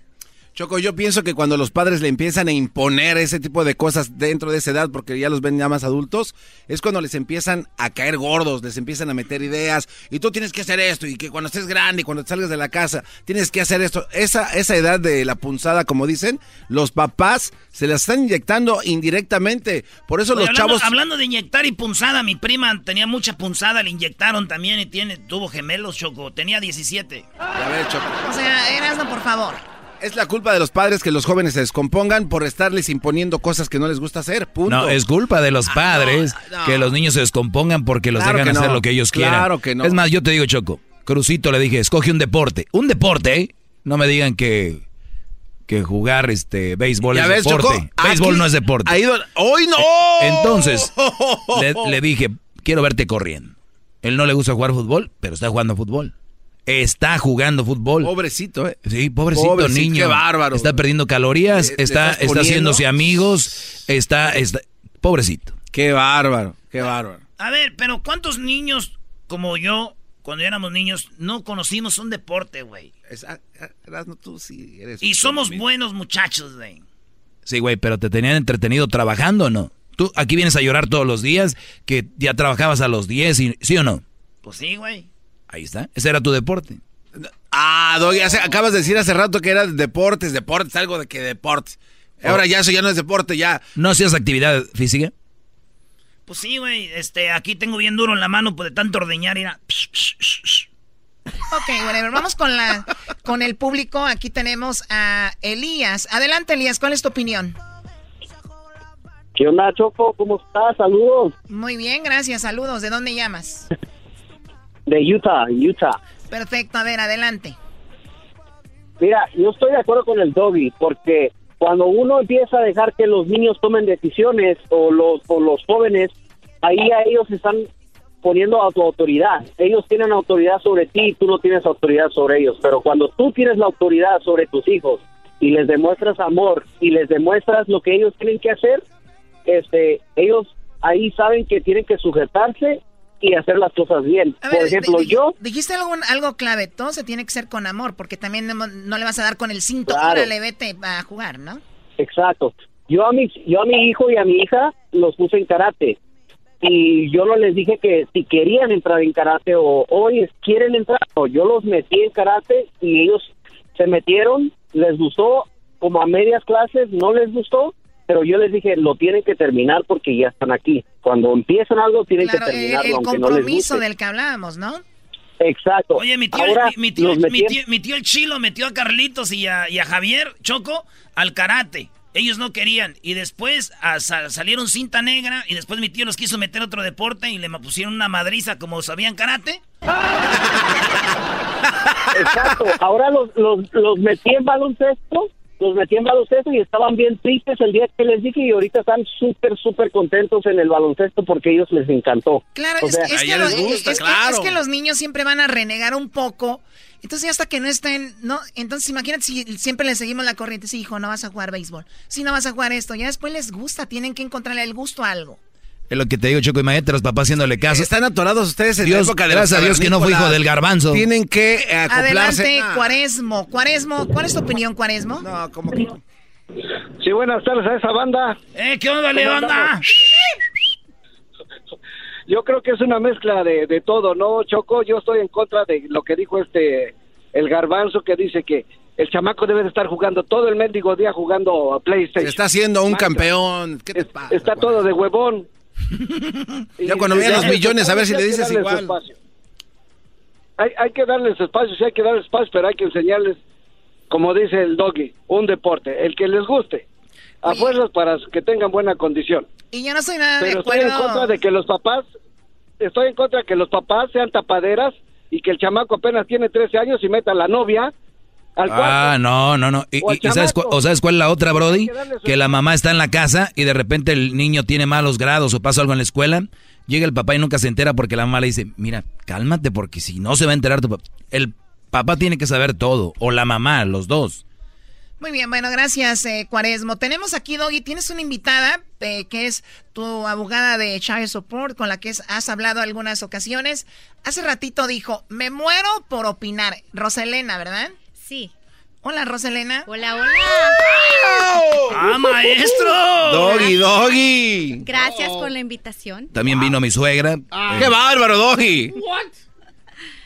Choco, yo pienso que cuando los padres le empiezan a imponer ese tipo de cosas dentro de esa edad, porque ya los ven ya más adultos, es cuando les empiezan a caer gordos, les empiezan a meter ideas, y tú tienes que hacer esto, y que cuando estés grande y cuando salgas de la casa, tienes que hacer esto. Esa, esa edad de la punzada, como dicen, los papás se la están inyectando indirectamente. Por eso Oye, los hablando, chavos... Hablando de inyectar y punzada, mi prima tenía mucha punzada, le inyectaron también y tiene, tuvo gemelos, Choco. Tenía 17. A ver, Choco. O sea, Erasmo, por favor. Es la culpa de los padres que los jóvenes se descompongan por estarles imponiendo cosas que no les gusta hacer. Punto. No, es culpa de Ah, los padres que los niños se descompongan porque los Claro dejan hacer lo que ellos Claro quieran. que no. Es más, yo te digo, Choco, Crucito le dije, escoge un deporte. Un deporte, ¿eh? No me digan que, que jugar este béisbol Ya es ves, deporte. Béisbol aquí no es deporte. ido- ¡Hoy no! Eh, Entonces, le, le dije, quiero verte corriendo. Él no le gusta jugar fútbol, pero está jugando fútbol. Está jugando fútbol. Pobrecito, ¿eh? Sí, pobrecito, Pobrecito, niño. qué bárbaro. Está perdiendo calorías, ¿Le- le está, estás está haciéndose amigos, está, está... Pobrecito. Qué bárbaro, qué bárbaro. A ver, pero ¿cuántos niños como yo, cuando éramos niños, no conocimos un deporte, güey? ah, tú sí eres... Y somos buenos muchachos, güey. Sí, güey, pero te tenían entretenido trabajando, ¿o ¿no? Tú aquí vienes a llorar todos los días, que ya trabajabas a los 10, y, ¿sí o no? Pues sí, güey. Ahí está. Ese era tu deporte. Ah, Doggy, hace- acabas de decir hace rato que era deportes, deportes, algo de que deportes. Ahora ya eso ya no es deporte, ya. ¿No hacías actividad física? Pues sí, güey. Este, aquí tengo bien duro en la mano pues, de tanto ordeñar y era... Ok, whatever. Vamos con la con el público. Aquí tenemos a Elías. Adelante, Elías. ¿Cuál es tu opinión? ¿Qué onda, Choco? ¿Cómo estás? Saludos. Muy bien, gracias. Saludos. ¿De dónde llamas? De Utah, Utah. Perfecto. A ver, adelante. Mira, yo estoy de acuerdo con el doggy, porque cuando uno empieza a dejar que los niños tomen decisiones o los, o los jóvenes, ahí a ellos están poniendo a tu autoridad. Ellos tienen autoridad sobre ti tú no tienes autoridad sobre ellos. Pero cuando tú tienes la autoridad sobre tus hijos y les demuestras amor y les demuestras lo que ellos tienen que hacer, este, ellos ahí saben que tienen que sujetarse y hacer las cosas bien. A ver, Por ejemplo, yo Dijiste algo, algo clave. Todo se tiene que ser con amor, porque también no, no le vas a dar con el cinto. Claro. Órale, vete a jugar, ¿no? Exacto. Yo a mi yo a mi hijo y a mi hija los puse en karate y yo no les dije que si querían entrar en karate o hoy quieren entrar, o yo los metí en karate y ellos se metieron, les gustó como a medias clases, no les gustó, pero yo les dije lo tienen que terminar porque ya están aquí. Cuando empiezan algo tienen Claro, que terminarlo el aunque no les compromiso guste. del que hablábamos, ¿no? Exacto. Oye, mi tío, Ahora mi, mi tío, mi tío- mi tío el Chilo metió a Carlitos y a, y a Javier Choco al karate. Ellos no querían. Y después a- salieron cinta negra. Y después mi tío los quiso meter a otro deporte. Y le pusieron una madriza como sabían karate. Exacto. Ahora los, los, los metí en baloncesto, los metí en baloncesto y estaban bien tristes el día que les dije y ahorita están súper, súper contentos en el baloncesto porque a ellos les encantó. Claro, O es, sea, es que los, es- es que- es que los niños siempre van a renegar un poco. Entonces, hasta que no estén, ¿no? Entonces, imagínate si siempre les seguimos la corriente. Sí, hijo, no vas a jugar béisbol. Sí, no vas a jugar esto. Ya después les gusta. Tienen que encontrarle el gusto a algo. Es lo que te digo, Choco, imagínate los papás haciéndole caso. Están atorados ustedes en Dios, la época de gracias a Dios que no fue hijo del garbanzo. Tienen que eh, acoplarse. Adelante, Nah. Cuaresmo. Cuaresmo, ¿cuál es tu opinión, Cuaresmo? No, como que... Sí, buenas tardes a esa banda. ¡Eh, qué onda, ¿Cómo banda? Yo creo que es una mezcla de, de todo, ¿no, Choco? Yo estoy en contra de lo que dijo este, el garbanzo, que dice que el chamaco debe de estar jugando todo el mendigo día jugando a PlayStation. Se está haciendo un campeón. ¿Qué te pasa? Está todo de huevón. Ya cuando vean los millones, a ver si le dices igual. espacio. Hay, hay que darles espacio, sí hay que darles espacio, pero hay que enseñarles, como dice el doggy, un deporte, el que les guste, a fuerzas para que tengan buena condición. Y yo no soy nada de Pero estoy en acuerdo. contra de que los papás, estoy en contra de que los papás sean tapaderas y que el chamaco apenas tiene 13 años y meta a la novia al. Ah, no, no, no. ¿Y, sabes, o sabes cuál es la otra, Brody? Que la mamá está en la casa y de repente el niño tiene malos grados o pasa algo en la escuela. Llega el papá y nunca se entera porque la mamá le dice, mira, cálmate porque si no se va a enterar tu papá. El papá tiene que saber todo, o la mamá, los dos. Muy bien, bueno, gracias, eh, Cuaresmo. Tenemos aquí, Doggy, tienes una invitada eh, que es tu abogada de Child Support, con la que has hablado algunas ocasiones. Hace ratito dijo, me muero por opinar. Roselena, ¿verdad? Sí. Hola, Roselena. Hola, hola. ¡Ah, maestro! Doggy, doggy. Gracias por la invitación. También vino mi suegra. Ah. ¡Qué bárbaro, Doggy!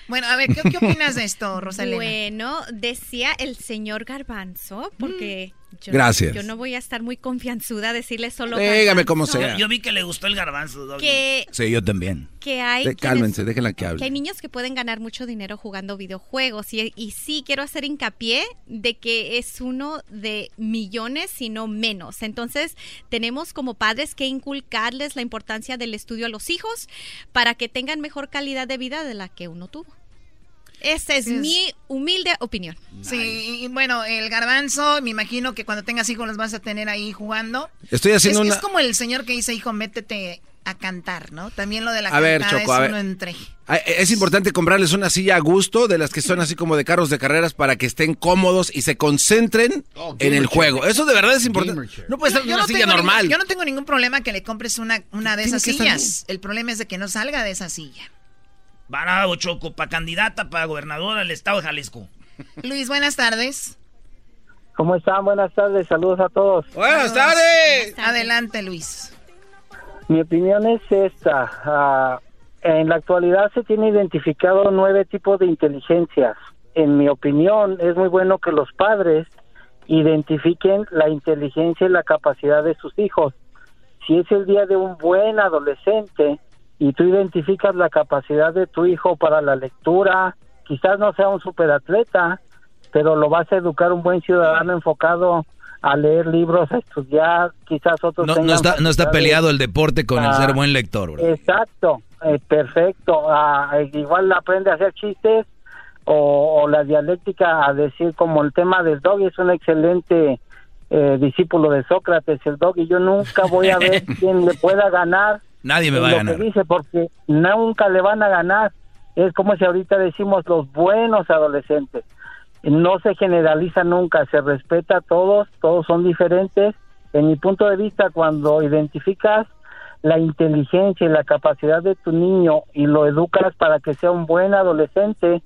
Bueno, a ver, ¿qué, qué opinas de esto, Roselena? Bueno, decía el señor Garbanzo, porque yo, Gracias. yo no voy a estar muy confianzuda a decirle solo Dígame cómo sea. Yo, yo vi que le gustó el garbanzo. Que, Sí, yo también. que hay De- quienes- cálmense, déjenla que que hay hable. niños que pueden ganar mucho dinero jugando videojuegos y, y sí quiero hacer hincapié de que es uno de millones, si no menos. Entonces tenemos como padres que inculcarles la importancia del estudio a los hijos para que tengan mejor calidad de vida de la que uno tuvo. Esa es mi humilde opinión. Sí, y bueno, el garbanzo, me imagino que cuando tengas hijos los vas a tener ahí jugando. Estoy haciendo es, una- es como el señor que dice, hijo, métete a cantar, ¿no? También lo de la A ver, Choco, es a ver. uno entre... Ah, Es importante comprarles una silla a gusto, de las que son así como de carros de carreras, para que estén cómodos y se concentren en el juego. Eso de verdad es importante. No puede Yo una no silla normal. ningún- yo no tengo ningún problema que le compres una, una de esas sillas. El problema es de que no salga de esa silla. Bravo, Choco, para candidata para gobernadora del estado de Jalisco. Luis, buenas tardes. ¿Cómo están? Buenas tardes, saludos a todos. Buenas tardes. Adelante, Luis. Mi opinión es esta. ah, en la actualidad se tiene identificado nueve tipos de inteligencias. En mi opinión, es muy bueno que los padres identifiquen la inteligencia y la capacidad de sus hijos. Si es el día de un buen adolescente y tú identificas la capacidad de tu hijo para la lectura, quizás no sea un superatleta, pero lo vas a educar un buen ciudadano enfocado a leer libros, a estudiar, quizás otros No, no está, no está peleado el deporte con el Ah, ser buen lector, bro. Exacto, eh, perfecto. Ah, igual aprende a hacer chistes o, o la dialéctica a decir como el tema del dog es un excelente eh, discípulo de Sócrates, el dog, y yo nunca voy a ver quién le pueda ganar. Nadie me va a ganar. que dice porque nunca le van a ganar. Es como si ahorita decimos los buenos adolescentes. No se generaliza nunca, se respeta a todos, todos son diferentes. En mi punto de vista, cuando identificas la inteligencia y la capacidad de tu niño y lo educas para que sea un buen adolescente,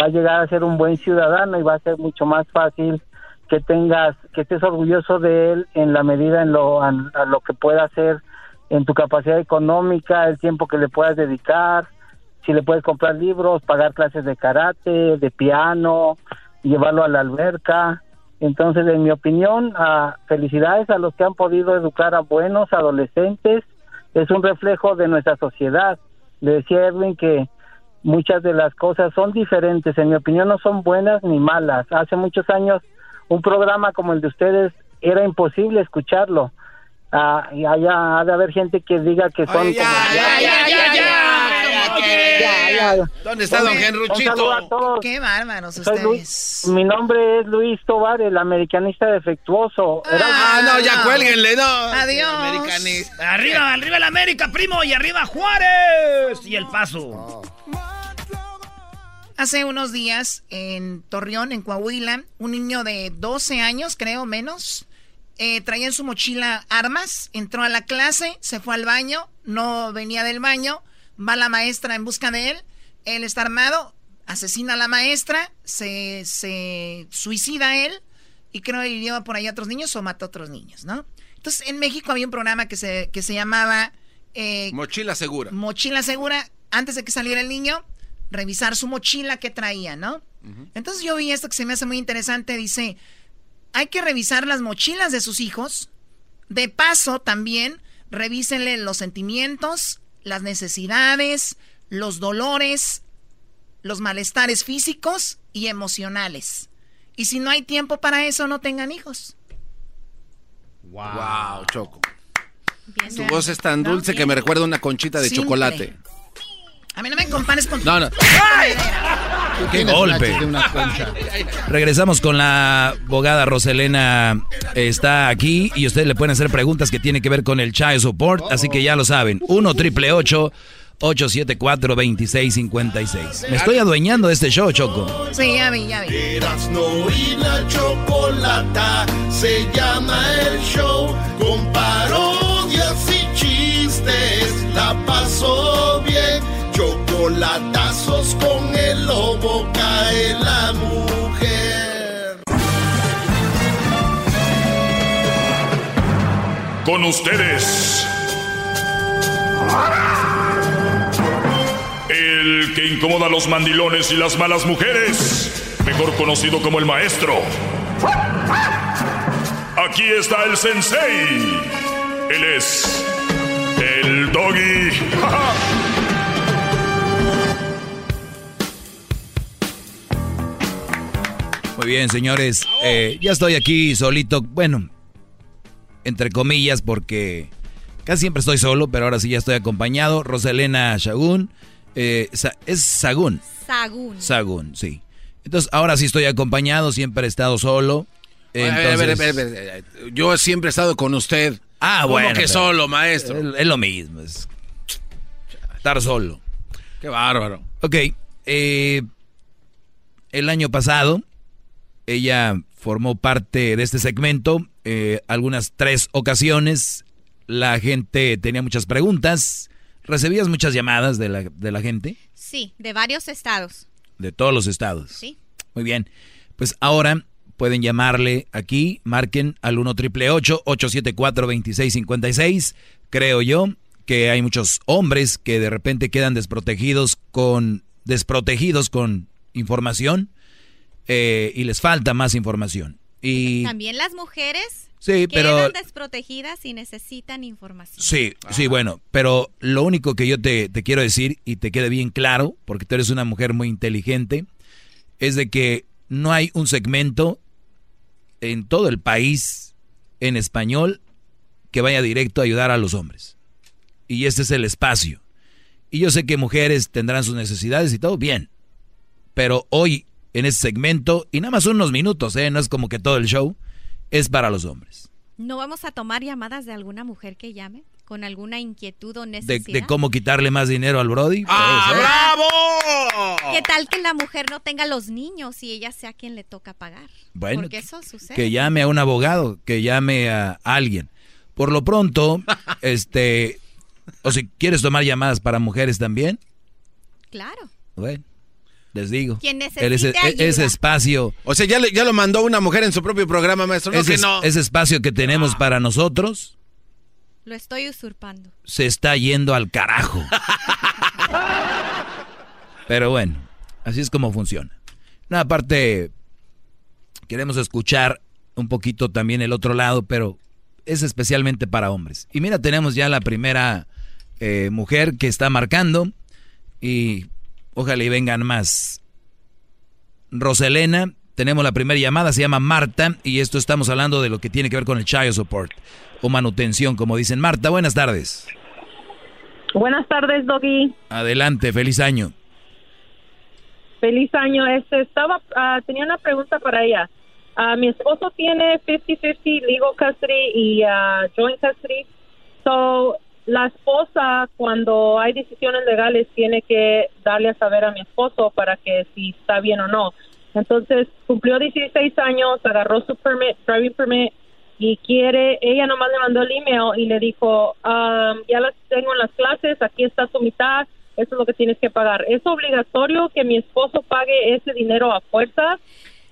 va a llegar a ser un buen ciudadano y va a ser mucho más fácil que tengas, que estés orgulloso de él en la medida en lo, en- a lo que pueda hacer en tu capacidad económica, el tiempo que le puedas dedicar, si le puedes comprar libros, pagar clases de karate, de piano, llevarlo a la alberca. Entonces, en mi opinión, ah, felicidades a los que han podido educar a buenos adolescentes. Es un reflejo de nuestra sociedad. Le decía a Edwin que muchas de las cosas son diferentes. En mi opinión, no son buenas ni malas. Hace muchos años, un programa como el de ustedes era imposible escucharlo. Ah, y allá ha de haber gente que diga que son como- Ya, ya. ¿Dónde está don todos. Qué bárbaros Soy ustedes. Luis, mi nombre es Luis Tobar, el americanista defectuoso. Ah, no, ya cuélguenle, no. Adiós. Americanista. Arriba, arriba el América, primo, y arriba Juárez. Y el paso. Hace unos días en Torreón, en Coahuila, un niño de 12 años, creo menos, eh, traía en su mochila armas, entró a la clase, se fue al baño, no venía del baño, va la maestra en busca de él, él está armado, asesina a la maestra, se, se suicida él y creo que lleva por ahí a otros niños o mata a otros niños, ¿no? Entonces en México había un programa que se, que se llamaba eh, Mochila segura. mochila segura, antes de que saliera el niño, revisar su mochila que traía, ¿no? Entonces yo vi esto que se me hace muy interesante, dice, hay que revisar las mochilas de sus hijos, de paso también revísenle los sentimientos, las necesidades, los dolores, los malestares físicos y emocionales. Y si no hay tiempo para eso, no tengan hijos. Wow, Choco. Bien, Tu voz es tan ¿no? dulce que me recuerda una conchita de Simple. chocolate. A mí no me compares con... No, no. ¡Qué Tienes golpe! una- una. Regresamos con la abogada Roselena. Está aquí y ustedes le pueden hacer preguntas que tienen que ver con el Child Support. Así que ya lo saben. 1 triple 874 2656 Me estoy adueñando de este show, Choco. Sí, ya vi, ya vi. Y la chocolata se llama el show con parodias y chistes. La pasó bien, chocolatazos con el lobo cae la mujer. Con ustedes. El que incomoda a los mandilones y las malas mujeres. Mejor conocido como el maestro. Aquí está el sensei. Él es el doggy. Muy bien, señores. Eh, ya estoy aquí solito. Bueno, entre comillas, porque casi siempre estoy solo, pero ahora sí ya estoy acompañado. Roselena Shagún. eh, es Sagún. Sagún. Sagún, sí. Entonces, ahora sí estoy acompañado, siempre he estado solo. A ver, a ver, a ver, Entonces- a ver, a ver, Yo siempre he estado con usted. Ah, ¿Cómo bueno. que solo, maestro? Es, es lo mismo. Es estar solo. Qué bárbaro. Ok. eh, el año pasado, ella formó parte de este segmento. eh, algunas tres ocasiones. La gente tenía muchas preguntas. ¿Recibías muchas llamadas de la, de la gente? Sí, de varios estados. De todos los estados. Sí. Muy bien. Pues ahora pueden llamarle aquí, marquen al 1 triple 874 2656. Creo yo que hay muchos hombres que de repente quedan desprotegidos con desprotegidos con información eh, y les falta más información. Y También las mujeres Sí, pero- quedan desprotegidas y necesitan información. Sí, sí, bueno, pero lo único que yo te, te quiero decir y te quede bien claro, porque tú eres una mujer muy inteligente, es de que no hay un segmento en todo el país en español que vaya directo a ayudar a los hombres. Y este es el espacio. Y yo sé que mujeres tendrán sus necesidades y todo bien, pero hoy en este segmento, y nada más unos minutos, ¿eh? no es como que todo el show, es para los hombres. ¿No vamos a tomar llamadas de alguna mujer que llame con alguna inquietud o De, necesidad? de cómo quitarle más dinero al Brody. ¡Ah, bravo! ¿Qué tal que la mujer no tenga los niños y ella sea quien le toca pagar? Bueno, Porque eso sucede. que llame a un abogado, que llame a alguien. Por lo pronto, este, o si quieres tomar llamadas para mujeres también, Claro. bueno, les digo. Quien ese, ayuda. ese espacio, O sea, ya, le- ya lo mandó una mujer en su propio programa, maestro. No, ese, que no. ese espacio que tenemos para nosotros Lo estoy usurpando. se está yendo al carajo. Pero bueno, así es como funciona. No, aparte, queremos escuchar un poquito también el otro lado, pero es especialmente para hombres. Y mira, tenemos ya la primera eh, mujer que está marcando y ojalá y vengan más. Roselena, tenemos la primera llamada, se llama Marta y esto estamos hablando de lo que tiene que ver con el child support o manutención, como dicen. Marta, buenas tardes. Buenas tardes, Doggy. Adelante, feliz año. Feliz año. Este, estaba, ah, tenía una pregunta para ella. Ah, mi esposo tiene 50-50 legal custody y ah, joint custody. So, la esposa, cuando hay decisiones legales, tiene que darle a saber a mi esposo para que si está bien o no. Entonces, cumplió 16 años, agarró su permit, driving permit, y quiere, ella nomás le mandó el email y le dijo, "Um, ya las tengo en las clases, aquí está su mitad, eso es lo que tienes que pagar. Es obligatorio que mi esposo pague ese dinero a fuerza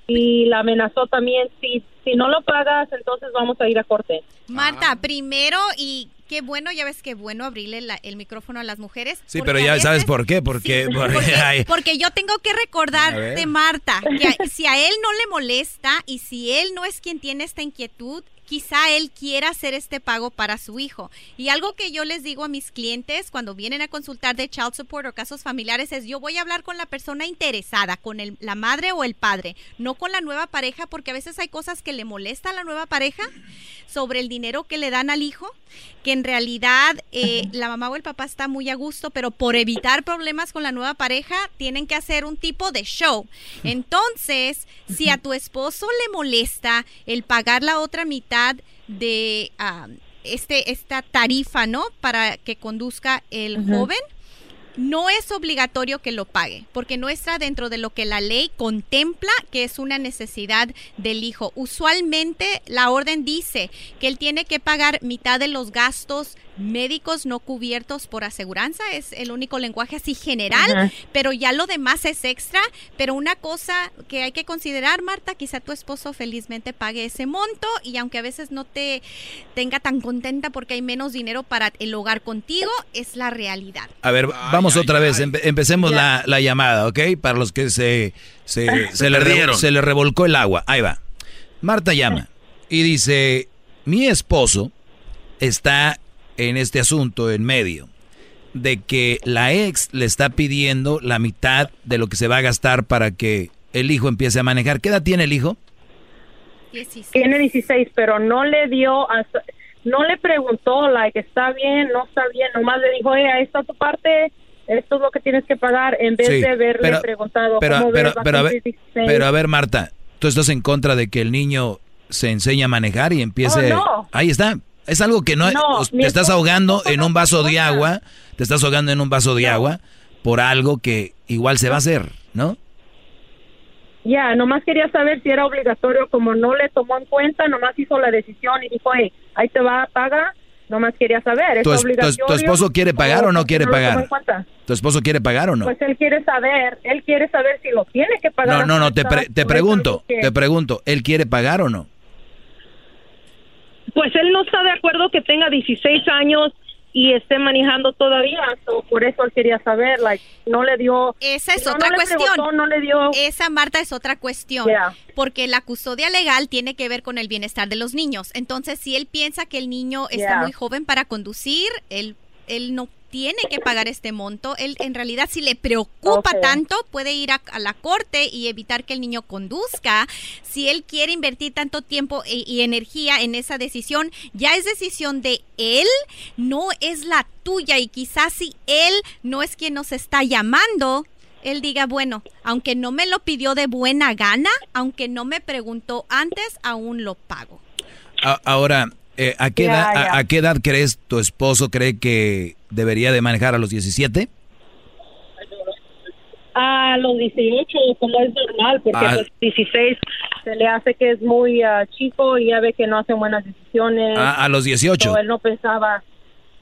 y la amenazó también, si, si no lo pagas, entonces vamos a ir a corte. Marta, primero, y qué bueno, ya ves que bueno abrirle la- el micrófono a las mujeres. Sí, pero ya veces- sabes por qué, porque, porque- Porque, ay, porque yo tengo que recordarte. Marta, que a- si a él no le molesta y si él no es quien tiene esta inquietud, quizá él quiera hacer este pago para su hijo. Y algo que yo les digo a mis clientes cuando vienen a consultar de child support o casos familiares es yo voy a hablar con la persona interesada, con el- la madre o el padre, no con la nueva pareja, porque a veces hay cosas que le molesta a la nueva pareja sobre el dinero que le dan al hijo, que en realidad eh, la mamá o el papá está muy a gusto, pero por evitar problemas con la nueva pareja tienen que hacer un tipo de show. Entonces, si a tu esposo le molesta el pagar la otra mitad de este esta tarifa, ¿no? Para que conduzca el joven, no es obligatorio que lo pague, porque no está dentro de lo que la ley contempla que es una necesidad del hijo. Usualmente la orden dice que él tiene que pagar mitad de los gastos médicos no cubiertos por aseguranza, es el único lenguaje así general, pero ya lo demás es extra. Pero una cosa que hay que considerar, Marta, quizá tu esposo felizmente pague ese monto y aunque a veces no te tenga tan contenta porque hay menos dinero para el hogar contigo, es la realidad. A ver, vamos otra vez, empe- empecemos la, la llamada, ¿ok? Para los que se, se, se, le, re- perdieron. se le revolcó el agua. Ahí va. Marta llama y dice, mi esposo está en este asunto en medio de que la ex le está pidiendo la mitad de lo que se va a gastar para que el hijo empiece a manejar. ¿Qué edad tiene el hijo? Tiene 16, pero no le dio, hasta- no le preguntó, like, está bien, no está bien, nomás le dijo, eh, ahí está tu parte, esto es lo que tienes que pagar, en vez Sí, de haberle pero- preguntado, Pero, ¿cómo pero, ves? Pero, a ver, 16. pero a ver, Marta, tú estás en contra de que el niño se enseñe a manejar y empiece... Oh, no. Ahí está. Es algo que no... No, te estás ahogando en un vaso de agua, te estás ahogando en un vaso de agua por algo que igual se va a hacer, ¿no? Ya, nomás quería saber si era obligatorio, como no le tomó en cuenta, nomás hizo la decisión y dijo, hey, ahí te va a pagar, nomás quería saber, ¿es ¿Tu, obligatorio? tu esposo quiere pagar o no quiere en pagar? ¿Tu esposo quiere pagar o no? Pues él quiere saber, él quiere saber si lo tiene que pagar. No, no, no, te, pre- te ¿O es pregunto, que- te pregunto, ¿él quiere pagar o no? Pues él no está de acuerdo que tenga 16 años y esté manejando todavía, so, por eso él quería saber, like, no le dio... Esa es no, otra no cuestión. preguntó, no le dio... Esa, Marta, es otra cuestión. Yeah. Porque la custodia legal tiene que ver con el bienestar de los niños. Entonces, si él piensa que el niño está muy joven para conducir, él, él no tiene que pagar este monto. Él, en realidad, si le preocupa tanto, puede ir a, a la corte y evitar que el niño conduzca. Si él quiere invertir tanto tiempo e- y energía en esa decisión, ya es decisión de él, no es la tuya. Y quizás si él no es quien nos está llamando, él diga, bueno, aunque no me lo pidió de buena gana, aunque no me preguntó antes, aún lo pago. A- ahora, eh, ¿a, qué edad, a, qué edad crees tu esposo cree que debería de manejar a los 17? A los 18, como es normal, porque Ah. pues 16 se le hace que es muy ah, chico y ya ve que no hace buenas decisiones. A, a los 18. So, él no pensaba,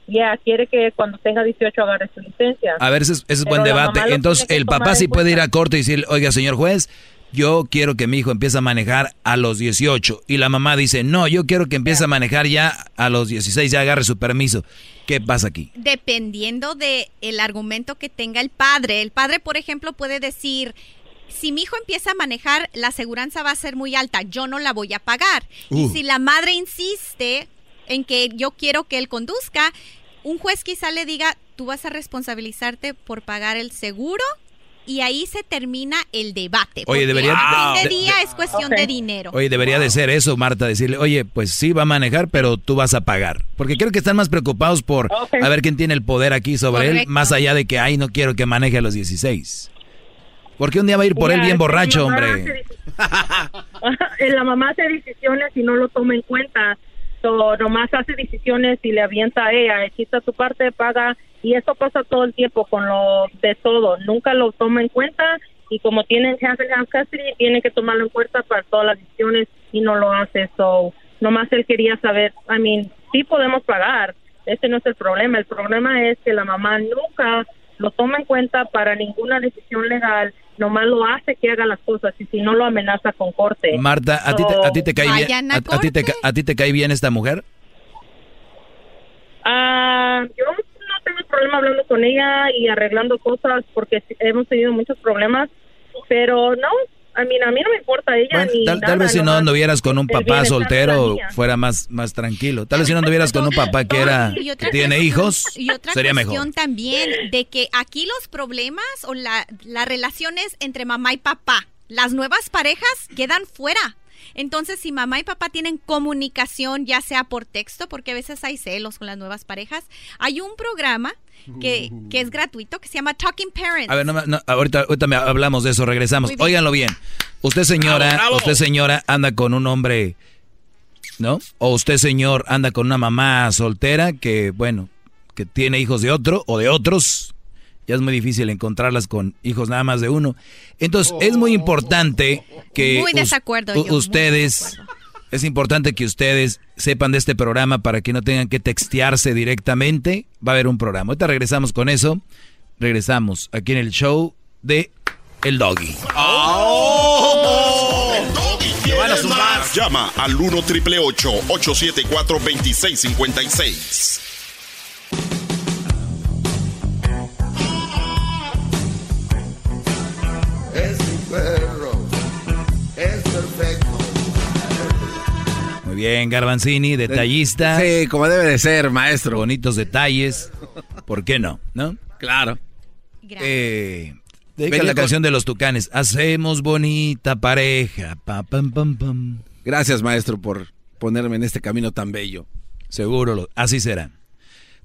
ya, quiere que cuando tenga 18 agarre su licencia. A ver, ese es, ese es buen debate. Entonces, el papá sí puede ir a corte y decir, oiga, señor juez, yo quiero que mi hijo empiece a manejar a los 18. Y la mamá dice, no, yo quiero que empiece a manejar ya a los 16, ya agarre su permiso. ¿Qué pasa aquí? Dependiendo de el argumento que tenga el padre. El padre, por ejemplo, puede decir, si mi hijo empieza a manejar, la aseguranza va a ser muy alta, yo no la voy a pagar. Y Uh. si la madre insiste en que yo quiero que él conduzca, un juez quizá le diga, tú vas a responsabilizarte por pagar el seguro y ahí se termina el debate. Oye, debería- fin de- día de- es cuestión de dinero. Oye, debería de ser eso, Marta, decirle, oye, pues sí va a manejar, pero tú vas a pagar. Porque creo que están más preocupados por a ver quién tiene el poder aquí sobre él, más allá de que, ay, no quiero que maneje a los 16. Porque un día va a ir por él bien borracho, hombre. hace- la mamá hace decisiones y no lo toma en cuenta. So, nomás hace decisiones y le avienta a ella, quita tu parte, paga. Y eso pasa todo el tiempo con lo de todo. Nunca lo toma en cuenta y como tienen half and half custody, tiene que tomarlo en cuenta para todas las decisiones y no lo hace. So, nomás él quería saber, I mean, sí podemos pagar. Ese no es el problema. El problema es que la mamá nunca lo toma en cuenta para ninguna decisión legal. Nomás lo hace que haga las cosas y si no lo amenaza con corte. Marta, ¿a ti, te, a ti te cae bien? A, a a ti te, ¿A ti te cae bien esta mujer? Ah, yo no tengo problema hablando con ella y arreglando cosas porque hemos tenido muchos problemas, pero no, I mean, a mí no me importa ella Bueno, ni tal, nada, tal vez si no anduvieras con un papá soltero fuera más, más tranquilo. Tal vez si no anduvieras con un papá que era que tiene hijos, y otra sería cuestión mejor. también de que aquí los problemas o la, las relaciones entre mamá y papá, las nuevas parejas quedan fuera. Entonces, si mamá y papá tienen comunicación, ya sea por texto, porque a veces hay celos con las nuevas parejas, hay un programa que, que es gratuito que se llama Talking Parents. A ver, no, me- no, ahorita, ahorita me hablamos de eso, regresamos. Bien. Óiganlo bien. Usted señora, Bravo, bravo. usted señora anda con un hombre, ¿no? O usted señor anda con una mamá soltera que, bueno, que tiene hijos de otro o de otros. Ya es muy difícil encontrarlas con hijos nada más de uno. Entonces, es muy importante que Muy us- desacuerdo u- yo, muy ustedes es importante que ustedes sepan de este programa para que no tengan que textearse directamente. Va a haber un programa. Ahorita regresamos con eso. Regresamos aquí en el show de El Doggy. van a zumbar. Llama al 1 triple 874 2656. Bien, Garbanzini, detallista. Sí, como debe de ser, maestro. Bonitos detalles. ¿Por qué no? ¿No? Claro. Eh, dedica Venía la con- canción de los tucanes. Hacemos bonita pareja. Pa, pam, pam, pam. Gracias, maestro, por ponerme en este camino tan bello. Seguro, lo- así será.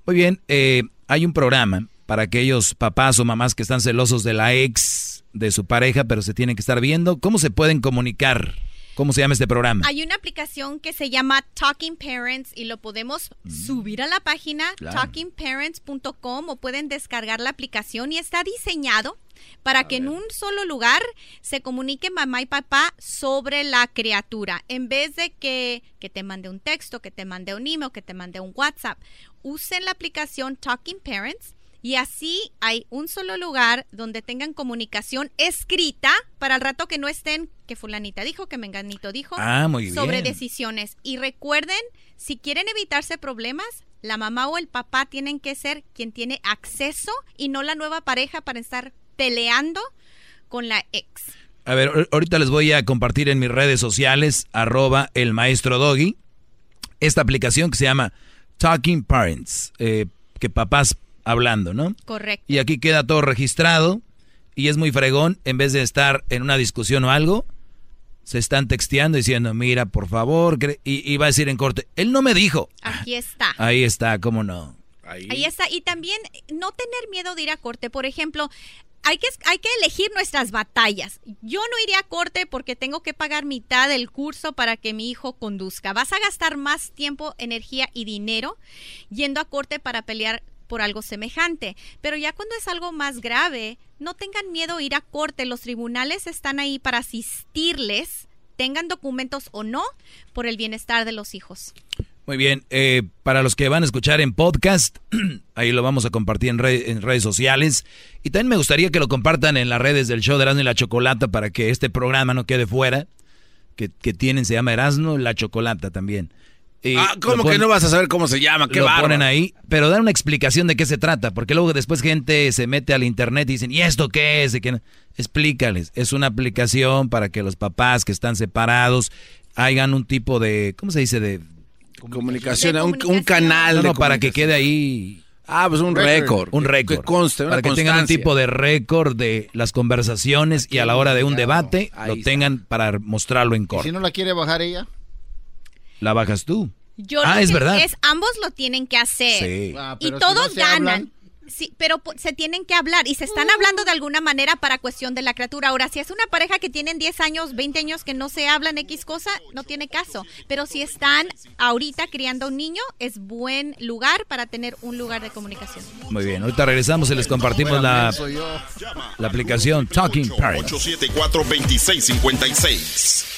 Muy bien, eh, hay un programa para aquellos papás o mamás que están celosos de la ex de su pareja, pero se tienen que estar viendo. ¿Cómo se pueden comunicar? ¿Cómo se llama este programa? Hay una aplicación que se llama Talking Parents y lo podemos subir a la página Claro. talkingparents.com o pueden descargar la aplicación y está diseñado para que en un solo lugar se comunique mamá y papá sobre la criatura. En vez de que, que te mande un texto, que te mande un email, que te mande un WhatsApp, usen la aplicación Talking Parents. Y así hay un solo lugar donde tengan comunicación escrita para el rato que no estén, que fulanita dijo, que menganito dijo, Ah, muy sobre decisiones. Y recuerden, si quieren evitarse problemas, la mamá o el papá tienen que ser quien tiene acceso y no la nueva pareja para estar peleando con la ex. A ver, ahor- ahorita les voy a compartir en mis redes sociales, arroba el maestro Doggy, esta aplicación que se llama Talking Parents, eh, que papás hablando, ¿no? Correcto. Y aquí queda todo registrado y es muy fregón, en vez de estar en una discusión o algo, se están texteando diciendo, mira, por favor, cre-", y, y va a decir en corte, él no me dijo. Aquí está. Ahí está, cómo no. Ahí está. Y también no tener miedo de ir a corte. Por ejemplo, hay que, hay que elegir nuestras batallas. Yo no iría a corte porque tengo que pagar mitad del curso para que mi hijo conduzca. Vas a gastar más tiempo, energía y dinero yendo a corte para pelear por algo semejante. Pero ya cuando es algo más grave, no tengan miedo a ir a corte. Los tribunales están ahí para asistirles, tengan documentos o no, por el bienestar de los hijos. Muy bien, eh, para los que van a escuchar en podcast, ahí lo vamos a compartir en, en redes sociales. Y también me gustaría que lo compartan en las redes del show de Erasmo y la Chocolata para que este programa no quede fuera. Que, que tienen, se llama Erasmo y la Chocolata también. Y Ah, ¿cómo que no vas a saber cómo se llama? Qué lo bárbaro. ponen ahí, pero dan una explicación de qué se trata, porque luego después gente se mete al internet y dicen, ¿y esto qué es? ¿Y qué no?". Explícales, es una aplicación para que los papás que están separados hagan un tipo de, ¿cómo se dice? De Comunicación, un, un canal. No, de para que quede ahí. Ah, pues un récord. Un récord. que conste, una para que tengan un tipo de récord de las conversaciones y a la hora de un debate lo tengan para mostrarlo en ¿Y corto. si no la quiere bajar ella? La bajas tú. Yo ah, lo es que- verdad. Es, ambos lo tienen que hacer. Sí. Ah, y si todos no ganan. hablan. Sí, pero se tienen que hablar y se están hablando de alguna manera para cuestión de la criatura. Ahora, si es una pareja que tienen 10 años, 20 años que no se hablan X cosa, no tiene caso. Pero si están ahorita criando un niño, es buen lugar para tener un lugar de comunicación. Muy bien, ahorita regresamos y les compartimos la, la aplicación Talking Parents. 874-2656. Muy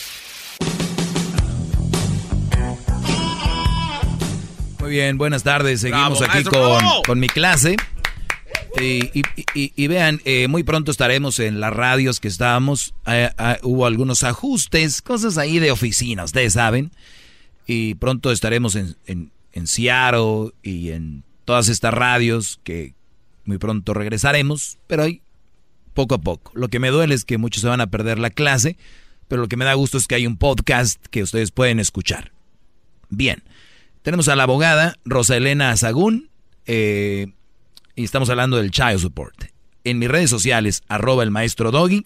bien, buenas tardes. Seguimos Bravo, aquí con, con mi clase. Y, y- y- y vean, eh, muy pronto estaremos en las radios que estábamos. Eh, ah, hubo algunos ajustes, cosas ahí de oficina, ustedes saben. Y pronto estaremos en, en, en Seattle y en todas estas radios que muy pronto regresaremos. Pero hay poco a poco. Lo que me duele es que muchos se van a perder la clase, pero lo que me da gusto es que hay un podcast que ustedes pueden escuchar. Bien, tenemos a la abogada Rosa Elena Azagún eh, y estamos hablando del child support. En mis redes sociales, arroba el maestro Doggy,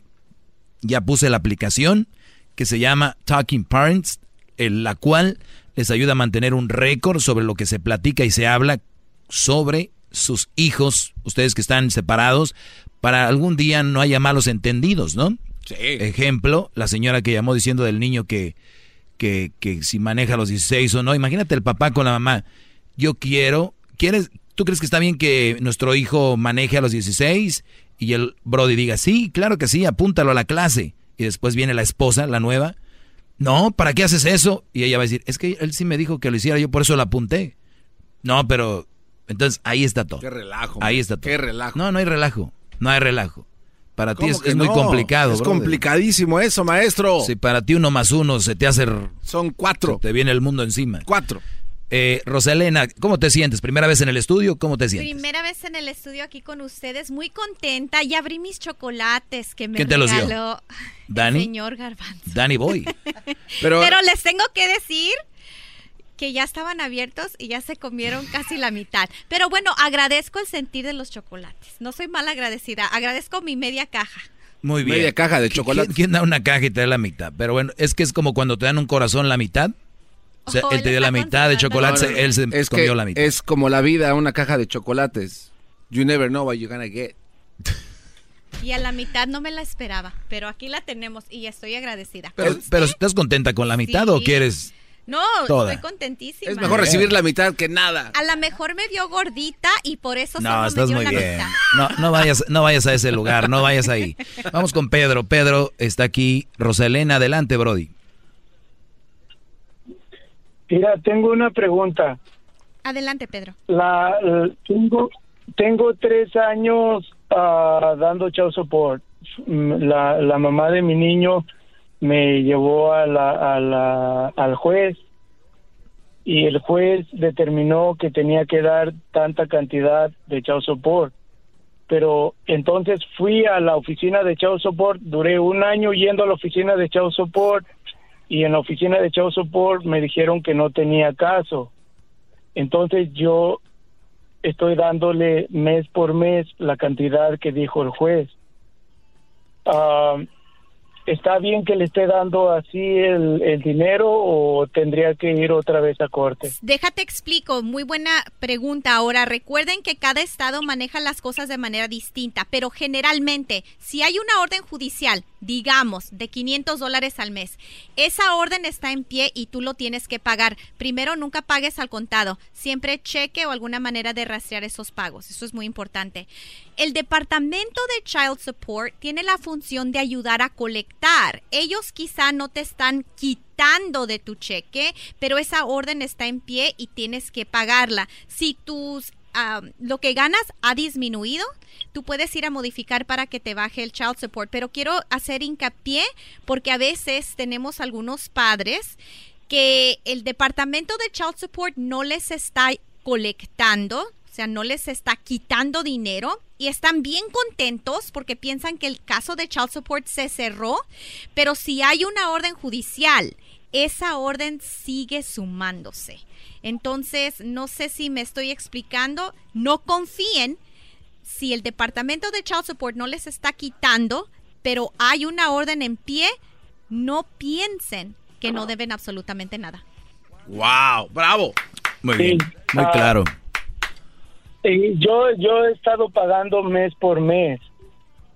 ya puse la aplicación que se llama Talking Parents, en la cual les ayuda a mantener un récord sobre lo que se platica y se habla sobre sus hijos, ustedes que están separados, para algún día no haya malos entendidos, ¿no? Sí. Ejemplo, la señora que llamó diciendo del niño que, que, que si maneja a los 16 o no. Imagínate el papá con la mamá. Yo quiero, ¿quieres, ¿tú crees que está bien que nuestro hijo maneje a los 16? Y el Brody diga, sí, claro que sí, apúntalo a la clase. Y después viene la esposa, la nueva. No, ¿para qué haces eso? Y ella va a decir, es que él sí me dijo que lo hiciera, yo por eso lo apunté. No, pero entonces ahí está todo. Qué relajo. Ahí está todo. Qué relajo. No, no hay relajo. No hay relajo. Para ti ¿Cómo es, muy complicado. Es brother. complicadísimo eso, maestro. Si para ti uno más uno se te hace... Son cuatro. te viene el mundo encima. Cuatro. Eh, Rosalena, ¿cómo te sientes? ¿Primera vez en el estudio? ¿Cómo te sientes? Primera vez en el estudio aquí con ustedes, muy contenta. Ya abrí mis chocolates que me ¿Quién te los dio? ¿Dani? el señor Garbanzo. Danny Boy. Pero, Pero les tengo que decir que ya estaban abiertos y ya se comieron casi la mitad. Pero bueno, agradezco el sentir de los chocolates. No soy mal agradecida, agradezco mi media caja. Muy bien. Media caja de ¿Qui- chocolate. ¿Quién, quién da una caja y te da la mitad? Pero bueno, es que es como cuando te dan un corazón la mitad. O sea, Oh, él te dio la mitad de chocolate, No, no, no. él se es comió que la mitad. Es como la vida, una caja de chocolates. You never know what you're gonna get. Y a la mitad no me la esperaba, pero aquí la tenemos y estoy agradecida. Pero, pero ¿estás contenta con la mitad o quieres...? No, Toda. estoy contentísima. Es mejor recibir la mitad que nada. A lo mejor me vio gordita y por eso No, solo me dio muy la bien. mitad. No, no vayas, no vayas a ese lugar, no vayas ahí. Vamos con Pedro. Pedro está aquí. Rosalena, adelante, Brody. Mira, tengo una pregunta. Adelante, Pedro. La, tengo, tengo tres años ah, dando child support. Mm, La, la mamá de mi niño me llevó a la, a la, al juez y el juez determinó que tenía que dar tanta cantidad de child support. Pero entonces fui a la oficina de child support, duré un año yendo a la oficina de child support y en la oficina de child support me dijeron que no tenía caso. Entonces yo estoy dándole mes por mes la cantidad que dijo el juez. Ah, ¿Está bien que le esté dando así el, el dinero o tendría que ir otra vez a corte? Déjate explico, muy buena pregunta. Ahora, recuerden que cada estado maneja las cosas de manera distinta, pero generalmente, si hay una orden judicial, digamos, de 500 dólares al mes, esa orden está en pie y tú lo tienes que pagar. Primero, nunca pagues al contado, siempre cheque o alguna manera de rastrear esos pagos. Eso es muy importante. El Departamento de Child Support tiene la función de ayudar a colectar. Ellos quizá no te están quitando de tu cheque, pero esa orden está en pie y tienes que pagarla. Si tus lo que ganas ha disminuido, tú puedes ir a modificar para que te baje el child support. Pero quiero hacer hincapié porque a veces tenemos algunos padres que el departamento de child support no les está colectando, o sea, no les está quitando dinero y están bien contentos porque piensan que el caso de child support se cerró, pero si hay una orden judicial, esa orden sigue sumándose. Entonces, no sé si me estoy explicando, no confíen si el departamento de child support no les está quitando, pero hay una orden en pie, no piensen que no deben absolutamente nada. ¡Wow! ¡Bravo! Muy Sí, bien, muy ah, claro. Y yo yo he estado pagando mes por mes,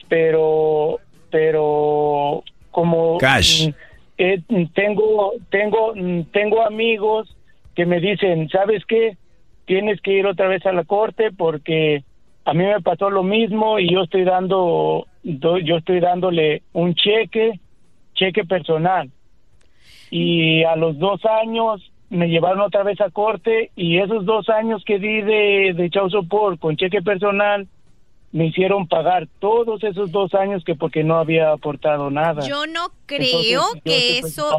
pero pero como Cash. mm, eh, tengo tengo tengo amigos que me dicen, ¿sabes qué? Tienes que ir otra vez a la corte porque a mí me pasó lo mismo y yo estoy dando do- yo estoy dándole un cheque cheque personal y a los dos años me llevaron otra vez a corte y esos dos años que di de, de child support con cheque personal me hicieron pagar todos esos dos años que porque no había aportado nada. Yo no creo Entonces, que eso.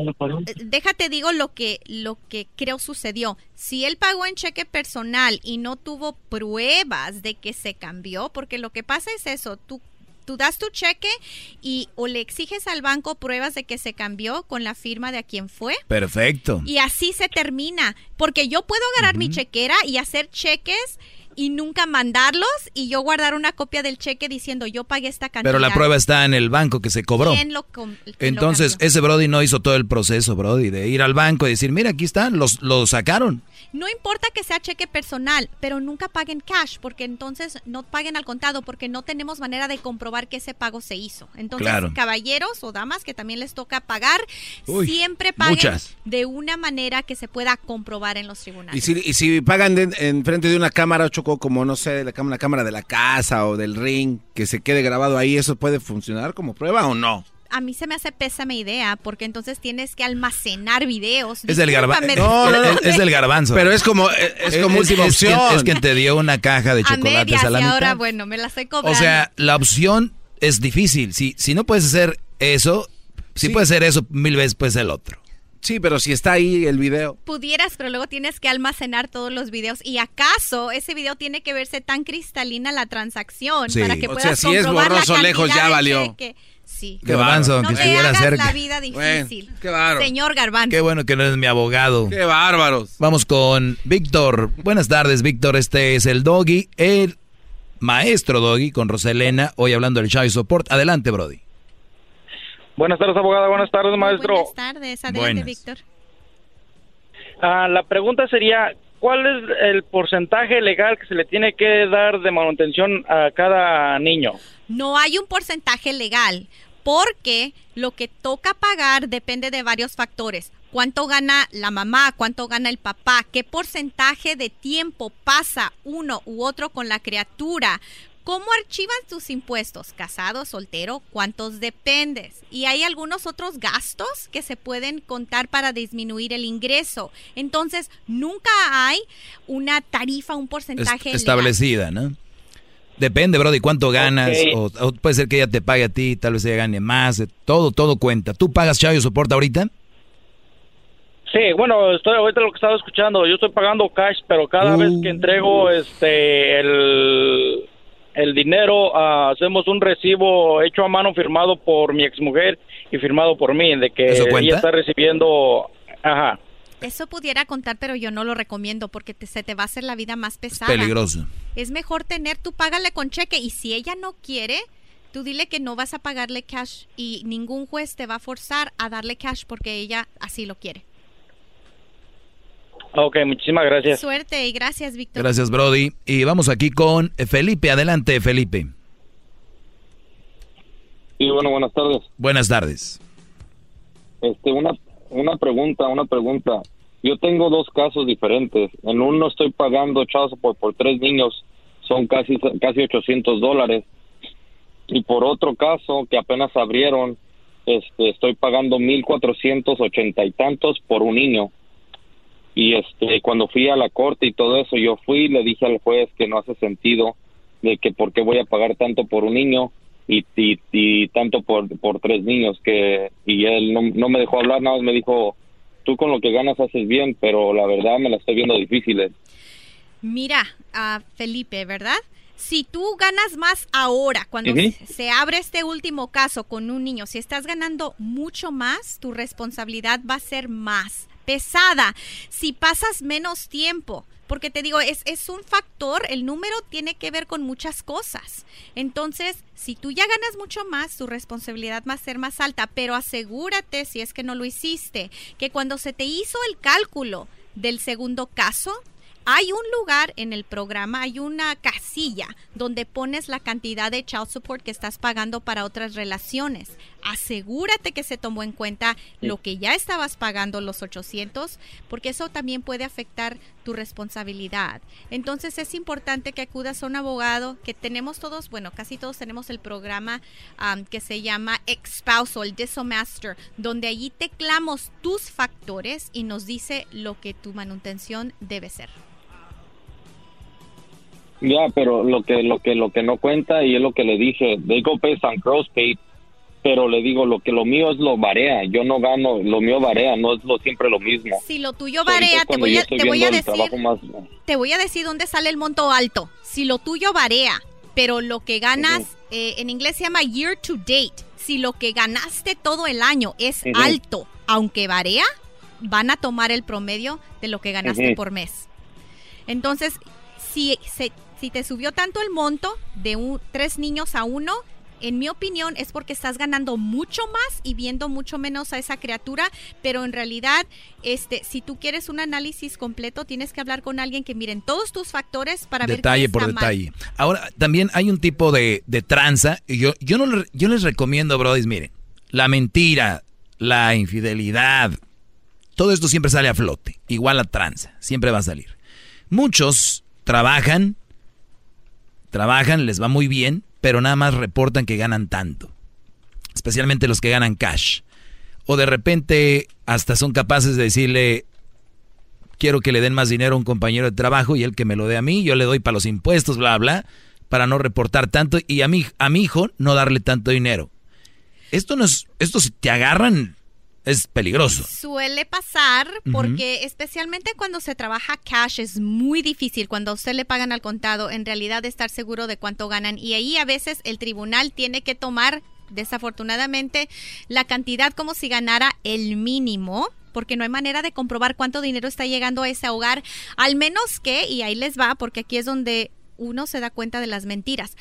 déjate digo lo que lo que creo sucedió. Si él pagó en cheque personal y no tuvo pruebas de que se cambió, porque lo que pasa es eso, tú Tú das tu cheque y o le exiges al banco pruebas de que se cambió con la firma de a quien fue. Perfecto. Y así se termina. Porque yo puedo agarrar mi chequera y hacer cheques y nunca mandarlos y yo guardar una copia del cheque diciendo yo pagué esta cantidad. Pero la prueba está en el banco que se cobró. ¿Quién lo com- quién lo Entonces, ese Brody no hizo todo el proceso, Brody, de ir al banco y decir, mira, aquí está, los, lo sacaron. No importa que sea cheque personal, pero nunca paguen cash, porque entonces no paguen al contado, porque no tenemos manera de comprobar que ese pago se hizo. Entonces, Claro. caballeros o damas que también les toca pagar, Uy, siempre paguen muchas. de una manera que se pueda comprobar en los tribunales. Y si, y si pagan de- en frente de una cámara, Choco, como no sé, la cámara, la cámara de la casa o del ring, que se quede grabado ahí, ¿eso puede funcionar como prueba o no? A mí se me hace pésima idea, porque entonces tienes que almacenar videos. Es del garbanzo. Discúlpame, es, es del garbanzo. Pero es como, es como última opción. es quien te dio una caja de a chocolates medias a la y mitad. ahora, bueno, me la estoy cobrando. O sea, la opción es difícil. Si, si no puedes hacer eso, si puedes hacer eso mil veces, pues el otro. Sí, pero si está ahí el video. pudieras, pero luego tienes que almacenar todos los videos. ¿Y acaso ese video tiene que verse tan cristalina la transacción Sí. para que O puedas sea, si es comprobar la borroso lejos, ya de valió. cheque? Sí. Garbanzo, no aunque te estuviera cerca. la vida difícil. qué bárbaro. Señor Garbanzo. Qué bueno que no es mi abogado. Qué bárbaros. Vamos con Víctor. Buenas tardes, Víctor. Este es el Doggy, el maestro Doggy con Roselena. Hoy hablando del Child Support. Adelante, Brody. Buenas tardes, abogada. Buenas tardes, maestro. Buenas tardes. Adelante. Víctor. Ah, la pregunta sería, ¿cuál es el porcentaje legal que se le tiene que dar de manutención a cada niño? No hay un porcentaje legal porque lo que toca pagar depende de varios factores. ¿Cuánto gana la mamá? ¿Cuánto gana el papá? ¿Qué porcentaje de tiempo pasa uno u otro con la criatura? ¿Cómo archivan tus impuestos? ¿Casado, soltero? ¿Cuántos dependes? Y hay algunos otros gastos que se pueden contar para disminuir el ingreso. Entonces, nunca hay una tarifa, un porcentaje legal. establecida, ¿no? Depende, Brody, cuánto ganas. O, o puede ser que ella te pague a ti, tal vez ella gane más. eh, Todo, todo cuenta. ¿Tú pagas Child Support ahorita? Sí, bueno, estoy ahorita lo que estaba escuchando, yo estoy pagando cash, pero cada vez que entrego este el, el dinero, ah, hacemos un recibo hecho a mano firmado por mi exmujer y firmado por mí, de que ella está recibiendo, ajá. Eso pudiera contar, pero yo no lo recomiendo porque te- se te va a hacer la vida más pesada. Peligroso. Es mejor tener, tú págale con cheque y si ella no quiere, tú dile que no vas a pagarle cash y ningún juez te va a forzar a darle cash porque ella así lo quiere. Ok, muchísimas gracias. Suerte y gracias, Víctor. Gracias, Brody. Y vamos aquí con Felipe. Adelante, Felipe. Sí, bueno, buenas tardes. Buenas tardes. Este, una, una pregunta, una pregunta. Yo tengo dos casos diferentes. En uno estoy pagando child support por tres niños, son casi casi 800 dólares. Y por otro caso que apenas abrieron, este, estoy pagando 1480 y tantos por un niño. Y este, cuando fui a la corte y todo eso, yo fui y le dije al juez que no hace sentido de que por qué voy a pagar tanto por un niño y, y, y tanto por, por tres niños que y él no, no me dejó hablar nada más me dijo tú con lo que ganas haces bien pero la verdad me la estoy viendo difícil eh". Mira, a Felipe, ¿verdad? Si tú ganas más ahora, cuando se abre este último caso con un niño, si estás ganando mucho más, tu responsabilidad va a ser más pesada. Si pasas menos tiempo, porque te digo, es, es un factor, el número tiene que ver con muchas cosas. Entonces, si tú ya ganas mucho más, tu responsabilidad va a ser más alta, pero asegúrate, si es que no lo hiciste, que cuando se te hizo el cálculo del segundo caso, hay un lugar en el programa, hay una casilla donde pones la cantidad de child support que estás pagando para otras relaciones. Asegúrate que se tomó en cuenta lo que ya estabas pagando, los 800, porque eso también puede afectar tu responsabilidad. Entonces es importante que acudas a un abogado, que tenemos todos, bueno, casi todos tenemos el programa am, que se llama Ex-Spouse el Disomaster, donde allí teclamos tus factores y nos dice lo que tu manutención debe ser. Ya pero lo que lo que lo que no cuenta y es lo que le dije they go based on gross pay pero le digo lo que lo mío es lo varía yo no gano lo mío varía no es lo siempre lo mismo Si lo tuyo es te voy a, te voy decir, más te voy a decir dónde sale el monto alto. Si lo tuyo varía, pero lo que ganas eh, en inglés se llama year to date. Si lo que ganaste todo el año es alto, aunque varía, van a tomar el promedio de lo que ganaste por mes. Entonces, si, se- si te subió tanto el monto de un- tres niños a uno, en mi opinión es porque estás ganando mucho más y viendo mucho menos a esa criatura, pero en realidad, este, si tú quieres un análisis completo, tienes que hablar con alguien que miren todos tus factores para ver detalle qué por está mal. detalle. Ahora, también hay un tipo de, de tranza. Y yo, yo, no, yo les recomiendo, brodis, miren, la mentira, la infidelidad, todo esto siempre sale a flote. Igual la tranza, siempre va a salir. Muchos trabajan, trabajan, les va muy bien, pero nada más reportan que ganan tanto. Especialmente los que ganan cash. O de repente hasta son capaces de decirle, quiero que le den más dinero a un compañero de trabajo y él que me lo dé a mí, yo le doy para los impuestos, bla, bla, para no reportar tanto y a mi, a mi hijo no darle tanto dinero. Esto no es, esto si te agarran es peligroso. Suele pasar porque especialmente cuando se trabaja cash es muy difícil cuando a usted le pagan al contado en realidad estar seguro de cuánto ganan y ahí a veces el tribunal tiene que tomar desafortunadamente la cantidad como si ganara el mínimo porque no hay manera de comprobar cuánto dinero está llegando a ese hogar al menos que y ahí les va porque aquí es donde uno se da cuenta de las mentiras.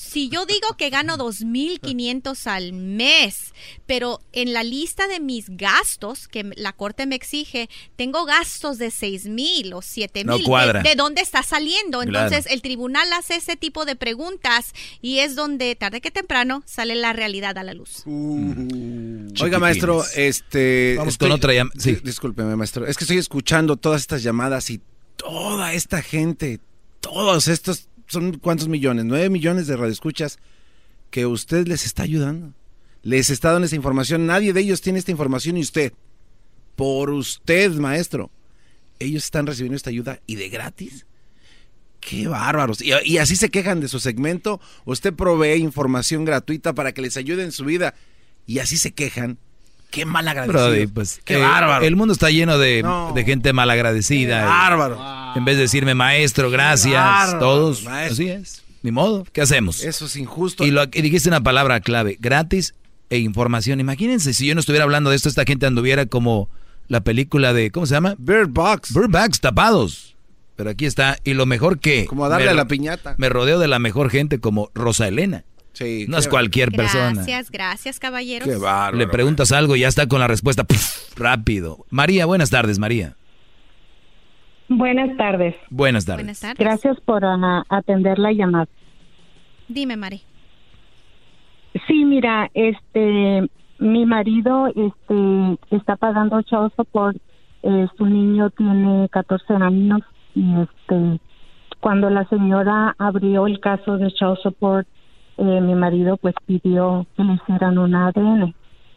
Si yo digo que gano 2.500 al mes, pero en la lista de mis gastos que la corte me exige, tengo gastos de 6.000 o 7.000. No ¿de- cuadra. ¿De, dónde está saliendo? Claro. Entonces el tribunal hace ese tipo de preguntas y es donde tarde que temprano sale la realidad a la luz. Oiga, maestro, este. Vamos con otra llam- sí. di- Discúlpeme, maestro. Es que estoy escuchando todas estas llamadas y toda esta gente, todos estos, son cuántos millones, nueve millones de radioescuchas que usted les está ayudando. Les está dando esa información. Nadie de ellos tiene esta información y usted. Por usted, maestro. Ellos están recibiendo esta ayuda y de gratis. Qué bárbaros. Y, y así se quejan de su segmento. Usted provee información gratuita para que les ayude en su vida. Y así se quejan. Qué mal agradecido. Brody, pues, Qué eh, bárbaro. El mundo está lleno de, No. de gente malagradecida. Qué bárbaro. En vez de decirme maestro, gracias, bárbaro, todos. maestro. Así es. Ni modo. ¿Qué hacemos? Eso es injusto. Y, lo, y dijiste una palabra clave, gratis e información. Imagínense si yo no estuviera hablando de esto, esta gente anduviera como la película de, ¿cómo se llama? Bird Box. Bird Box, tapados. Pero aquí está. Y lo mejor que... Como a darle me a la piñata. Me rodeo de la mejor gente como Rosa Elena. Sí, No qué- es cualquier persona. Gracias, gracias, caballeros. Le preguntas algo y ya está con la respuesta rápido. María, buenas tardes, María. Buenas tardes. Buenas tardes. Buenas tardes. Gracias por ah, atender la llamada. Dime, Mari. Sí, mira, este, mi marido, este, está pagando child support. Eh, su niño tiene 14 años y este, cuando la señora abrió el caso de child support, eh, mi marido pues pidió que le hicieran un ADN.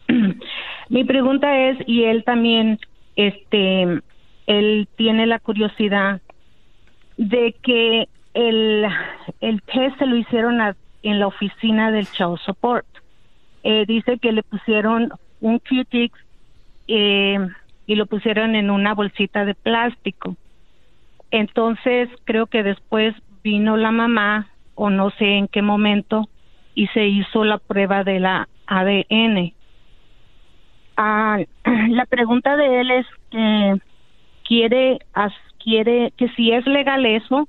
mi pregunta es, y él también, este, él tiene la curiosidad de que el, el test se lo hicieron en la oficina del Child Support. Eh, dice que le pusieron un Q-Tix eh, y lo pusieron en una bolsita de plástico. Entonces creo que después vino la mamá o no sé en qué momento y se hizo la prueba de la ADN. Ah, la pregunta de él es que quiere quiere que si es legal eso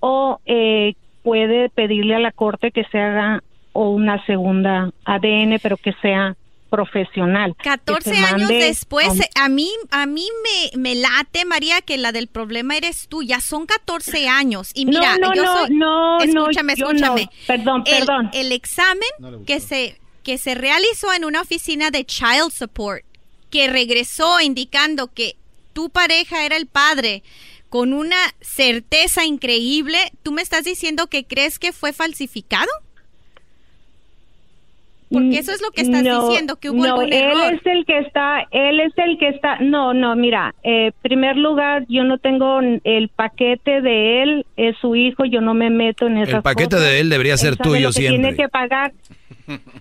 o eh, puede pedirle a la corte que se haga o una segunda ADN pero que sea profesional. Que 14 se años después, a- a mí, a mí me, me late, María, que la del problema eres tú. Ya son 14 años. Y mira, no, no, yo no, soy- no, escúchame, yo no. escúchame. Perdón, El- perdón. El, examen que se, que se realizó en una oficina de Child Support, que regresó indicando que tu pareja era el padre con una certeza increíble, ¿tú me estás diciendo que crees que fue falsificado? Porque eso es lo que estás No, diciendo, que hubo no, algún él error. es el que está, él es el que está, no, no, mira, eh, primer lugar, yo no tengo el paquete de él, es su hijo, yo no me meto en esas El paquete cosas. de él debería ser Él sabe tuyo lo que siempre. Tiene que pagar.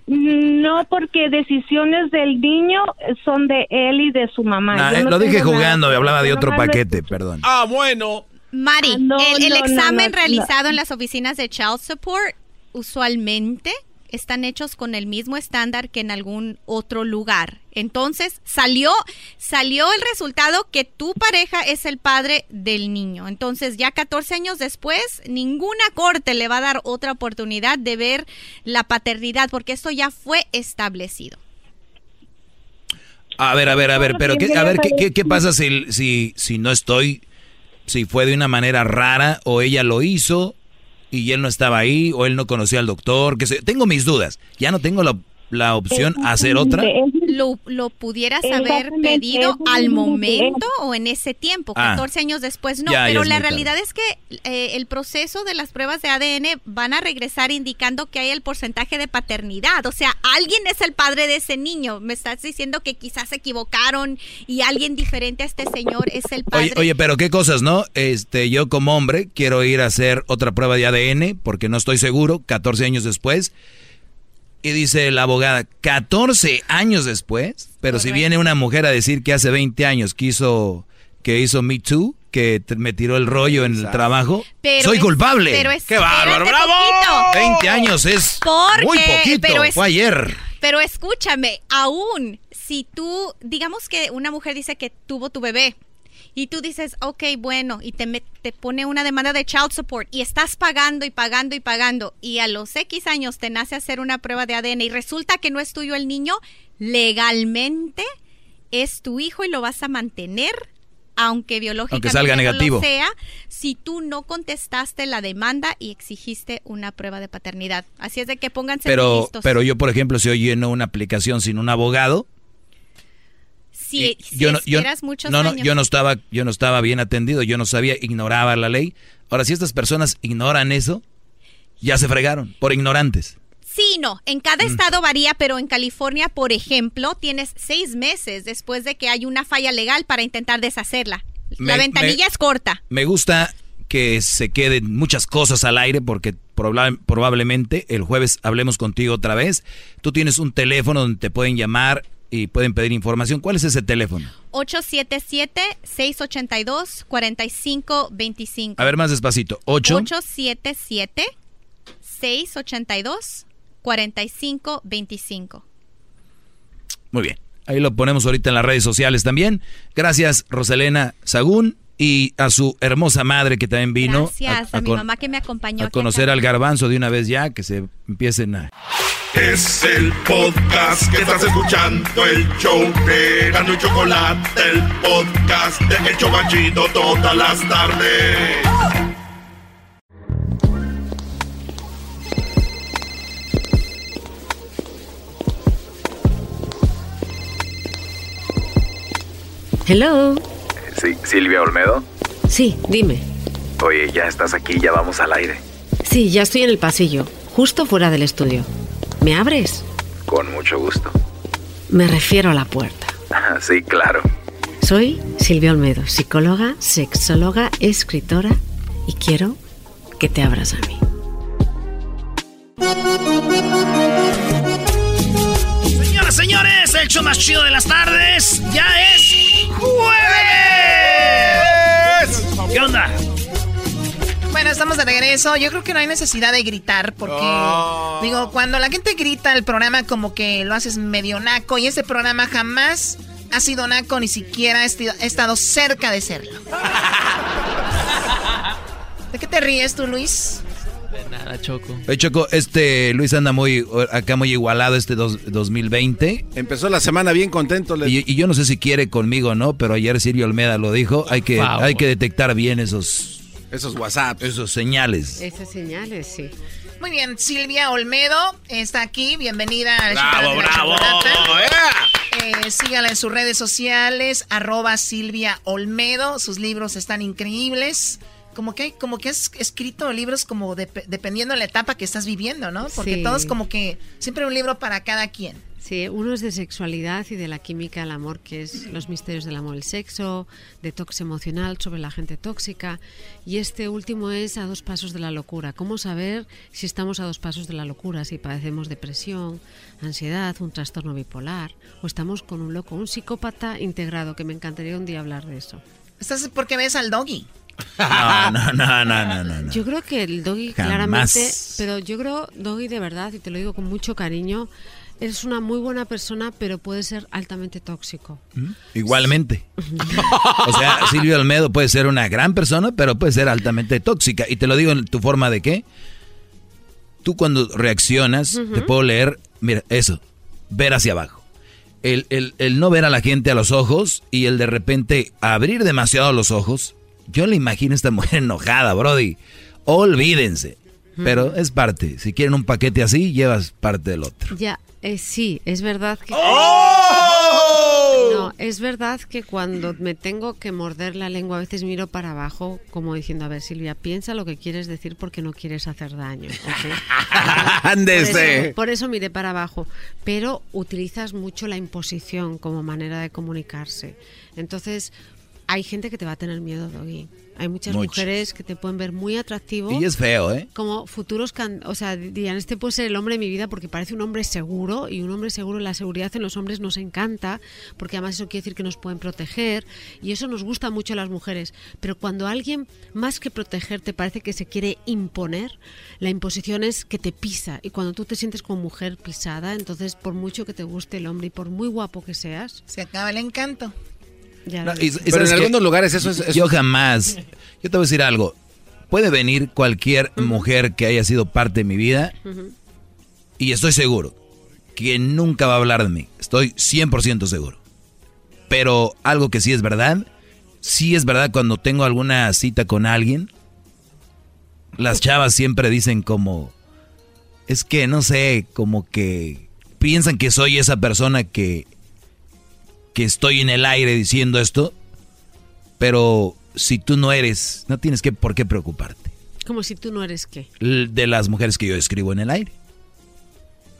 No, porque decisiones del niño son de él y de su mamá. Nah, eh, no lo dije nada jugando, me hablaba de otro paquete, perdón. Ah, bueno. Mari, Ah, no, el, el no, no, examen no, realizado en las oficinas de Child Support, usualmente están hechos con el mismo estándar que en algún otro lugar. Entonces salió, salió el resultado que tu pareja es el padre del niño. Entonces ya 14 años después, ninguna corte le va a dar otra oportunidad de ver la paternidad porque esto ya fue establecido. A ver, a ver, a ver, pero ¿qué, a ver, ¿qué, qué, qué pasa si, si, si no estoy, si fue de una manera rara o ella lo hizo y él no estaba ahí o él no conocía al doctor? Que se, tengo mis dudas. Ya no tengo la, la opción a hacer otra. Lo, lo pudieras haber pedido al momento o en ese tiempo, Ah. 14 años después no, Ya, pero la tarde. realidad es que eh, el proceso de las pruebas de ADN van a regresar indicando que hay el porcentaje de paternidad, o sea, alguien es el padre de ese niño, me estás diciendo que quizás se equivocaron y alguien diferente a este señor es el padre. Oye, oye, pero qué cosas, ¿no? Este, yo como hombre quiero ir a hacer otra prueba de ADN porque no estoy seguro, 14 años después. Y dice la abogada, 14 años después, pero si viene una mujer a decir que hace 20 años que hizo, que hizo Me Too, que me tiró el rollo en el trabajo, Pero soy es- culpable. pero es- ¡Qué bárbaro! ¡Bravo! poquito. 20 años es Porque- muy poquito, pero es- fue ayer. Pero escúchame, aún si tú, digamos que una mujer dice que tuvo tu bebé y tú dices, ok, bueno, y te, te pone una demanda de child support y estás pagando y pagando y pagando y a los X años te nace hacer una prueba de ADN y resulta que no es tuyo el niño, legalmente es tu hijo y lo vas a mantener. Aunque biológicamente salga no lo negativo. sea, si tú no contestaste la demanda y exigiste una prueba de paternidad. Así es de que pónganse Pero, listos. pero yo, por ejemplo, si yo lleno una aplicación sin un abogado, si, si yo no, yo, muchos no, no, años. yo no estaba, yo no estaba bien atendido, yo no sabía, ignoraba la ley. Ahora, si estas personas ignoran eso, ya se fregaron, por ignorantes. Sí, no, en cada Mm. estado varía, pero en California, por ejemplo, tienes seis meses después de que hay una falla legal para intentar deshacerla. la ventanilla me- es corta. Me gusta que se queden muchas cosas al aire porque proba- probablemente el jueves hablemos contigo otra vez. Tú tienes un teléfono donde te pueden llamar y pueden pedir información. ¿Cuál es ese teléfono? 877-682-4525. A ver más despacito. 8. 877-682-4525. Muy bien. Ahí lo ponemos ahorita en las redes sociales también. Gracias, Roselena Sagún, y a su hermosa madre que también vino Gracias a, mi con- mamá que me acompañó. a conocer al garbanzo de una vez ya, que se empiecen a... Es el podcast que estás escuchando, el show de Gano y Chocolate, el podcast de El Chobachito todas las tardes. Hello. Sí, Silvia Olmedo. Sí, dime. Oye, ya estás aquí, ya vamos al aire. Sí, ya estoy en el pasillo, justo fuera del estudio. ¿Me abres? Con mucho gusto. Me refiero a la puerta. Sí, claro. Soy Silvia Olmedo, psicóloga, sexóloga, escritora y quiero que te abras a mí. Señoras, señores, el show más chido de las tardes ya es jueves. ¿Qué onda? Bueno, estamos de regreso. Yo creo que no hay necesidad de gritar porque, digo, cuando la gente grita el programa como que lo haces medio naco y este programa jamás ha sido naco, ni siquiera ha estado cerca de serlo. ¿De qué te ríes tú, Luis? De nada, Choco. Oye, Choco, este Luis anda muy acá muy igualado este dos- 2020. Empezó la semana bien contento. Y, y yo no sé si quiere conmigo o no, pero ayer Silvio Olmeda lo dijo. Hay que, hay que detectar bien esos... Esos WhatsApp. Esos señales. Esas señales, sí. Muy bien, Silvia Olmedo está aquí. Bienvenida al Bravo, de bravo, Chocolata. Eh, sígala en sus redes sociales, arroba Silvia Olmedo. Sus libros están increíbles. Como que, como que has escrito libros como dep- dependiendo de la etapa que estás viviendo, ¿no? Porque Sí. todos como que siempre un libro para cada quien. Sí, uno es de sexualidad y de la química del amor, que es los misterios del amor, el sexo, detox emocional sobre la gente tóxica. Y este último es a dos pasos de la locura. ¿Cómo saber si estamos a dos pasos de la locura? Si padecemos depresión, ansiedad, un trastorno bipolar, o estamos con un loco, un psicópata integrado, que me encantaría un día hablar de eso. Estás es porque ves al doggy. No, no, no, no, no, no. no. Yo creo que el doggy Jamás. claramente, pero yo creo, doggy de verdad, y te lo digo con mucho cariño, es una muy buena persona, pero puede ser altamente tóxico. Igualmente. O sea, Silvia Olmedo puede ser una gran persona, pero puede ser altamente tóxica. Y te lo digo en tu forma de qué. Tú cuando reaccionas, te puedo leer, mira, eso, ver hacia abajo. El, el- el no ver a la gente a los ojos y el de repente abrir demasiado los ojos. Yo le imagino a esta mujer enojada, Brody. Olvídense. Pero es parte. Si quieren un paquete así, llevas parte del otro. Ya, eh, sí, es verdad que... ¡Oh! No, es verdad que cuando me tengo que morder la lengua a veces miro para abajo como diciendo, a ver Silvia, piensa lo que quieres decir porque no quieres hacer daño. ¿ok? Por Ándese. por eso miré para abajo. Pero utilizas mucho la imposición como manera de comunicarse. Entonces, hay gente que te va a tener miedo, Doggy. Hay muchas mujeres que te pueden ver muy atractivo. Y es feo, ¿eh? Como futuros, can- o sea, dirían, este puede ser el hombre de mi vida porque parece un hombre seguro y un hombre seguro, la seguridad en los hombres nos encanta porque además eso quiere decir que nos pueden proteger y eso nos gusta mucho a las mujeres. Pero cuando alguien, más que protegerte, parece que se quiere imponer, la imposición es que te pisa y cuando tú te sientes como mujer pisada, entonces por mucho que te guste el hombre y por muy guapo que seas, Se acaba el encanto. No, y- y. Pero ¿sabes en algunos lugares eso es- eso Yo jamás. Yo te voy a decir algo. Puede venir cualquier mujer que haya sido parte de mi vida y estoy seguro que nunca va a hablar de mí. Estoy 100% seguro. Pero algo que sí es verdad, sí es verdad cuando tengo alguna cita con alguien, las chavas siempre dicen como, es que no sé, como que piensan que soy esa persona que, que estoy en el aire diciendo esto, pero si tú no eres, no tienes que por qué preocuparte Como si tú no eres qué. de las mujeres que yo escribo en el aire.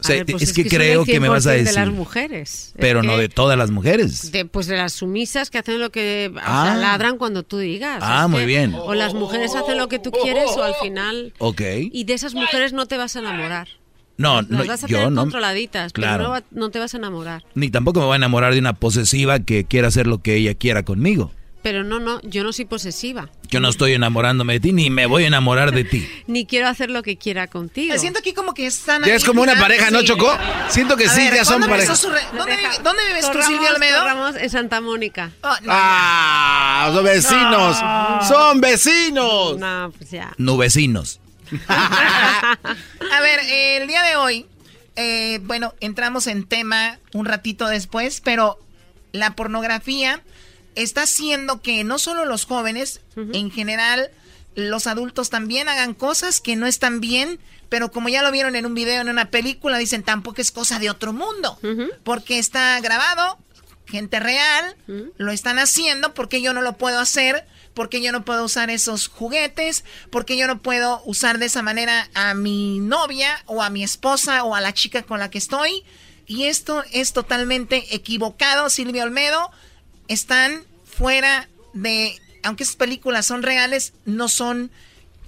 O sea, ver, pues es, que, son creo que me vas a 100% decir. de las mujeres. Es Pero no que- de todas las mujeres. De, pues de las sumisas que hacen lo que o Ah. sea, ladran cuando tú digas. Ah, Es muy que bien. O las mujeres hacen lo que tú quieres o al final... Ok. Y de esas mujeres no te vas a enamorar. No, Las no, vas a yo tener no. controladitas, Claro. pero no, va- no te vas a enamorar. Ni tampoco me voy a enamorar de una posesiva que quiera hacer lo que ella quiera conmigo. Pero no, no, yo no soy posesiva. Yo no estoy enamorándome de ti, ni me voy a enamorar de ti. Ni quiero hacer lo que quiera contigo. Me siento aquí como que están Ya es como una pareja, ¿no, sí. Chocó? Siento que A sí, ver, ya son ¿cuándo pareja. re- ¿Dónde, vive- dónde vives tú, Torramos, Silvia? Torramos en Santa Mónica. ¡Ah! Son vecinos. Son vecinos. No, pues ya. Nubecinos. A ver, eh, el día de hoy, eh, bueno, entramos en tema un ratito después, pero la pornografía está haciendo que no solo los jóvenes, en general, los adultos también hagan cosas que no están bien, pero como ya lo vieron en un video, en una película, dicen tampoco es cosa de otro mundo, porque está grabado, gente real, lo están haciendo, porque yo no lo puedo hacer, porque yo no puedo usar esos juguetes, porque yo no puedo usar de esa manera a mi novia o a mi esposa o a la chica con la que estoy. Y esto es totalmente equivocado, Silvia Olmedo. Están fuera de, aunque esas películas son reales, no son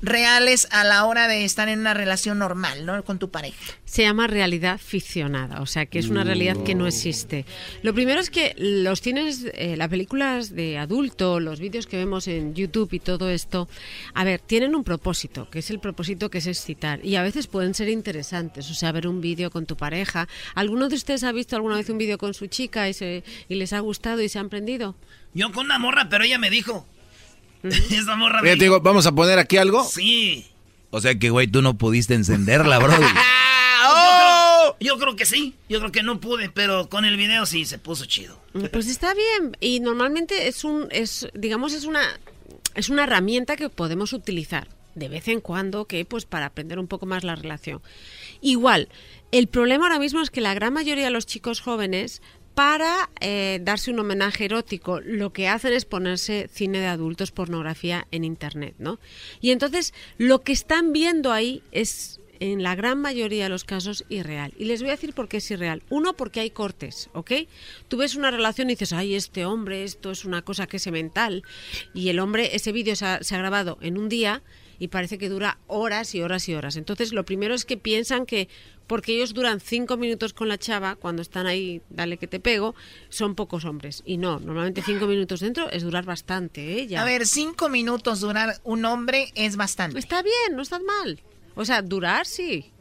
reales a la hora de estar en una relación normal, ¿no? Con tu pareja. Se llama realidad ficcionada, o sea que es una realidad que no existe. Lo primero es que los cines, eh, las películas de adulto, los vídeos que vemos en YouTube y todo esto, a ver, tienen un propósito, que es el propósito que es excitar. Y a veces pueden ser interesantes, o sea, ver un vídeo con tu pareja. ¿Alguno de ustedes ha visto alguna vez un vídeo con su chica y, se, y les ha gustado y se han prendido? Yo con una morra, pero ella me dijo. Esa morra Oye, te digo, ¿vamos a poner aquí algo? Sí. O sea que, güey, tú no pudiste encenderla, Brody. Yo, creo, yo creo que sí. Yo creo que no pude, pero con el video sí se puso chido. Pues está bien y normalmente es un es digamos es una es una herramienta que podemos utilizar de vez en cuando que pues para aprender un poco más la relación. Igual, el problema ahora mismo es que la gran mayoría de los chicos jóvenes para eh, darse un homenaje erótico, lo que hacen es ponerse cine de adultos, pornografía en internet, ¿no? Y entonces lo que están viendo ahí es en la gran mayoría de los casos irreal. Y les voy a decir por qué es irreal. Uno, porque hay cortes, ¿ok? Tú ves una relación y dices, ay, este hombre, esto es una cosa que es mental. Y el hombre, ese vídeo se ha, se ha grabado en un día y parece que dura horas y horas y horas. Entonces, lo primero es que piensan que porque ellos duran cinco minutos con la chava, cuando están ahí, dale que te pego, son pocos hombres. Y no, normalmente cinco minutos dentro es durar bastante, ¿eh? Ya. A ver, cinco minutos durar un hombre es bastante. Está bien, no está mal. O sea, durar sí.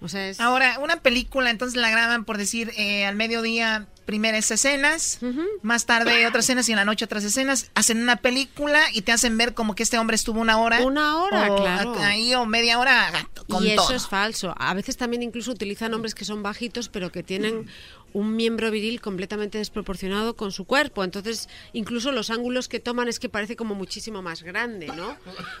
O sea, es... Ahora, una película, entonces la graban por decir eh, al mediodía primeras escenas, más tarde otras escenas y en la noche otras escenas. Hacen una película y te hacen ver como que este hombre estuvo una hora. Una hora, o claro. Ahí o media hora con y eso todo. es falso. A veces también incluso utilizan hombres que son bajitos, pero que tienen un miembro viril completamente desproporcionado con su cuerpo. Entonces, incluso los ángulos que toman es que parece como muchísimo más grande, ¿no?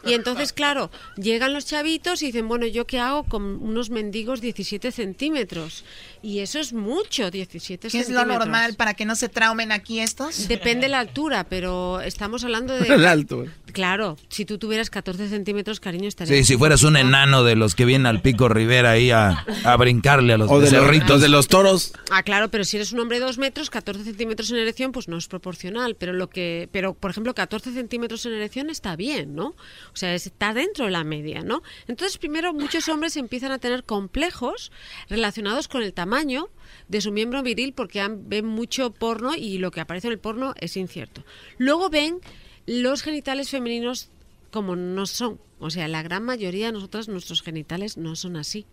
Y entonces, claro, llegan los chavitos y dicen, bueno, ¿yo qué hago con unos mendigos 17 centímetros? Y eso es mucho, 17 ¿Qué es lo normal para que no se traumen aquí estos? Depende la altura, pero estamos hablando de... La altura. Claro, si tú tuvieras 14 centímetros, cariño, estaría... Sí, si fueras un enano de los que vienen al Pico Rivera ahí a, a brincarle a los O de los- becerritos. los de los toros. Ah, claro, pero si eres un hombre de 2 metros, 14 centímetros en erección, pues no es proporcional. Pero lo que, pero por ejemplo, 14 centímetros en erección está bien, ¿no? O sea, está dentro de la media, ¿no? Entonces, primero, muchos hombres empiezan a tener complejos relacionados con el tamaño de su miembro viril porque ven mucho porno y lo que aparece en el porno es incierto. Luego ven los genitales femeninos como no son. O sea, la gran mayoría de nosotras, nuestros genitales no son así.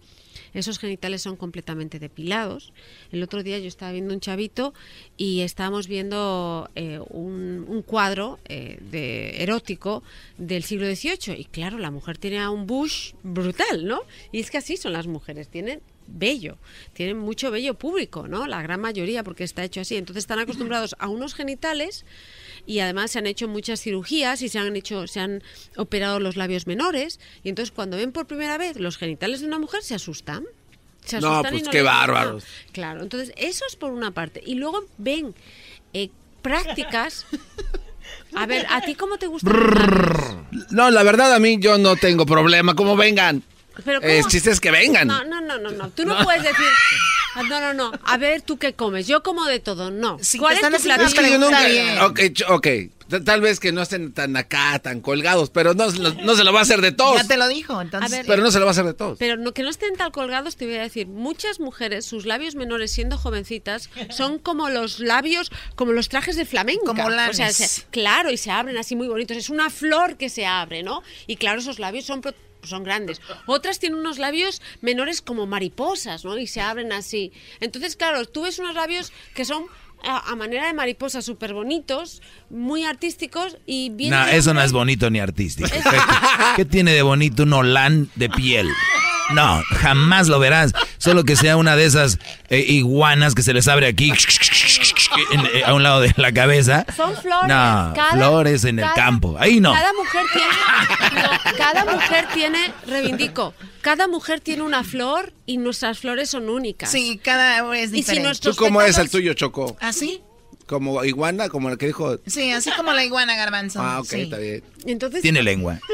Esos genitales son completamente depilados. El otro día yo estaba viendo un chavito y estábamos viendo eh, un, un cuadro eh, de erótico del siglo XVIII. Y claro, la mujer tiene un bush brutal, ¿no? Y es que así son las mujeres, tienen bello, tienen mucho bello público, ¿no? La gran mayoría, porque está hecho así. Entonces están acostumbrados a unos genitales y además se han hecho muchas cirugías y se han hecho, se han operado los labios menores. Y entonces cuando ven por primera vez los genitales de una mujer se asustan. Se No, y pues no qué bárbaros. Claro, entonces eso es por una parte. Y luego ven eh, prácticas. A ver, ¿a ti cómo te gusta? No, la verdad a mí yo no tengo problema, como vengan. Pero El ¿cómo? chiste es que vengan. No, no, no, no, no. Tú no, puedes decir. "Ah, No, no, no. A ver, ¿tú qué comes? Yo como de todo. No. ¿Cuál te es tu platillo? Es que yo nunca. Ok, Tal vez que no estén tan acá, tan colgados, pero no, no, no se lo va a hacer de todos. Ya te lo dijo, entonces. Ver, Pero no se lo va a hacer de todos. Pero no, que no estén tan colgados, te voy a decir, muchas mujeres, sus labios menores siendo jovencitas, son como los labios, como los trajes de flamenco. Como o sea, se- claro, y se abren así muy bonitos. Es una flor que se abre, ¿no? Y claro, esos labios son pro- son grandes. Otras tienen unos labios menores como mariposas, ¿no? Y se abren así. Entonces, claro, tú ves unos labios que son a, a manera de mariposas súper bonitos, muy artísticos y bien... No, eso no es bonito ni artístico. ¿Qué, tiene de bonito un holán de piel? No, jamás lo verás. Solo que sea una de esas eh, iguanas que se les abre aquí en- eh, a un lado de la cabeza. Son flores. No, Cada- flores en el campo. Ahí no. Cada mujer tiene, no, cada mujer tiene, reivindico, cada mujer tiene una flor y nuestras flores son únicas. Sí, cada es Y si diferente. nuestros ¿Tú cómo es el tuyo, Choco? ¿Así? ¿Como iguana? ¿Como el que dijo? Sí, así como la iguana garbanzo. Ah, ok, sí. está bien. Entonces, Tiene lengua.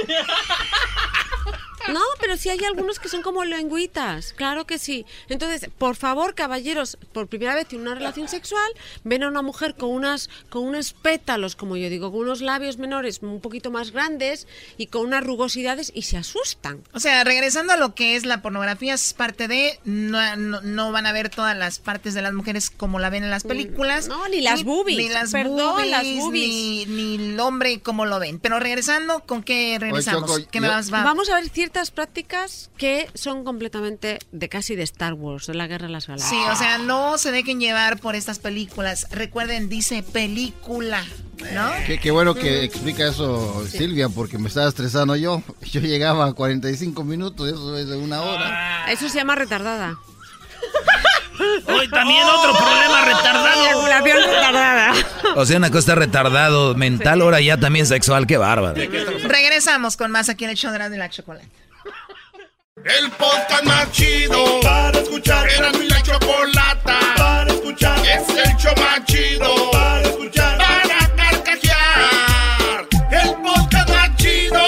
No, pero sí hay algunos que son como lengüitas, claro que sí. Entonces, por favor, caballeros, por primera vez tienen una relación sexual, ven a una mujer con unas con unos pétalos, como yo digo, con unos labios menores un poquito más grandes y con unas rugosidades y se asustan. O sea, regresando a lo que es la pornografía, es parte de. No, no, no van a ver todas las partes de las mujeres como la ven en las películas. Mm, No, ni las boobies, Ni las perdón, boobies. las boobies. Ni, ni el hombre como lo ven. Pero regresando, ¿con qué regresamos? Choco, ¿Qué me yo- vas va? Vamos a ver ciertas prácticas que son completamente de casi de Star Wars, de la Guerra de las Galaxias. Sí, o sea, no se dejen llevar por estas películas. Recuerden, dice película, ¿no? Qué, qué bueno que explica eso Silvia, porque me estaba estresando yo. Yo llegaba a 45 minutos, eso es de una hora. Eso se llama retardada. Hoy también otro problema retardado. Eyaculación retardada. O sea, una cosa retardado mental, ahora ya también sexual. Qué bárbaro. Regresamos con más aquí en el show de la chocolate. El podcast más chido para escuchar. Era mi la chocolata para escuchar. Es el show más chido para escuchar. Para carcajear. El podcast más chido.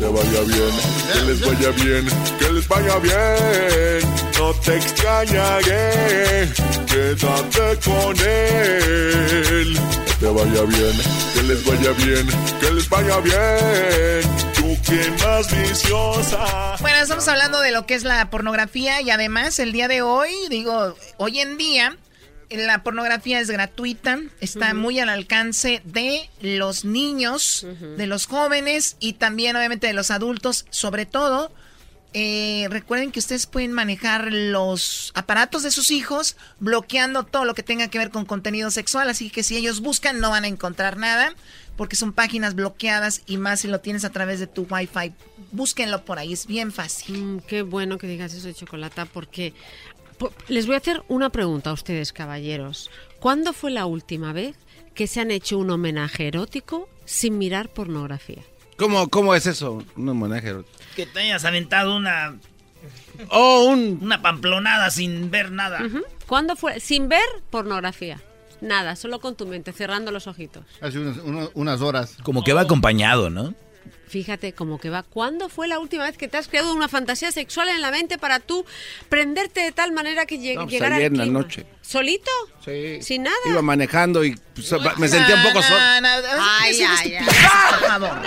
te vaya bien, que les vaya bien, que les vaya bien. No te extrañaré, quédate con él. te vaya bien, que les vaya bien, que les vaya bien. Tú que más viciosa. Bueno, estamos hablando de lo que es la pornografía y además el día de hoy, digo, hoy en día la pornografía es gratuita, está muy al alcance de los niños, de los jóvenes y también obviamente de los adultos, sobre todo. eh, recuerden que ustedes pueden manejar los aparatos de sus hijos bloqueando todo lo que tenga que ver con contenido sexual, así que si ellos buscan no van a encontrar nada porque son páginas bloqueadas y más si lo tienes a través de tu wifi. Búsquenlo por ahí, es bien fácil. Mm, qué bueno que digas eso de chocolate, porque po- les voy a hacer una pregunta a ustedes, caballeros. ¿Cuándo fue la última vez que se han hecho un homenaje erótico sin mirar pornografía? ¿Cómo, cómo es eso? Un homenaje. Que te hayas aventado una. Oh, un. Una pamplonada sin ver nada. ¿Cuándo fue? Sin ver pornografía. Nada, solo con tu mente, cerrando los ojitos. Hace unas, uno- unas horas. Como que va acompañado, ¿no? Fíjate cómo que va. ¿Cuándo fue la última vez que te has creado una fantasía sexual en la mente para tú prenderte de tal manera que lleg- No, pues llegara ayer al en la noche. ¿Solito? Sí. ¿Sin nada? Iba manejando y pues, me sentía un poco solo. Ay, Decir ay, ay. estupideces, por favor.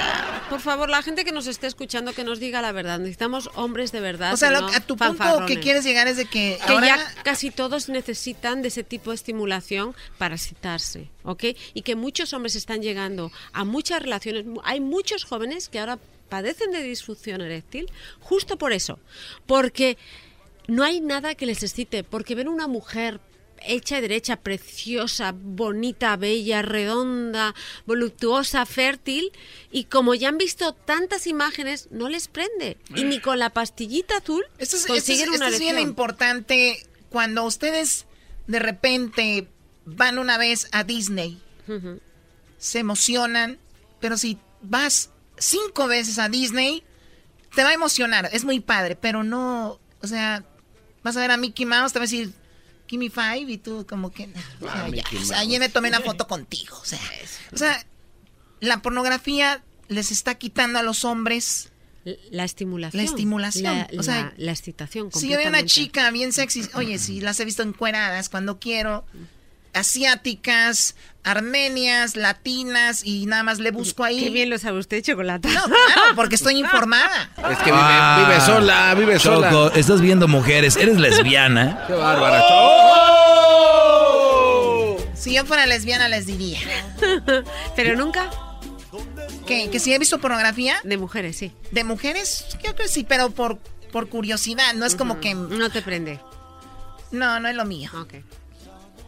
Por favor, la gente que nos esté escuchando que nos diga la verdad. Necesitamos hombres de verdad. O sea, lo- no a tu punto que quieres llegar es de que, que ahora ya casi todos necesitan de ese tipo de estimulación para excitarse, ¿ok? Y que muchos hombres están llegando a muchas relaciones. Hay muchos jóvenes que ahora padecen de disfunción eréctil justo por eso, porque no hay nada que les excite, porque ven una mujer hecha y derecha, preciosa, bonita, bella, redonda, voluptuosa, fértil, y como ya han visto tantas imágenes, no les prende. Y ni con la pastillita azul Esto es, esto es- consiguen esto una es bien importante cuando ustedes de repente van una vez a Disney, se emocionan, pero si vas cinco veces a Disney, te va a emocionar, es muy padre, pero no, o sea, vas a ver a Mickey Mouse, te va a decir, me five, y tú como que, o sea, ya, o sea, ayer me tomé una foto contigo, o sea, o sea, la pornografía les está quitando a los hombres la estimulación. La estimulación. La, o sea, la- la excitación. si yo veo una chica bien sexy, oye, si las he visto encueradas cuando quiero, asiáticas, armenias, latinas, y nada más le busco ahí. Qué bien lo sabe usted, chocolate. No, claro, porque estoy informada. Es que vive, vive sola, vive Ah, Choco, sola. estás viendo mujeres, eres lesbiana. Qué bárbara, Si yo fuera lesbiana les diría. Pero nunca. ¿Qué? ¿Que si he visto pornografía? De mujeres, sí. ¿De mujeres? Yo creo que sí, pero por, por curiosidad, no es como que... No te prende. No, no es lo mío. Ok.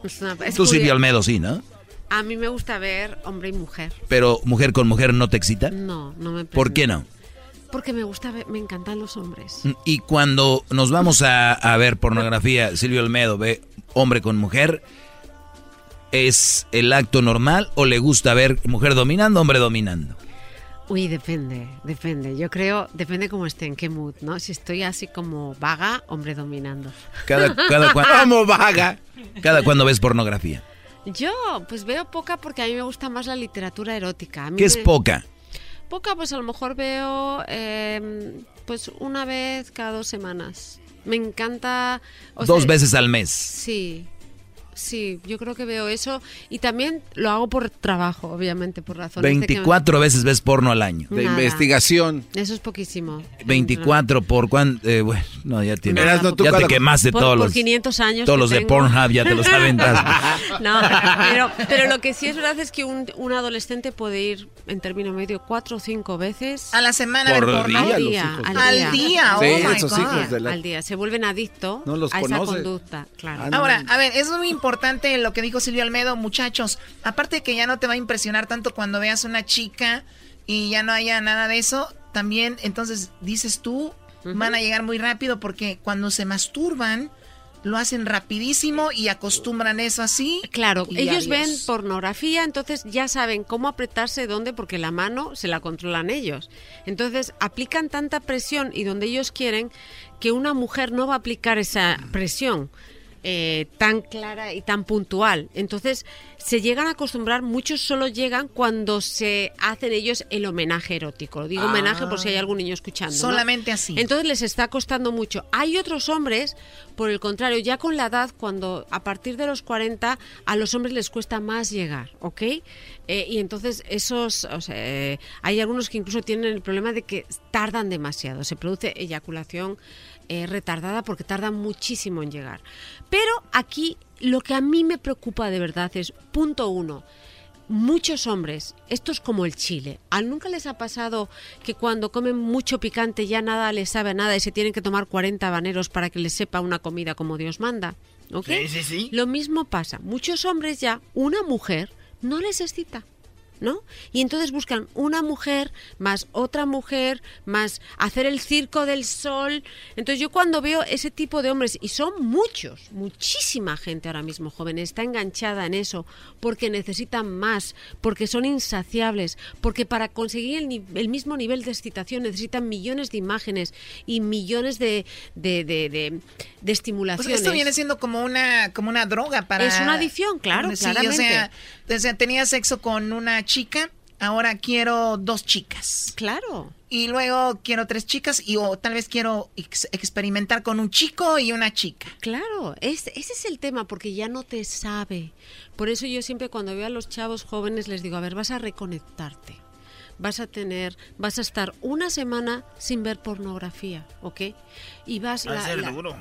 Es una- es Tú Silvia curio- Almedo, sí, ¿no? A mí me gusta ver hombre y mujer. Pero mujer con mujer no te excita. No, no me prende. ¿Por qué no? Porque me gusta ver, me encantan los hombres. Y cuando nos vamos a, a ver pornografía, Silvio Almedo ve hombre con mujer, ¿es el acto normal o le gusta ver mujer dominando, hombre dominando? Uy, depende, depende. Yo creo, depende cómo esté, en qué mood, ¿no? Si estoy así como vaga, hombre dominando. Cada, cada cuando, vaga. cada cuando ves pornografía. Yo, pues veo poca porque a mí me gusta más la literatura erótica. A mí ¿Qué es me- poca? Poca, pues a lo mejor veo eh, pues una vez cada dos semanas. Me encanta... o Dos sea, veces al mes. Sí, sí, yo creo que veo eso. Y también lo hago por trabajo, obviamente, por razones de que- 24 veces ves porno al año. De Nada. investigación. Eso es poquísimo. 24 por cuánto... bueno, no, ya tienes. No, tú ya te quemaste Por- todos por los... 500 años Todos que los de tengo. Pornhub ya te los aventas. No, pero, pero lo que sí es verdad es que un, un adolescente puede ir en término medio cuatro o cinco veces A la semana Por del porno. día, al día, al Al día. día, oh Sí, my esos God. hijos de la- Al día, se vuelven adictos No a esa conducta, claro. Ah, no. Ahora, a ver, es muy importante lo que dijo Silvio Almedo, muchachos. Aparte de que ya no te va a impresionar tanto cuando veas una chica y ya no haya nada de eso, también, entonces, dices tú, van a llegar muy rápido porque cuando se masturban, lo hacen rapidísimo y acostumbran eso así. Claro, ellos adiós. ven pornografía, entonces ya saben cómo apretarse dónde, porque la mano se la controlan ellos. Entonces aplican tanta presión y donde ellos quieren que una mujer no va a aplicar esa presión. Eh, tan clara y tan puntual. Entonces, se llegan a acostumbrar, muchos solo llegan cuando se hacen ellos el homenaje erótico. Digo Ah. homenaje por si hay algún niño escuchando. ¿no? Solamente así. Entonces les está costando mucho. Hay otros hombres, por el contrario, ya con la edad, cuando a partir de los 40 a los hombres les cuesta más llegar, ¿ok? Eh, y entonces esos, o sea, eh, hay algunos que incluso tienen el problema de que tardan demasiado, se produce eyaculación eh, retardada porque tardan muchísimo en llegar. Pero aquí lo que a mí me preocupa de verdad es, punto uno, muchos hombres, esto es como el chile, ¿a nunca les ha pasado que cuando comen mucho picante ya nada les sabe a nada y se tienen que tomar 40 habaneros para que les sepa una comida como Dios manda? ¿Ok? Sí, sí, sí. Lo mismo pasa, muchos hombres ya, una mujer no les excita. ¿No? Y entonces buscan una mujer más otra mujer más hacer el circo del sol. Entonces yo cuando veo ese tipo de hombres, y son muchos, muchísima gente ahora mismo joven, está enganchada en eso, porque necesitan más, porque son insaciables, porque para conseguir el, el mismo nivel de excitación necesitan millones de imágenes y millones de, de, de, de- de Pues estimulaciones. esto viene siendo como una, como una droga para... Es una adicción, claro, Sí, claramente. O sea, o sea, tenía sexo con una chica, ahora quiero dos chicas. Claro. Y luego quiero tres chicas y o tal vez quiero ex- experimentar con un chico y una chica. Claro, es, ese es el tema, porque ya no te sabe. Por eso yo siempre cuando veo a los chavos jóvenes les digo, a ver, vas a reconectarte. Vas a tener, vas a estar una semana sin ver pornografía, ¿ok? Y vas Va a la- ser la- duro.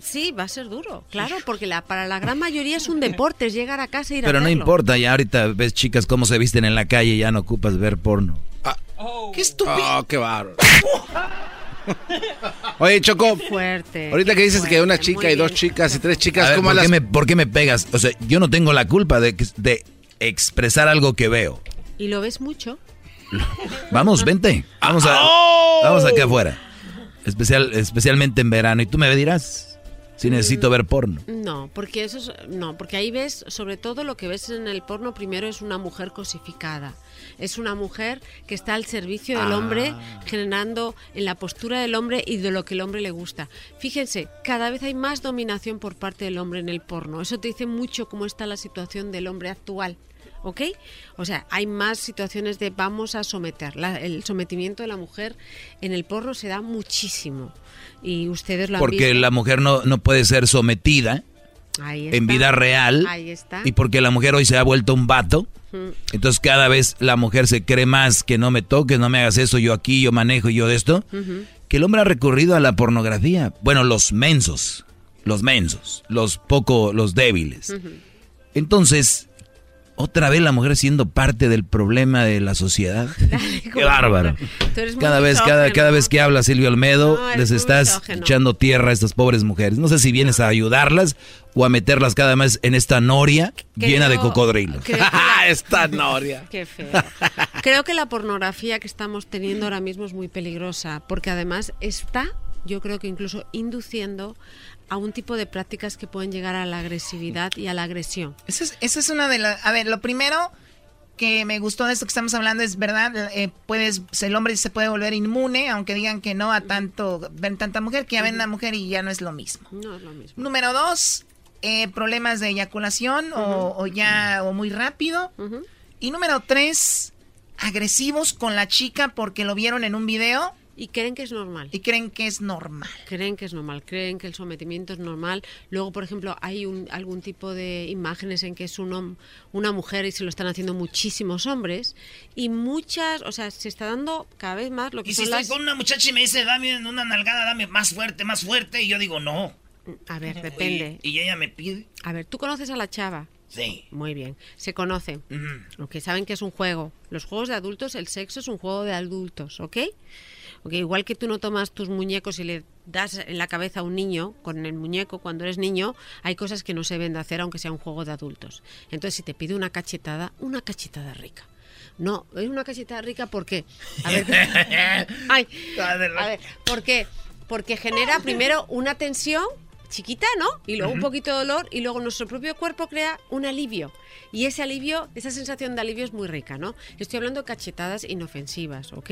Sí, va a ser duro, claro, porque la, para la gran mayoría es un deporte, es llegar a casa y ir Pero a no verlo. importa, ya ahorita ves chicas cómo se visten en la calle, ya no ocupas ver porno. ¡Qué estúpido! Oh, qué bárbaro. Oye, Choco. Fuerte. Ahorita que dices que una chica y dos chicas y tres chicas, A ver, ¿cómo ¿por, las qué me, por qué me pegas? O sea, yo no tengo la culpa de, de expresar algo que veo. ¿Y lo ves mucho? Vamos, vente. Vamos, a, vamos acá afuera. Especial, especialmente en verano. Y tú me dirás si necesito ver porno. No, porque eso es, no, porque ahí ves, sobre todo lo que ves en el porno primero es una mujer cosificada. Es una mujer que está al servicio del Ah. hombre, generando en la postura del hombre y de lo que el hombre le gusta. Fíjense, cada vez hay más dominación por parte del hombre en el porno. Eso te dice mucho cómo está la situación del hombre actual. ¿Ok? O sea, hay más situaciones de vamos a someter. La- el sometimiento de la mujer en el porno se da muchísimo. Y ustedes lo han Porque visto. la mujer no, no puede ser sometida Ahí en vida real. Ahí está. Y porque la mujer hoy se ha vuelto un vato. Entonces cada vez la mujer se cree más que no me toques, no me hagas eso, yo aquí, yo manejo, yo de esto. Que el hombre ha recurrido a la pornografía. Bueno, los mensos, los mensos, los poco, los débiles. Entonces, otra vez la mujer siendo parte del problema de la sociedad. Qué bárbaro. Cada vez, cada, cada vez que habla Silvio No, eres les estás echando tierra a estas pobres mujeres. No sé si vienes a ayudarlas o a meterlas cada vez en esta noria llena de cocodrilos. la- esta noria. Qué feo. Creo que la pornografía que estamos teniendo ahora mismo es muy peligrosa, porque además está, yo creo que incluso induciendo a un tipo de prácticas que pueden llegar a la agresividad y a la agresión. Esa es, esa es una de las... A ver, lo primero que me gustó de esto que estamos hablando es verdad, eh, puedes, el hombre se puede volver inmune, aunque digan que no a tanto, ven tanta mujer, que ya ven a mujer y ya no es lo mismo. No es lo mismo. Número dos, eh, problemas de eyaculación o, o ya, o muy rápido. Y número tres, agresivos con la chica porque lo vieron en un video. Y creen que es normal. Y creen que es normal. Creen que es normal, creen que el sometimiento es normal. Luego, por ejemplo, hay un, algún tipo de imágenes en que es un una mujer y se lo están haciendo muchísimos hombres. Y muchas, o sea, se está dando cada vez más lo que Y si son estoy las... con una muchacha y me dice, dame una nalgada, dame más fuerte, más fuerte, y yo digo, no. A ver, depende. Y, y ella me pide. A ver, ¿tú conoces a la chava? Sí. Muy bien. Se conocen. Ok, saben que es un juego. Los juegos de adultos, el sexo es un juego de adultos, ¿ok? Ok, igual que tú no tomas tus muñecos y le das en la cabeza a un niño con el muñeco cuando eres niño, hay cosas que no se deben de hacer aunque sea un juego de adultos. Entonces, si te pide una cachetada, una cachetada rica. No, es una cachetada rica porque... A ver, Ay, a ver, ¿por qué? Porque genera primero una tensión chiquita, ¿no? Y luego un poquito de dolor y luego nuestro propio cuerpo crea un alivio. Y ese alivio, esa sensación de alivio es muy rica, ¿no? Estoy hablando de cachetadas inofensivas, ¿ok?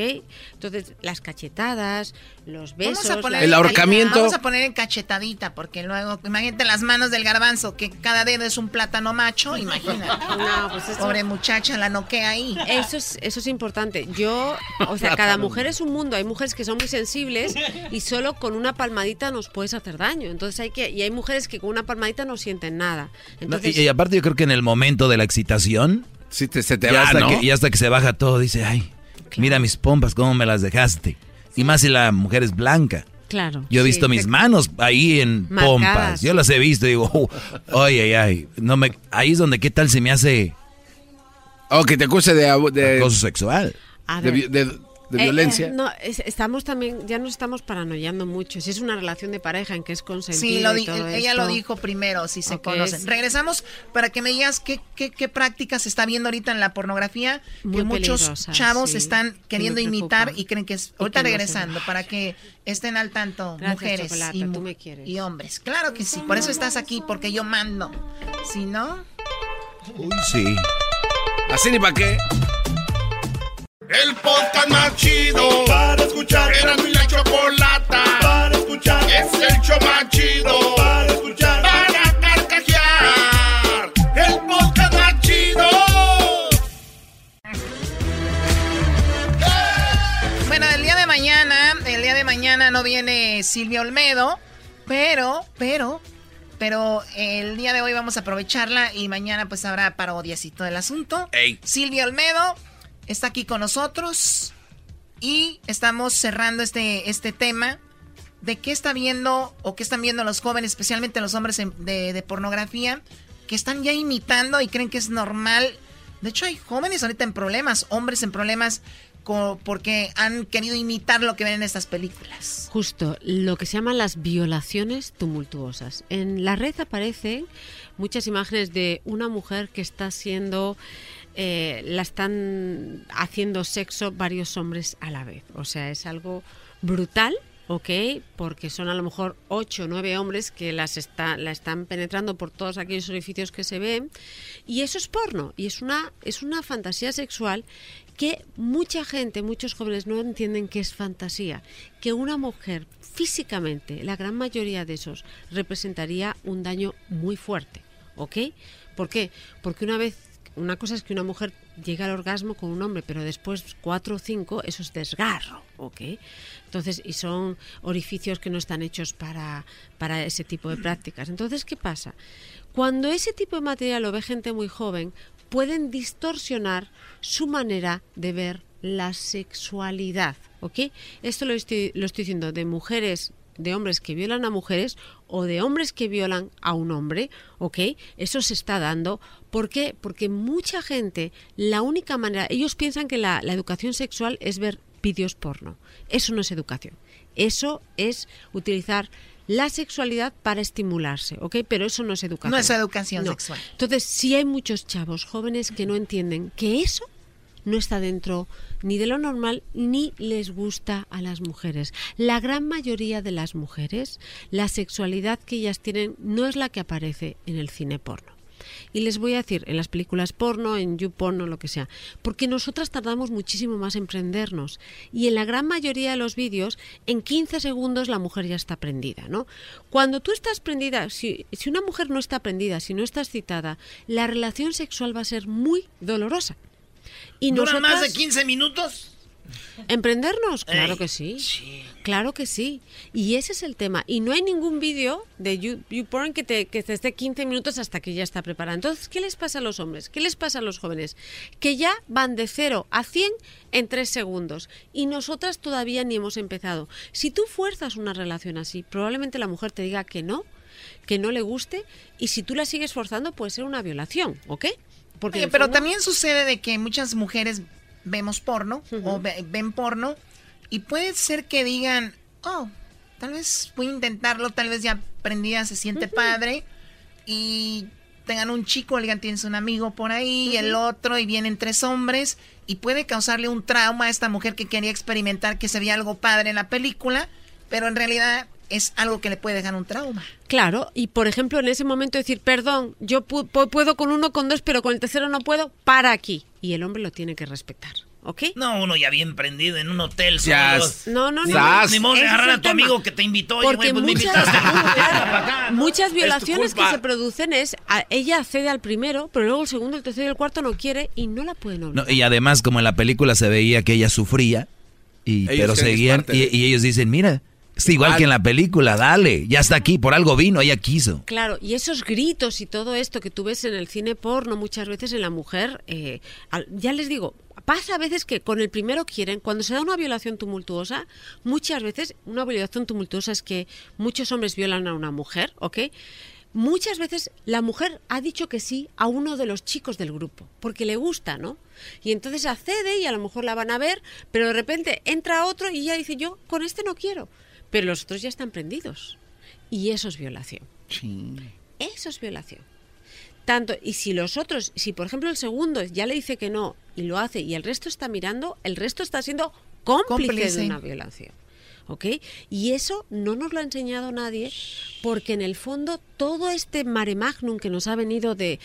Entonces, las cachetadas, los besos... Vamos a poner El en ahorcamiento. Vamos a poner en cachetadita, porque luego, imagínate las manos del garbanzo, que cada dedo es un plátano macho, imagínate. No, pues eso- Pobre muchacha, la noquea ahí. Eso es, eso es importante. Yo, o sea, cada mujer es un mundo. Hay mujeres que son muy sensibles y solo con una palmadita nos puedes hacer daño. Entonces hay que, y hay mujeres que con una palmadita no sienten nada. No, Entonces, y, y aparte yo creo que en el momento de la excitación, Sí, te- se te ya va, hasta ¿no? que, y hasta que se baja todo, dice, ay, mira mis pompas, cómo me las dejaste. Y más si la mujer es blanca. claro. Yo he sí, visto te- mis manos ahí en Marcadas. pompas. Yo las he visto y digo, "Oh, ay, ay, ay. No me, ahí es donde qué tal se me hace O que te acuse de, de, acoso sexual. A ver. de- de Eh, violencia. eh, no, es- estamos también, ya nos estamos paranoiando mucho. Si es una relación de pareja en que es consentido Sí, lo y di- todo ella lo dijo primero, si se conocen. es- Regresamos para que me digas qué, qué, qué prácticas se está viendo ahorita en la pornografía Muy que muchos chavos sí, están que queriendo imitar y creen que es... Ahorita que no regresando, para que estén al tanto Gracias, mujeres y, tú mu- me quieres. y hombres. Claro que sí, por eso estás aquí, porque yo mando. Si no... Uy, sí. Así ni para qué. El podcast más chido para escuchar. Era mi la chocolata para escuchar. Es el show más chido para escuchar. Para carcajear. El podcast más chido. Bueno, el día de mañana, el día de mañana no viene Silvia Olmedo, pero, pero, pero el día de hoy vamos a aprovecharla y mañana pues habrá parodias y todo el asunto. Ey. Silvia Olmedo está aquí con nosotros y estamos cerrando este, este tema de qué está viendo o qué están viendo los jóvenes, especialmente los hombres de, pornografía, que están ya imitando y creen que es normal. De hecho, hay jóvenes ahorita en problemas, hombres en problemas porque han querido imitar lo que ven en estas películas. Justo, lo que se llaman las violaciones tumultuosas. En la red aparecen muchas imágenes de una mujer que está siendo, eh, la están haciendo sexo varios hombres a la vez. O sea, es algo brutal. ¿ok? Porque son a lo mejor ocho o nueve hombres que las está, la están penetrando por todos aquellos orificios que se ven. Y eso es porno. Y es una, es una fantasía sexual que mucha gente, muchos jóvenes no entienden que es fantasía. Que una mujer físicamente, la gran mayoría de esos, representaría un daño muy fuerte. ¿Ok? ¿Por qué? Porque una vez una cosa es que una mujer llega al orgasmo con un hombre, pero después cuatro o cinco, eso es desgarro, ¿ok? Entonces, y son orificios que no están hechos para, para ese tipo de prácticas. Entonces, ¿qué pasa? Cuando ese tipo de material lo ve gente muy joven, pueden distorsionar su manera de ver la sexualidad, ¿ok? Esto lo estoy, lo estoy diciendo de mujeres de hombres que violan a mujeres o de hombres que violan a un hombre, ¿ok? Eso se está dando. ¿Por qué? Porque mucha gente, la única manera, ellos piensan que la, la educación sexual es ver vídeos porno. Eso no es educación. Eso es utilizar la sexualidad para estimularse, ¿ok? Pero eso no es educación. No es educación No. sexual. Entonces, sí hay muchos chavos jóvenes que no entienden que eso no está dentro ni de lo normal ni les gusta a las mujeres. La gran mayoría de las mujeres, la sexualidad que ellas tienen no es la que aparece en el cine porno. Y les voy a decir, en las películas porno, en YouPorn lo que sea, porque nosotras tardamos muchísimo más en prendernos. Y en la gran mayoría de los vídeos, en 15 segundos la mujer ya está prendida, ¿no? Cuando tú estás prendida, si, si una mujer no está prendida, si no está excitada, la relación sexual va a ser muy dolorosa. Y ¿Dura más de nosotras- 15 minutos? ¿Emprendernos? Claro Ey, que sí. Claro que sí. Y ese es el tema. Y no hay ningún vídeo de You- YouPorn que te, que te esté 15 minutos hasta que ya está preparado. Entonces, ¿qué les pasa a los hombres? ¿Qué les pasa a los jóvenes? Que ya van de 0 a 100 en 3 segundos. Y nosotras todavía ni hemos empezado. Si tú fuerzas una relación así, probablemente la mujer te diga que no, que no le guste. Y si tú la sigues forzando, puede ser una violación, ¿ok? Porque Oye, pero también sucede de que muchas mujeres vemos porno o ve- ven porno y puede ser que digan, oh, tal vez voy a intentarlo, tal vez ya aprendida se siente padre y tengan un chico, digan tienes un amigo por ahí, el otro y vienen tres hombres y puede causarle un trauma a esta mujer que quería experimentar que se veía algo padre en la película, pero en realidad es algo que le puede dejar un trauma. Claro, y por ejemplo, en ese momento decir, perdón, yo pu- pu- puedo con uno, con dos, pero con el tercero no puedo, para aquí. Y el hombre lo tiene que respetar, ¿ok? No, uno ya bien prendido en un hotel. Ya. solos. No, no, Ni- no. Ni modo de agarrar a tu tema. amigo que te invitó. Porque güey, pues me muchas, invitaste. muchas Es violaciones que se producen es, a- ella accede al primero, pero luego el segundo, el tercero y el cuarto no quiere y no la pueden obligar. No, y además, como en la película se veía que ella sufría, y, Ellos pero seguían, y, y ellos dicen, mira, es igual que en la película, dale, ya está aquí, por algo vino, ella quiso. Claro, y esos gritos y todo esto que tú ves en el cine porno muchas veces en la mujer, eh, ya les digo, pasa a veces que con el primero quieren, cuando se da una violación tumultuosa, muchas veces una violación tumultuosa es que muchos hombres violan a una mujer, ¿ok? Muchas veces la mujer ha dicho que sí a uno de los chicos del grupo, porque le gusta, ¿no? Y entonces accede y a lo mejor la van a ver, pero de repente entra otro y ella dice, yo con este no quiero, pero los otros ya están prendidos. Y eso es violación. Eso es violación. Tanto, y si los otros, si por ejemplo el segundo ya le dice que no y lo hace y el resto está mirando, el resto está siendo cómplice, Cómplice. de una violación. ¿Ok? Y eso no nos lo ha enseñado nadie porque en el fondo todo este mare magnum que nos ha venido de,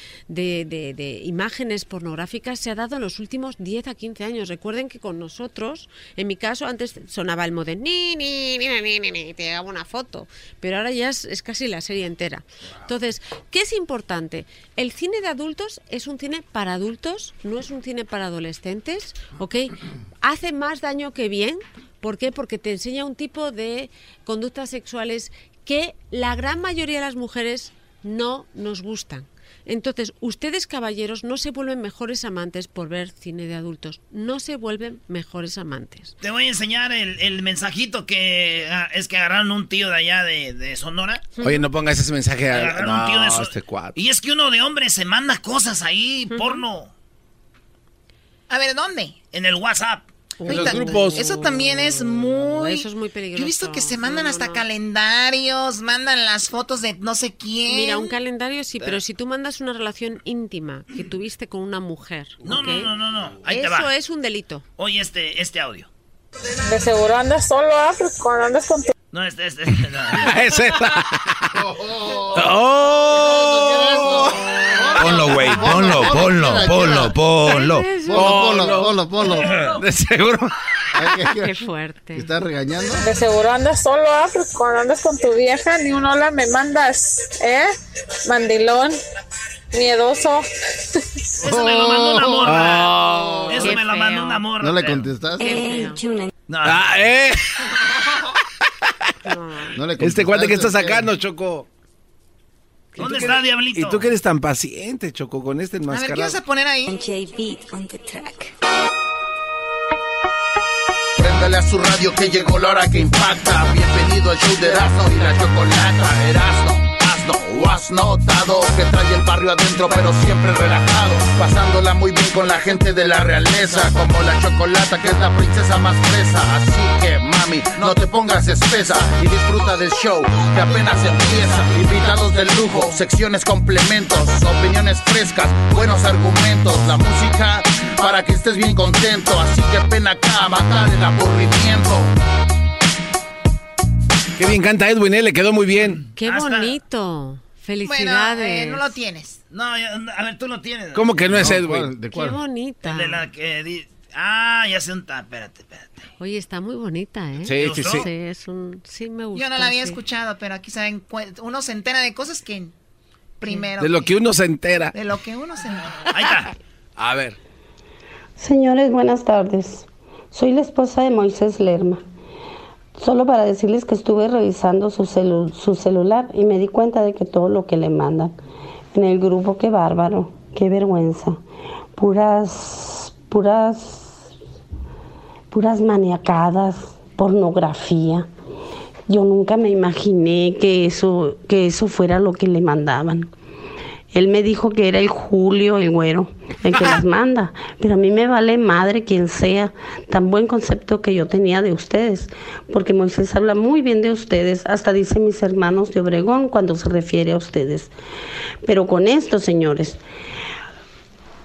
imágenes pornográficas se ha dado en los últimos 10 a 15 años. Recuerden que con nosotros, en mi caso, antes sonaba el modo ni, ni, ni, ni, ni, ni, te hago una foto, pero ahora ya es, es casi la serie entera. Entonces, ¿qué es importante? El cine de adultos es un cine para adultos, no es un cine para adolescentes, ¿ok? Hace más daño que bien. ¿Por qué? Porque te enseña un tipo de conductas sexuales que la gran mayoría de las mujeres no nos gustan. Entonces, ustedes caballeros no se vuelven mejores amantes por ver cine de adultos, no se vuelven mejores amantes. Te voy a enseñar el, el mensajito que ah, es que agarraron un tío de allá de, de Sonora. Oye, no pongas ese mensaje a Agarraron un tío de no, eso. este cuate. Y es que uno de hombre se manda cosas ahí, porno. A ver, ¿dónde? En el WhatsApp. Eso también es muy... Eso es muy peligroso. Yo he visto que se mandan hasta calendarios, mandan las fotos de no sé quién. Mira, un calendario sí, pero si tú mandas una relación íntima que tuviste con una mujer, No, no, no, no, no. Ahí te eso va. es un delito. Oye, este, este audio. De seguro andas solo, ah, pues cuando andas con tu... No, este, este. no. Ese. ¡Oh! Ponlo, güey, ponlo, ponlo, ponlo, ponlo. Ponlo, ponlo, ponlo, ponlo. De seguro. Qué fuerte. ¿Está regañando? De seguro andas solo, ah, pues cuando andas con tu vieja, ni un hola me mandas, ¿eh? Mandilón, miedoso. Eso me lo mandó una morra. Eso Qué me lo mandó una morra. ¿No le contestaste? No. Ah, ¿eh? No le Este cuate que está contestaste, sacando, Choco. ¿Dónde ¿Y tú está, Diablito? Y tú que eres tan paciente, Choco, con este A ver, ¿qué enmascarado. vas a poner ahí? Préndale a su radio que llegó la hora que impacta. Bienvenido al show de Erasmo y la Chocolata. Erasmo, asno o has notado que trae el barrio adentro, pero siempre relajado. Pasándola muy bien con la gente de la realeza, como la Chocolata, que es la princesa más fresa. Así que, mami, no te pongas espesa y disfruta del show que apenas empieza. Invitados de lujo, secciones complementos, opiniones frescas, buenos argumentos. La música para que estés bien contento. Así que ven acá matar el aburrimiento. Qué bien canta Edwin, ¿eh? Le quedó muy bien. Qué Hasta- bonito. Bueno, Felicidades. eh, no lo tienes. No, ya- a ver, tú lo tienes. ¿Cómo que no es No, Edwin? ¿cuál? ¿De Qué bonita. El de la que di- Ah, ya sé un... Espérate, espérate. Oye, está muy bonita, ¿eh? Sí, sí, sí. Sí, es un... Sí, me gusta. Yo no la había sí. escuchado, pero aquí saben, uno se entera de cosas que primero... De lo que uno se entera. De lo que uno se entera. Ahí está. A ver. Señores, buenas tardes. Soy la esposa de Moisés Lerma. Solo para decirles que estuve revisando su, celu- su celular y me di cuenta de que todo lo que le mandan en el grupo, qué bárbaro, qué vergüenza. Puras, puras, puras maniacadas, pornografía. Yo nunca me imaginé que eso, que eso fuera lo que le mandaban. Él me dijo que era el Julio, el güero, el que las manda. Pero a mí me vale madre quien sea. Tan buen concepto que yo tenía de ustedes. Porque Moisés habla muy bien de ustedes. Hasta dice mis hermanos de Obregón cuando se refiere a ustedes. Pero con esto, señores,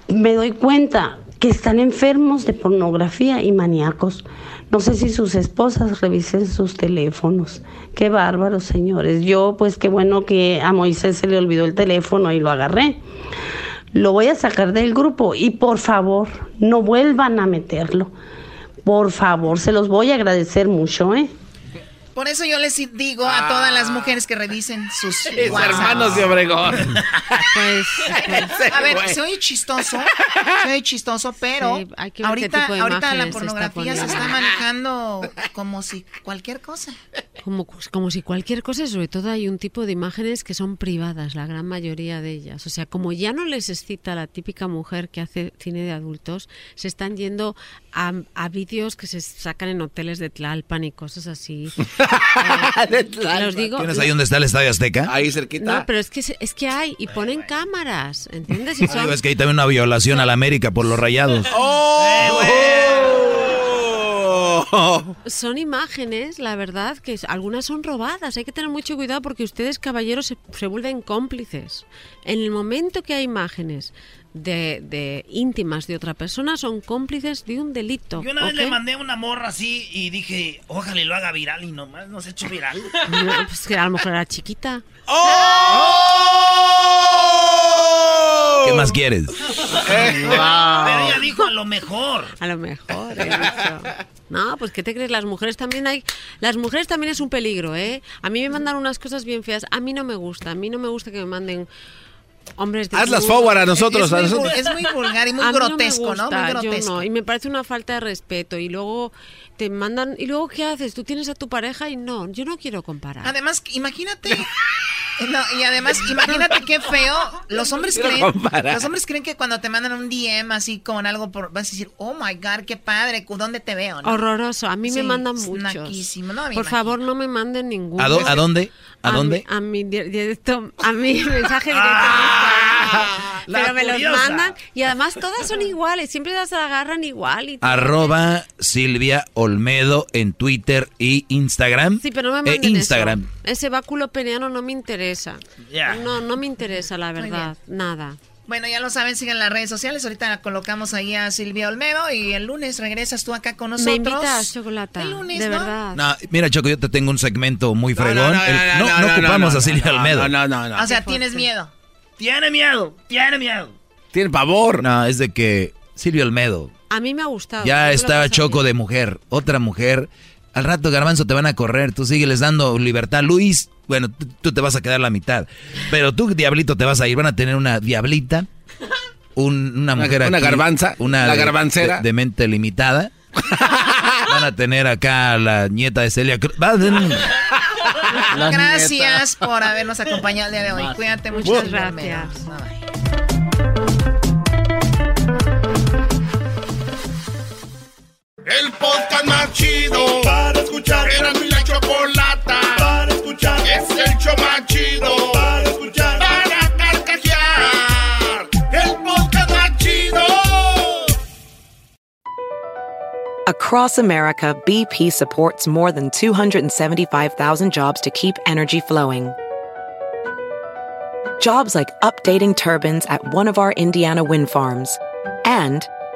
me doy cuenta que están enfermos de pornografía y maníacos. No sé si sus esposas revisen sus teléfonos. Qué bárbaros, señores. Yo, pues qué bueno que a Moisés se le olvidó el teléfono y lo agarré. Lo voy a sacar del grupo y por favor, no vuelvan a meterlo. Por favor, se los voy a agradecer mucho, ¿eh? Por eso yo les digo a todas las mujeres que revisen sus WhatsApp. hermanos de Obregón. Pues, a ver, soy chistoso, soy chistoso, pero Sí, hay que ver qué ahorita, ahorita la imágenes se está pornografía se está manejando como si cualquier cosa. Como, como si cualquier cosa, sobre todo hay un tipo de imágenes que son privadas, la gran mayoría de ellas. O sea, como ya no les excita la típica mujer que hace cine de adultos, se están yendo a, a vídeos que se sacan en hoteles de Tlalpan y cosas así. Eh, los digo. ¿Tienes ahí donde está el Estadio Azteca? Ahí cerquita. No, pero es que es que hay y ponen cámaras, ¿entiendes? Y son- es que hay también una violación a la América por los rayados. Son imágenes, la verdad, que algunas son robadas. Hay que tener mucho cuidado porque ustedes, caballeros, se, se vuelven cómplices. En el momento que hay imágenes de, de íntimas de otra persona, son cómplices de un delito. Yo una vez le mandé una morra así y dije, ojalá y lo haga viral y nomás no se ha hecho viral. No, pues que a lo mejor era chiquita. ¿Qué más quieres? Pero ella dijo a lo mejor. A lo mejor. No, pues ¿qué te crees? Las mujeres también hay... Las mujeres también es un peligro, ¿eh? A mí me mandan unas cosas bien feas. A mí no me gusta. A mí no me gusta que me manden hombres de... Hazlas forward a nosotros, Es a muy, nosotros. vul- es muy vulgar y muy A mí grotesco, ¿no? me Muy grotesco. no, y me parece una falta de respeto. Y luego te mandan... ¿Y luego qué haces? Tú tienes a tu pareja y no, yo no quiero comparar. Además, imagínate. No, y además, imagínate qué feo. Los hombres creen. comparar. Los hombres creen que cuando te mandan un DM así con algo por. Vas a decir, oh my god, qué padre, ¿dónde te veo? no? Horroroso. A mí me mandan es muchos. no, me Por imagino. favor, no me manden ninguno. ¿A, a dónde? ¿A dónde? A mi di- directo, a mi mensaje directo. Ah, Instagram. Pero me los mandan y además todas son iguales, siempre las agarran igual y. Arroba Silvia Olmedo en Twitter y Instagram. Sí, pero no me E manden Instagram. eso. Ese báculo peniano no me interesa. Ya. No, no me interesa, la verdad. Nada. Bueno, ya lo saben, sigan las redes sociales. Ahorita colocamos ahí a Silvia Olmedo y el lunes regresas tú acá con nosotros. Me invitas, Chocolata. El lunes, de ¿no? verdad. No, mira, Choco, yo te tengo un segmento muy fregón. no, ocupamos a Silvia Olmedo. No, no, no. O sea, tienes miedo. Tiene miedo, tiene miedo. Tiene pavor. No, es de que Silvia Olmedo A mí me ha gustado. ya está Choco de mujer, otra mujer. Al rato, Garbanzo, te van a correr. Tú sígueles dando libertad. Luis, bueno, tú, te vas a quedar la mitad. Pero tú, Diablito, te vas a ir. Van a tener una Diablita, un- una mujer una aquí, garbanza, una la de- garbancera. De, de mente limitada. Van a tener acá a la nieta de Celia Cruz. Gracias por habernos acompañado el día de hoy. Cuídate mucho. Muchas gracias. El podcast más chido para escuchar. Era mi la chocolata para escuchar. Es el show más chido para escuchar. Para carcajear. El podcast más chido. Across America, BP supports more than 275,000 jobs to keep energy flowing. Jobs like updating turbines at one of our Indiana wind farms and